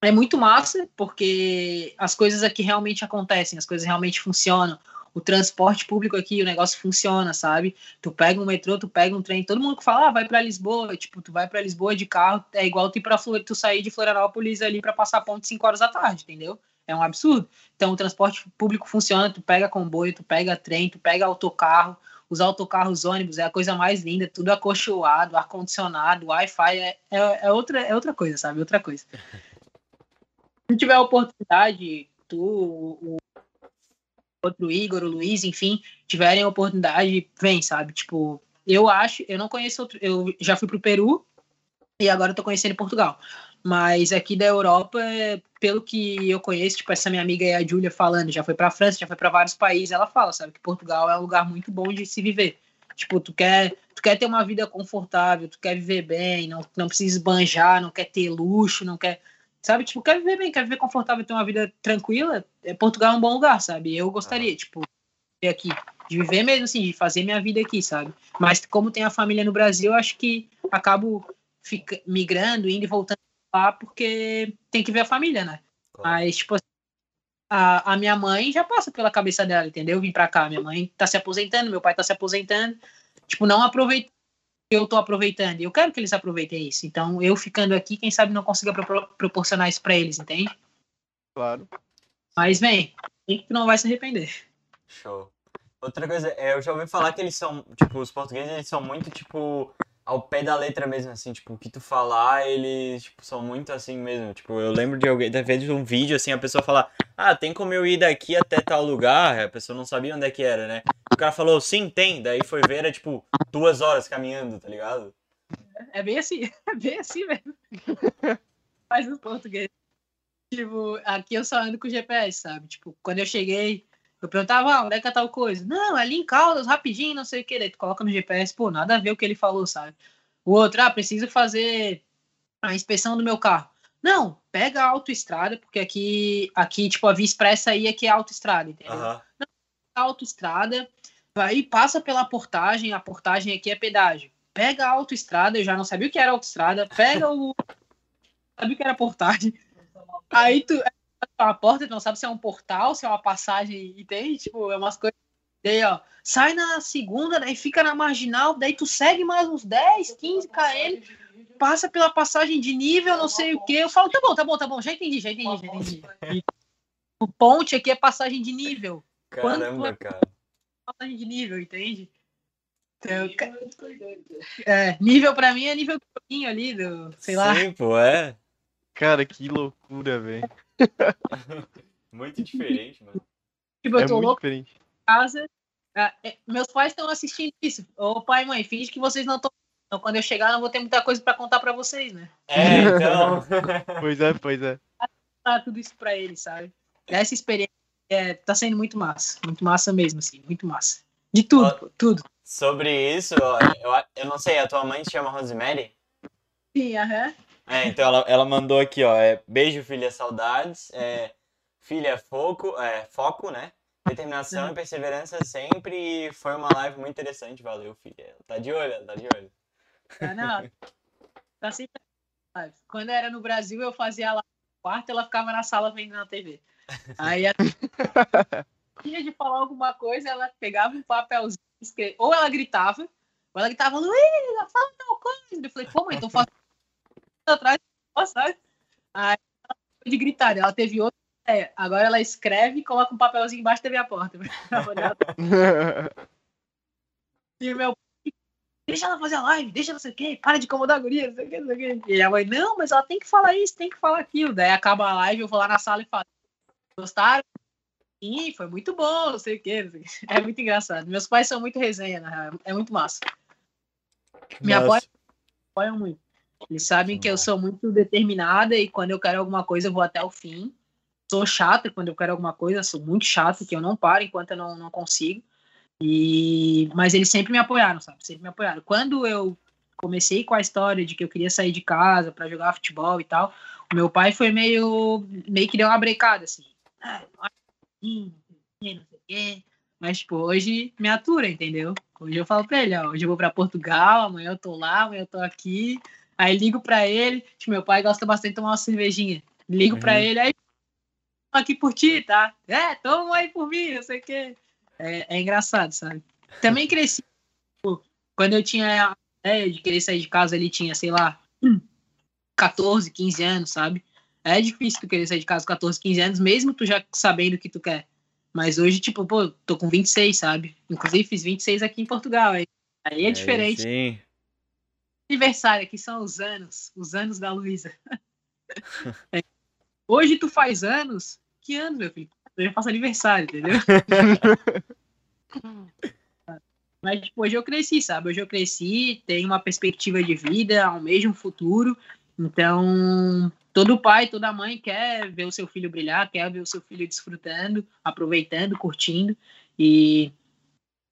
é muito massa, porque as coisas aqui realmente acontecem, as coisas realmente funcionam. O transporte público aqui, o negócio funciona, sabe? Tu pega um metrô, tu pega um trem, todo mundo que fala, ah, vai para Lisboa, tipo, tu vai para Lisboa de carro, é igual tu ir para tu sair de Florianópolis ali para passar ponte 5 horas da tarde, entendeu? É um absurdo. Então o transporte público funciona, tu pega comboio, tu pega trem, tu pega autocarro, os autocarros ônibus é a coisa mais linda, tudo acolchoado, ar-condicionado, Wi-Fi, é, é, é, outra, é outra coisa, sabe? Outra coisa. Se tiver a oportunidade, tu, o outro Igor, o Luiz, enfim, tiverem a oportunidade, vem, sabe? Tipo, eu acho, eu não conheço outro, eu já fui pro Peru e agora tô conhecendo Portugal. Mas aqui da Europa, pelo que eu conheço, tipo, essa minha amiga aí, a Júlia falando, já foi pra França, já foi para vários países, ela fala, sabe, que Portugal é um lugar muito bom de se viver. Tipo, tu quer, tu quer ter uma vida confortável, tu quer viver bem, não, não precisa esbanjar, não quer ter luxo, não quer sabe? Tipo, quer viver bem, quer viver confortável, ter uma vida tranquila, é, Portugal é um bom lugar, sabe? Eu gostaria, tipo, de aqui, de viver mesmo assim, de fazer minha vida aqui, sabe? Mas como tem a família no Brasil, eu acho que acabo fica, migrando, indo e voltando lá, porque tem que ver a família, né? Claro. Mas, tipo, a, a minha mãe já passa pela cabeça dela, entendeu? Vim pra cá, minha mãe tá se aposentando, meu pai tá se aposentando, tipo, não aproveitando eu estou aproveitando. E eu quero que eles aproveitem isso. Então, eu ficando aqui, quem sabe não consiga pro proporcionar isso para eles, entende? Claro. Mas vem, que não vai se arrepender. Show. Outra coisa, é, eu já ouvi falar que eles são, tipo, os portugueses, eles são muito, tipo, ao pé da letra mesmo, assim, tipo, o que tu falar, eles, tipo, são muito assim mesmo. Tipo, eu lembro de alguém, de um vídeo, assim, a pessoa falar, ah, tem como eu ir daqui até tal lugar? A pessoa não sabia onde é que era, né? O cara falou, sim, tem. Daí foi ver, era, tipo, duas horas caminhando, tá ligado? É bem assim, é bem assim mesmo. Faz no português. Tipo, aqui eu só ando com GPS, sabe? Tipo, quando eu cheguei, eu perguntava, ah, onde é que é tal coisa? Não, é ali em Caldas, rapidinho, não sei o que. Daí tu coloca no GPS, pô, nada a ver o que ele falou, sabe? O outro, ah, preciso fazer a inspeção do meu carro. Não, pega a autoestrada, porque aqui, aqui tipo, a via expressa aí é que é autoestrada, entendeu? Uhum. Não, a autoestrada, vai passa pela portagem, a portagem aqui é pedágio. Pega a autoestrada, eu já não sabia o que era autoestrada, pega o... sabia o que era portagem. Aí tu a porta, tu não sabe se é um portal, se é uma passagem, entende? Tipo, é umas coisas. Daí, ó, sai na segunda, daí fica na marginal, daí tu segue mais uns 10, 15 km, passa pela passagem de nível, não sei o que. Eu falo, tá bom, tá bom, tá bom, já entendi, já entendi, já entendi. O ponte aqui é passagem de nível. Caramba, é... cara. Passagem de nível, entende? Então, é, nível pra mim é nível do pouquinho ali, do, sei lá. Sim, pô, é. Cara, que loucura, velho. muito diferente, mano. Tipo, eu é tô louco diferente. em casa. É, é, meus pais estão assistindo isso. Ô pai e mãe, finge que vocês não estão. Então, quando eu chegar, não vou ter muita coisa para contar para vocês, né? É, então. pois é, pois é. Tá tudo isso para eles, sabe? Essa experiência é, tá sendo muito massa. Muito massa mesmo, assim. Muito massa. De tudo, ó, tudo. Sobre isso, eu, eu não sei, a tua mãe se chama Rosemary? Sim, aham. É, então ela, ela mandou aqui, ó. É, Beijo, filha, saudades. É, filha, foco, é, foco, né? Determinação e perseverança sempre. Foi uma live muito interessante. Valeu, filha. Tá de olho, tá de olho. Tá, não. Tá sempre live. Quando era no Brasil, eu fazia lá no quarto, ela ficava na sala vendo na TV. Aí a... tinha de falar alguma coisa, ela pegava um papelzinho, ou ela gritava, ou ela gritava, Luísa, fala tal coisa. Eu falei, pô, mãe, tô fazendo atrás, sabe? Aí ela de gritar, ela teve outra ideia. Agora ela escreve e coloca um papelzinho embaixo da minha porta. e meu deixa ela fazer a live, deixa não sei o quê, para de incomodar a guria, não sei o quê, não sei o quê. E a mãe, não, mas ela tem que falar isso, tem que falar aquilo. Daí acaba a live, eu vou lá na sala e falo, gostaram? Sim, foi muito bom, não sei o quê. Sei o quê. É muito engraçado. Meus pais são muito resenha, na real. É muito massa. Minha avó apoia muito. Eles sabem que eu sou muito determinada e quando eu quero alguma coisa eu vou até o fim. Sou chata quando eu quero alguma coisa, sou muito chata, que eu não paro enquanto eu não, não consigo. E mas eles sempre me apoiaram, sabe? Sempre me apoiaram. Quando eu comecei com a história de que eu queria sair de casa para jogar futebol e tal, o meu pai foi meio meio que deu uma brecada assim. Ah, não sei o quê. Mas, tipo, hoje me atura, entendeu? Hoje eu falo pra ele, ó, hoje eu vou pra Portugal, amanhã eu tô lá, amanhã eu tô aqui, Aí ligo pra ele, que meu pai gosta bastante de tomar uma cervejinha. Ligo Uhum. pra ele, aí, "Tô aqui por ti, tá? É, toma aí por mim, não sei o quê. É, é engraçado, sabe? Também cresci. tipo, Quando eu tinha a ideia de querer sair de casa, ele tinha, sei lá, 14, 15 anos, sabe? É difícil tu querer sair de casa com 14, 15 anos, mesmo tu já sabendo o que tu quer. Mas hoje, tipo, pô, tô com 26, sabe? Inclusive fiz 26 aqui em Portugal. Aí, aí é diferente. Sim. Aniversário aqui são os anos, os anos da Luísa. É. Hoje tu faz anos? Que anos, meu filho? Eu já faço aniversário, entendeu? Mas tipo, hoje eu cresci, sabe? Hoje eu cresci, tenho uma perspectiva de vida, almejo um futuro. Então, todo pai, toda mãe quer ver o seu filho brilhar, quer ver o seu filho desfrutando, aproveitando, curtindo. E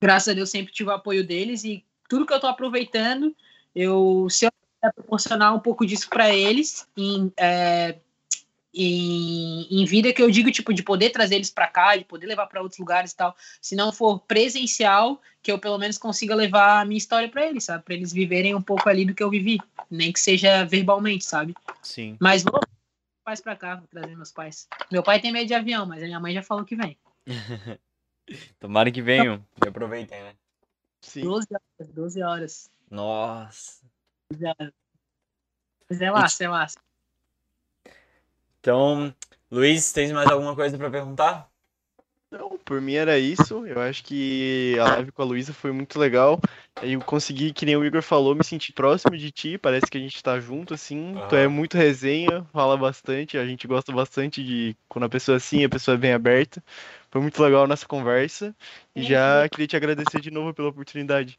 graças a Deus sempre tive o apoio deles e tudo que eu tô aproveitando, eu se eu proporcionar um pouco disso para eles em, é, em, em vida que eu digo tipo de poder trazer eles para cá, de poder levar para outros lugares e tal. Se não for presencial, que eu pelo menos consiga levar a minha história para eles, sabe? Para eles viverem um pouco ali do que eu vivi, nem que seja verbalmente, sabe? Sim. Mas vou pais para cá, vou trazer meus pais. Meu pai tem medo de avião, mas a minha mãe já falou que vem. Tomara que venham e aproveitem, né? Sim. 12 horas, 12 horas. Nossa. 12 horas. Mas é massa, é massa. Então, Luiz, tens mais alguma coisa pra perguntar? Não, por mim era isso. Eu acho que a live com a Luísa foi muito legal. Eu consegui, que nem o Igor falou, me sentir próximo de ti. Parece que a gente tá junto, assim. Tu é muito resenha, fala bastante. A gente gosta bastante de quando a pessoa é assim, a pessoa é bem aberta. Foi muito legal a nossa conversa. E já queria te agradecer de novo pela oportunidade.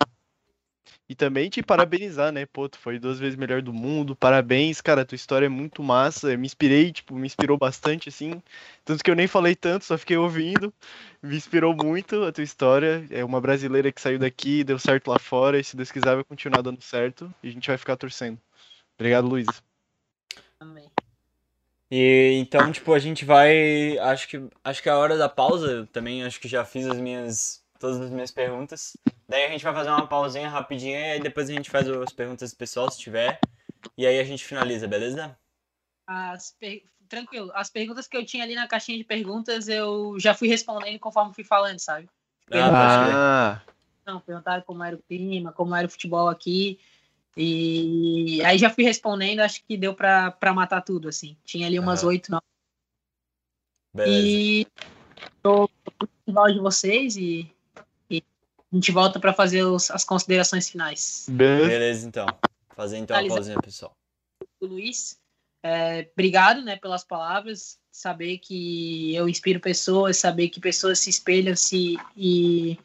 E também te parabenizar, né? Pô, tu foi duas vezes melhor do mundo. Parabéns, cara. Tua história é muito massa. Eu me inspirei, tipo, me inspirou bastante, assim. Tanto que eu nem falei tanto, só fiquei ouvindo. Me inspirou muito a tua história. É uma brasileira que saiu daqui, deu certo lá fora. E se Deus quiser, vai continuar dando certo. E a gente vai ficar torcendo. Obrigado, Luiz. Também. E então, tipo, a gente vai. Acho que, acho que é a hora da pausa. Eu também acho que já fiz as minhas. Todas as minhas perguntas. Daí a gente vai fazer uma pausinha rapidinha e aí depois a gente faz as perguntas do pessoal, se tiver. E aí a gente finaliza, beleza? As per- Tranquilo. As perguntas que eu tinha ali na caixinha de perguntas, eu já fui respondendo conforme fui falando, sabe? Ah, Não, perguntaram como era o clima, como era o futebol aqui. E aí já fui respondendo, acho que deu pra, pra matar tudo, assim. Tinha ali umas oito, nove. Beleza. E tô final de vocês e a gente volta pra fazer os- as considerações finais. beleza. Beleza, então. Fazer então a Finaliza. pausinha, pessoal. do Luiz. É, obrigado né, pelas palavras, saber que eu inspiro pessoas, saber que pessoas se espelham se, e,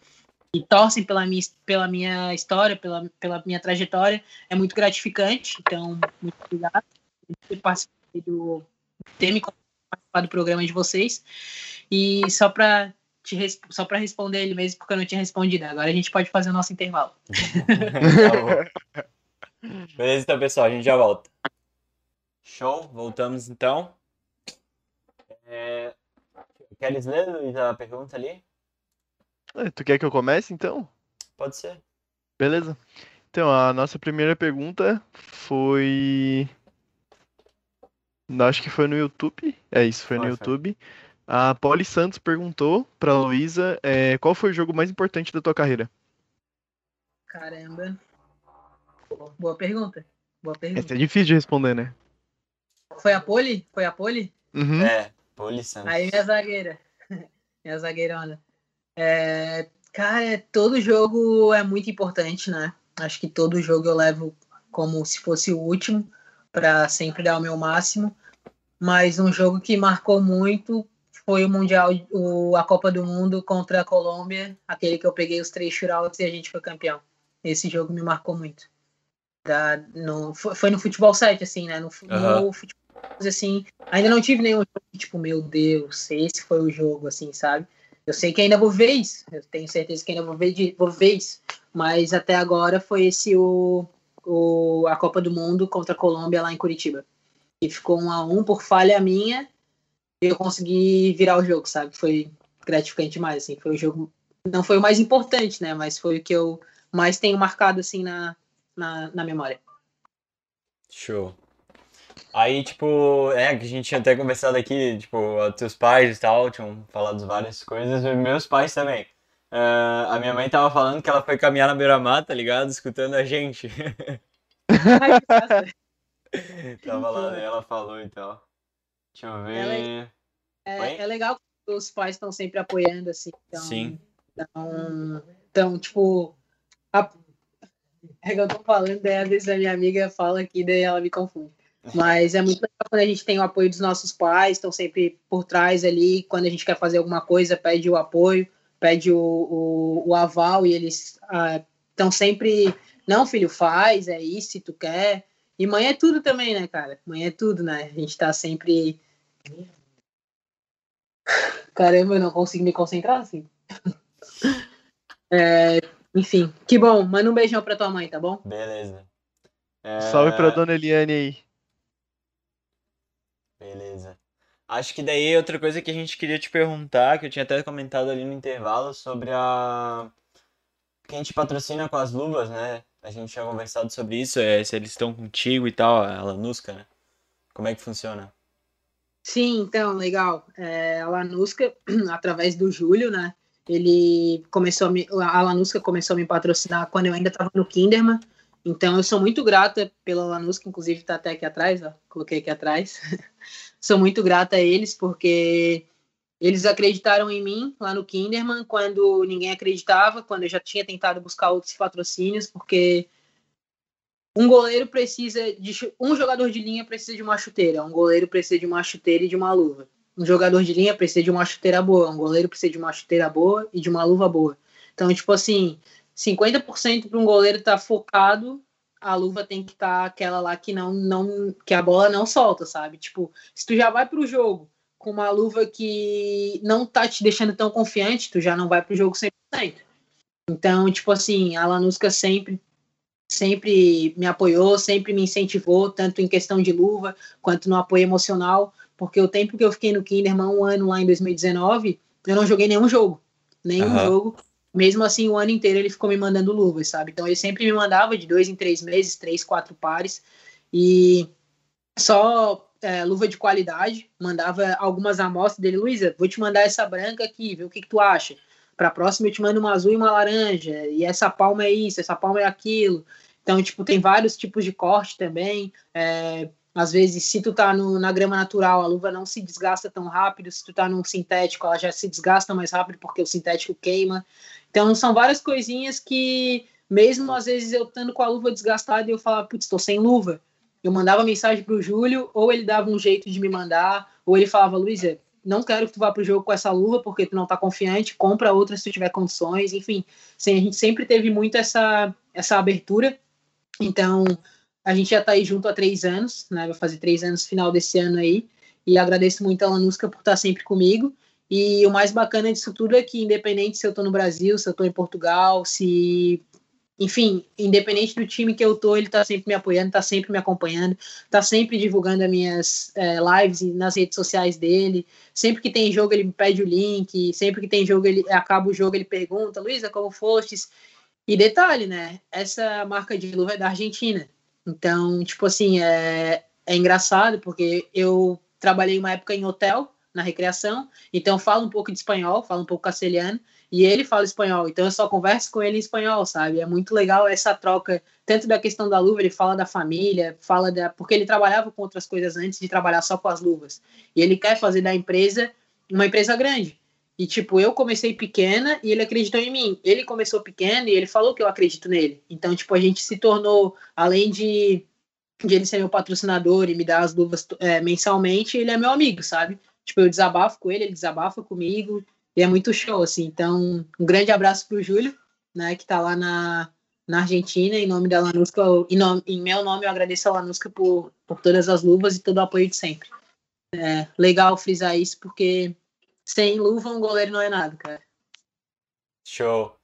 e torcem pela minha, pela minha história, pela, pela minha trajetória, é muito gratificante. Então, muito obrigado por ter participado do, ter me convidado a participar do programa de vocês. E só para só para responder ele mesmo, porque eu não tinha respondido. Agora a gente pode fazer o nosso intervalo. Tá. Beleza, então, pessoal, a gente já volta. Show, voltamos então. É... Queres ler, Luiz, a pergunta ali? Tu quer que eu comece, então? Pode ser. Beleza. Então, a nossa primeira pergunta foi. Acho que foi no YouTube. É isso, foi no foi. A Polly Santos perguntou pra Luísa é, qual foi o jogo mais importante da tua carreira? Caramba. Boa pergunta. Boa pergunta. Essa é difícil de responder, né? Foi a pole? Foi a pole? Uhum. É, Poli Santos. Aí minha zagueira. minha zagueirona. É, cara, todo jogo é muito importante, né? Acho que todo jogo eu levo como se fosse o último, para sempre dar o meu máximo. Mas um jogo que marcou muito foi o Mundial, o, a Copa do Mundo contra a Colômbia, aquele que eu peguei os três shootouts e a gente foi campeão. Esse jogo me marcou muito. Da, no, foi, no futebol 7, assim, né? No, fu- no futebol, assim, ainda não tive nenhum jogo que, tipo, meu Deus, esse foi o jogo, assim, sabe? Eu sei que ainda vou ver isso, eu tenho certeza que ainda vou ver, de, vou ver isso, mas até agora foi esse o, o, a Copa do Mundo contra a Colômbia lá em Curitiba. E ficou um a um por falha minha eu consegui virar o jogo, sabe? Foi gratificante demais, assim, foi o jogo, não foi o mais importante, né, mas foi o que eu mais tenho marcado, assim, na, na, na memória. Show. Aí, tipo, é, que a gente tinha até conversado aqui, tipo, teus pais e tal, tinham falado várias coisas, e meus pais também. Uh, a minha mãe tava falando que ela foi caminhar na beira-mar, tá ligado? Escutando a gente. Ai, tava lá, né? Ela falou e tal. Deixa eu ver. Ela É, é legal que os pais estão sempre apoiando, assim. Então, Sim. Então, então tipo, a... é que eu tô falando, daí às vezes a minha amiga fala aqui, daí ela me confunde. Mas é muito legal quando a gente tem o apoio dos nossos pais, estão sempre por trás ali, quando a gente quer fazer alguma coisa, pede o apoio, pede o, o, o aval e eles estão ah, sempre, não, filho, faz, é isso, se tu quer. E mãe é tudo também, né, cara? Mãe é tudo, né? A gente tá sempre. Caramba, eu não consigo me concentrar assim. É, enfim, que bom. Manda um beijão pra tua mãe, tá bom? Beleza. É... Salve pra dona Eliane aí. Beleza. Acho que daí outra coisa que a gente queria te perguntar, que eu tinha até comentado ali no intervalo, sobre a. Quem te patrocina com as luvas, né? A gente tinha conversado sobre isso, é, se eles estão contigo e tal, a Lanusca, né? Como é que funciona? Sim, então, legal. É, a Lanusca, através do Júlio, né? Ele começou a me, a Lanusca começou a me patrocinar quando eu ainda estava no Kinderman. Então eu sou muito grata pela Lanusca, inclusive está até aqui atrás, ó, coloquei aqui atrás. sou muito grata a eles porque eles acreditaram em mim lá no Kinderman quando ninguém acreditava, quando eu já tinha tentado buscar outros patrocínios, porque um goleiro precisa de um jogador de linha precisa de uma chuteira, um goleiro precisa de uma chuteira e de uma luva. Um jogador de linha precisa de uma chuteira boa, um goleiro precisa de uma chuteira boa e de uma luva boa. Então, tipo assim, 50% para um goleiro estar tá focado, a luva tem que estar tá aquela lá que não, não que a bola não solta, sabe? Tipo, se tu já vai para o jogo com uma luva que não tá te deixando tão confiante, tu já não vai para o jogo 100%. Então, tipo assim, a Lanusca sempre sempre me apoiou, sempre me incentivou, tanto em questão de luva quanto no apoio emocional, porque o tempo que eu fiquei no Kinderman, um ano lá em 2019, eu não joguei nenhum jogo, nenhum uhum. jogo, mesmo assim, o ano inteiro ele ficou me mandando luvas, sabe? Então ele sempre me mandava de dois em três meses, três, quatro pares. E só é, luva de qualidade. Mandava algumas amostras dele, Luísa, vou te mandar essa branca aqui, vê o que, que tu acha. Para a próxima eu te mando uma azul e uma laranja. E essa palma é isso, essa palma é aquilo. Então, tipo, tem vários tipos de corte também. É, às vezes, se tu tá no, na grama natural, a luva não se desgasta tão rápido. Se tu tá num sintético, ela já se desgasta mais rápido porque o sintético queima. Então, são várias coisinhas que, mesmo às vezes eu estando com a luva desgastada, eu falava, putz, estou sem luva. Eu mandava mensagem pro Júlio, ou ele dava um jeito de me mandar, ou ele falava, Luísa, não quero que tu vá pro jogo com essa luva porque tu não tá confiante, compra outra se tu tiver condições, enfim. A gente sempre teve muito essa, essa abertura. Então, a gente já tá aí junto há três anos, né? Vai fazer três anos final desse ano aí. E agradeço muito a Lanusca por estar sempre comigo. E o mais bacana disso tudo é que, independente se eu estou no Brasil, se eu estou em Portugal, se. Enfim, independente do time que eu tô, ele está sempre me apoiando, está sempre me acompanhando, está sempre divulgando as minhas é, lives nas redes sociais dele. Sempre que tem jogo, ele me pede o link. Sempre que tem jogo, ele acaba o jogo, ele pergunta: Luísa, como fostes? E detalhe, né? Essa marca de luva é da Argentina. Então, tipo assim, é, é engraçado porque eu trabalhei uma época em hotel na recreação, então falo um pouco de espanhol, falo um pouco castelhano, e ele fala espanhol, então eu só converso com ele em espanhol, sabe? É muito legal essa troca, tanto da questão da luva, ele fala da família, fala da. Porque ele trabalhava com outras coisas antes de trabalhar só com as luvas. E ele quer fazer da empresa uma empresa grande. E, tipo, eu comecei pequena e ele acreditou em mim. Ele começou pequeno e ele falou que eu acredito nele. Então, tipo, a gente se tornou, além de, de ele ser meu patrocinador e me dar as luvas é, mensalmente, ele é meu amigo, sabe? Tipo, eu desabafo com ele, ele desabafa comigo, e é muito show, assim. Então, um grande abraço pro Júlio, né, que tá lá na, na Argentina, em nome da Lanusca, em, nome, em meu nome eu agradeço a Lanusca por, por todas as luvas e todo o apoio de sempre. É legal frisar isso, porque sem luva um goleiro não é nada, cara. Show.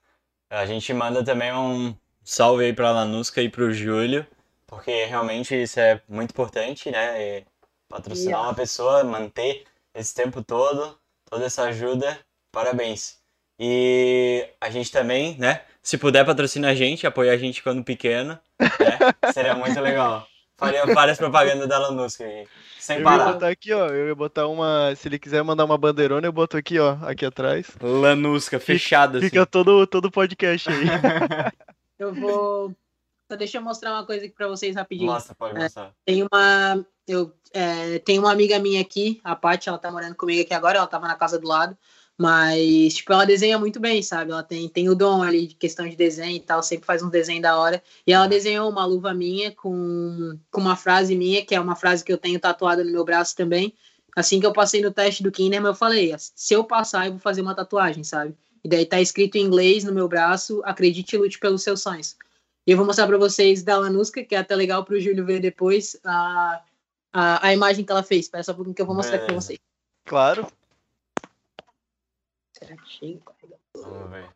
A gente manda também um salve aí pra Lanusca e pro Júlio, porque realmente isso é muito importante, né? E patrocinar yeah. uma pessoa, manter esse tempo todo, toda essa ajuda, parabéns. E a gente também, né? Se puder patrocinar a gente, apoiar a gente quando pequeno, né? Seria muito legal. Faria várias propagandas da Lanusca aí. Sem Eu ia parar. botar aqui, ó. Eu ia botar uma. Se ele quiser mandar uma bandeirona, eu boto aqui, ó. Aqui atrás. Lanusca, fechada assim. Fica todo todo podcast aí. Eu vou. Só deixa eu mostrar uma coisa aqui pra vocês rapidinho. Mostra, pode mostrar. Tem uma. Eu é, tem uma amiga minha aqui, a Paty, ela tá morando comigo aqui agora, ela tava na casa do lado. Mas, tipo, ela desenha muito bem, sabe? Ela tem, tem o dom ali de questão de desenho e tal, sempre faz um desenho da hora. E ela desenhou uma luva minha com, com uma frase minha, que é uma frase que eu tenho tatuada no meu braço também. Assim que eu passei no teste do Kinderman, eu falei, se eu passar, eu vou fazer uma tatuagem, sabe? E daí tá escrito em inglês no meu braço, acredite e lute pelos seus sonhos. E eu vou mostrar para vocês da Lanusca, que é até legal pro Júlio ver depois a, a, a imagem que ela fez. Um pouquinho que eu vou mostrar aqui pra Beleza. vocês. Claro. Vamos ver.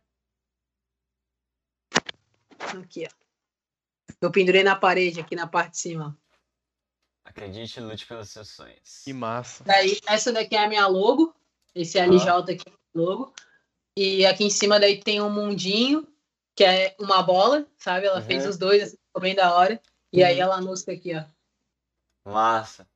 Aqui, ó. Eu pendurei na parede, aqui na parte de cima. Acredite e lute pelos seus sonhos. Que massa. Daí, essa daqui é a minha logo. Esse LJ aqui é a logo. E aqui em cima daí tem um mundinho, que é uma bola, sabe? Ela Uhum. fez os dois, assim, ficou bem da hora. E aí ela anuncia aqui, ó. Massa.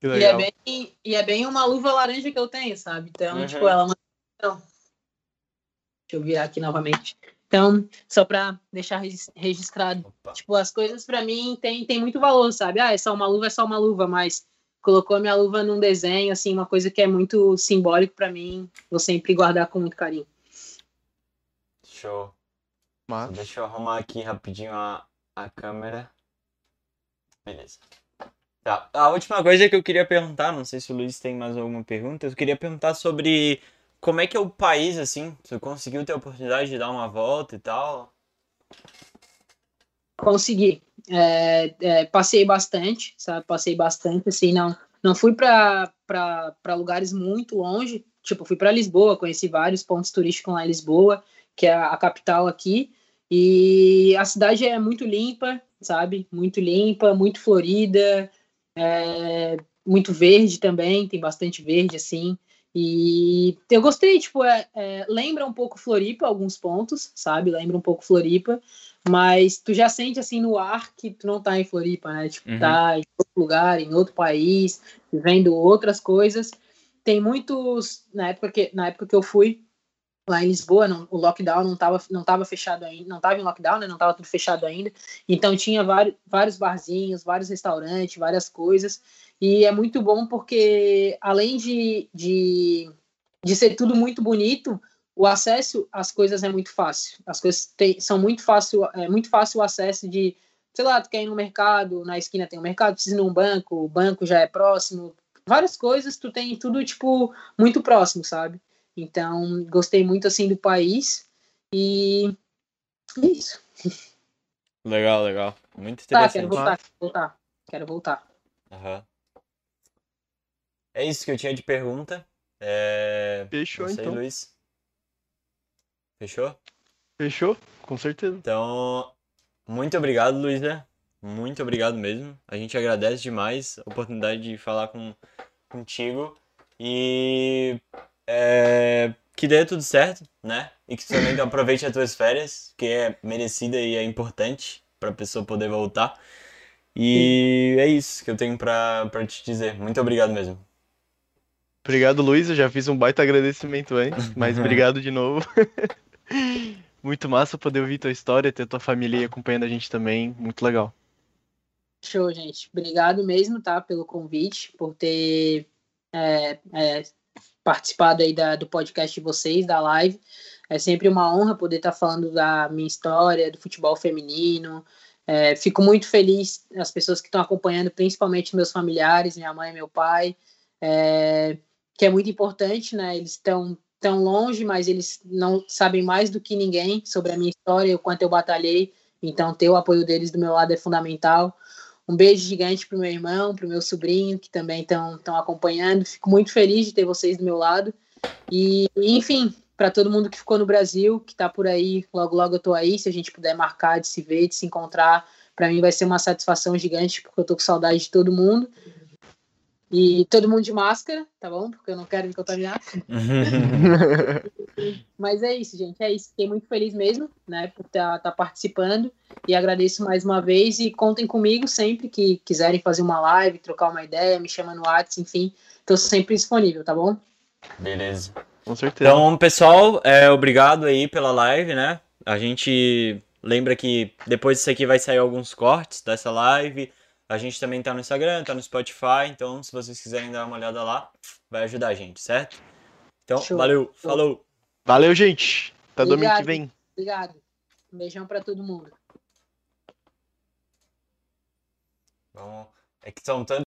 Que E é, bem, e é bem uma luva laranja que eu tenho, sabe? Então, Uhum. tipo, ela não. Não. Deixa eu virar aqui novamente. Então, só pra deixar regis- registrado. Opa. Tipo, as coisas pra mim tem, tem muito valor, sabe? Ah, é só uma luva, é só uma luva, mas colocou a minha luva num desenho, assim, uma coisa que é muito simbólico pra mim, vou sempre guardar com muito carinho. Show. Massa. Deixa eu arrumar aqui rapidinho a, a câmera. Beleza. Tá. A última coisa que eu queria perguntar, não sei se o Luiz tem mais alguma pergunta, eu queria perguntar sobre como é que é o país, assim, você conseguiu ter a oportunidade de dar uma volta e tal? Consegui. É, é, passei bastante, sabe? Passei bastante, assim, não, não fui para lugares muito longe. Tipo, fui para Lisboa, conheci vários pontos turísticos lá em Lisboa, que é a capital aqui. E a cidade é muito limpa, sabe? Muito limpa, muito florida, é, muito verde também, tem bastante verde, assim. E eu gostei, tipo, é, é, lembra um pouco Floripa, alguns pontos, sabe? Lembra um pouco Floripa, mas tu já sente assim no ar que tu não tá em Floripa, né? Tipo, Uhum. tá em outro lugar, em outro país, vivendo outras coisas. Tem muitos, na época que, na época que eu fui lá em Lisboa, não- o lockdown não tava, não tava fechado ainda, não tava em lockdown, né? Não tava tudo fechado ainda. Então tinha vários, vários barzinhos, vários restaurantes, várias coisas. E é muito bom porque além de, de, de ser tudo muito bonito, o acesso às coisas é muito fácil. As coisas tem- são muito fácil, é muito fácil o acesso de, sei lá, tu quer ir no mercado, na esquina tem um mercado, precisa ir num banco, o banco já é próximo. Várias coisas, tu tem tudo, tipo, muito próximo, sabe? Então, gostei muito, assim, do país. E é isso. Legal, legal. Muito Tá, interessante. quero voltar, quero voltar. Quero voltar. Aham. É isso que eu tinha de pergunta. É... Fechou, não sei, então. Luiz. Fechou? Fechou? Com certeza. Então, muito obrigado, Luísa. Muito obrigado mesmo. A gente agradece demais a oportunidade de falar com, contigo. E é, que dê tudo certo, né? E que tu também aproveite as tuas férias, que é merecida e é importante para a pessoa poder voltar. E é isso que eu tenho pra, pra te dizer. Muito obrigado mesmo. Obrigado, Luiz. Eu já fiz um baita agradecimento antes, mas obrigado de novo. Muito massa poder ouvir tua história, ter tua família aí acompanhando a gente também. Muito legal. Show, gente. Obrigado mesmo, tá, pelo convite, por ter é, é, participado aí da, do podcast de vocês, da live. É sempre uma honra poder estar falando da minha história, do futebol feminino. É, fico muito feliz as pessoas que estão acompanhando, principalmente meus familiares, minha mãe meu pai, é, que é muito importante, né? Eles estão tão longe, mas eles não sabem mais do que ninguém sobre a minha história, o quanto eu batalhei. Então, ter o apoio deles do meu lado é fundamental. Um beijo gigante pro meu irmão, pro meu sobrinho, que também estão acompanhando. Fico muito feliz de ter vocês do meu lado. E, enfim, para todo mundo que ficou no Brasil, que tá por aí, logo logo eu tô aí, se a gente puder marcar de se ver, de se encontrar, para mim vai ser uma satisfação gigante, porque eu tô com saudade de todo mundo. E todo mundo de máscara, tá bom? Porque eu não quero me contaminar. Mas é isso, gente. É isso. Fiquei muito feliz mesmo, né, por estar participando. E agradeço mais uma vez e contem comigo sempre que quiserem fazer uma live, trocar uma ideia, me chama no WhatsApp, enfim, estou sempre disponível, tá bom? Beleza. Com certeza. Então, pessoal, é, obrigado aí pela live, né? A gente lembra que depois disso aqui vai sair alguns cortes dessa live. A gente também tá no Instagram, tá no Spotify, então se vocês quiserem dar uma olhada lá, vai ajudar a gente, certo? Então, Show. valeu, falou. Valeu, gente. Até domingo que Obrigado. vem. Obrigado. Um beijão para todo mundo. Vamos. É que são tantos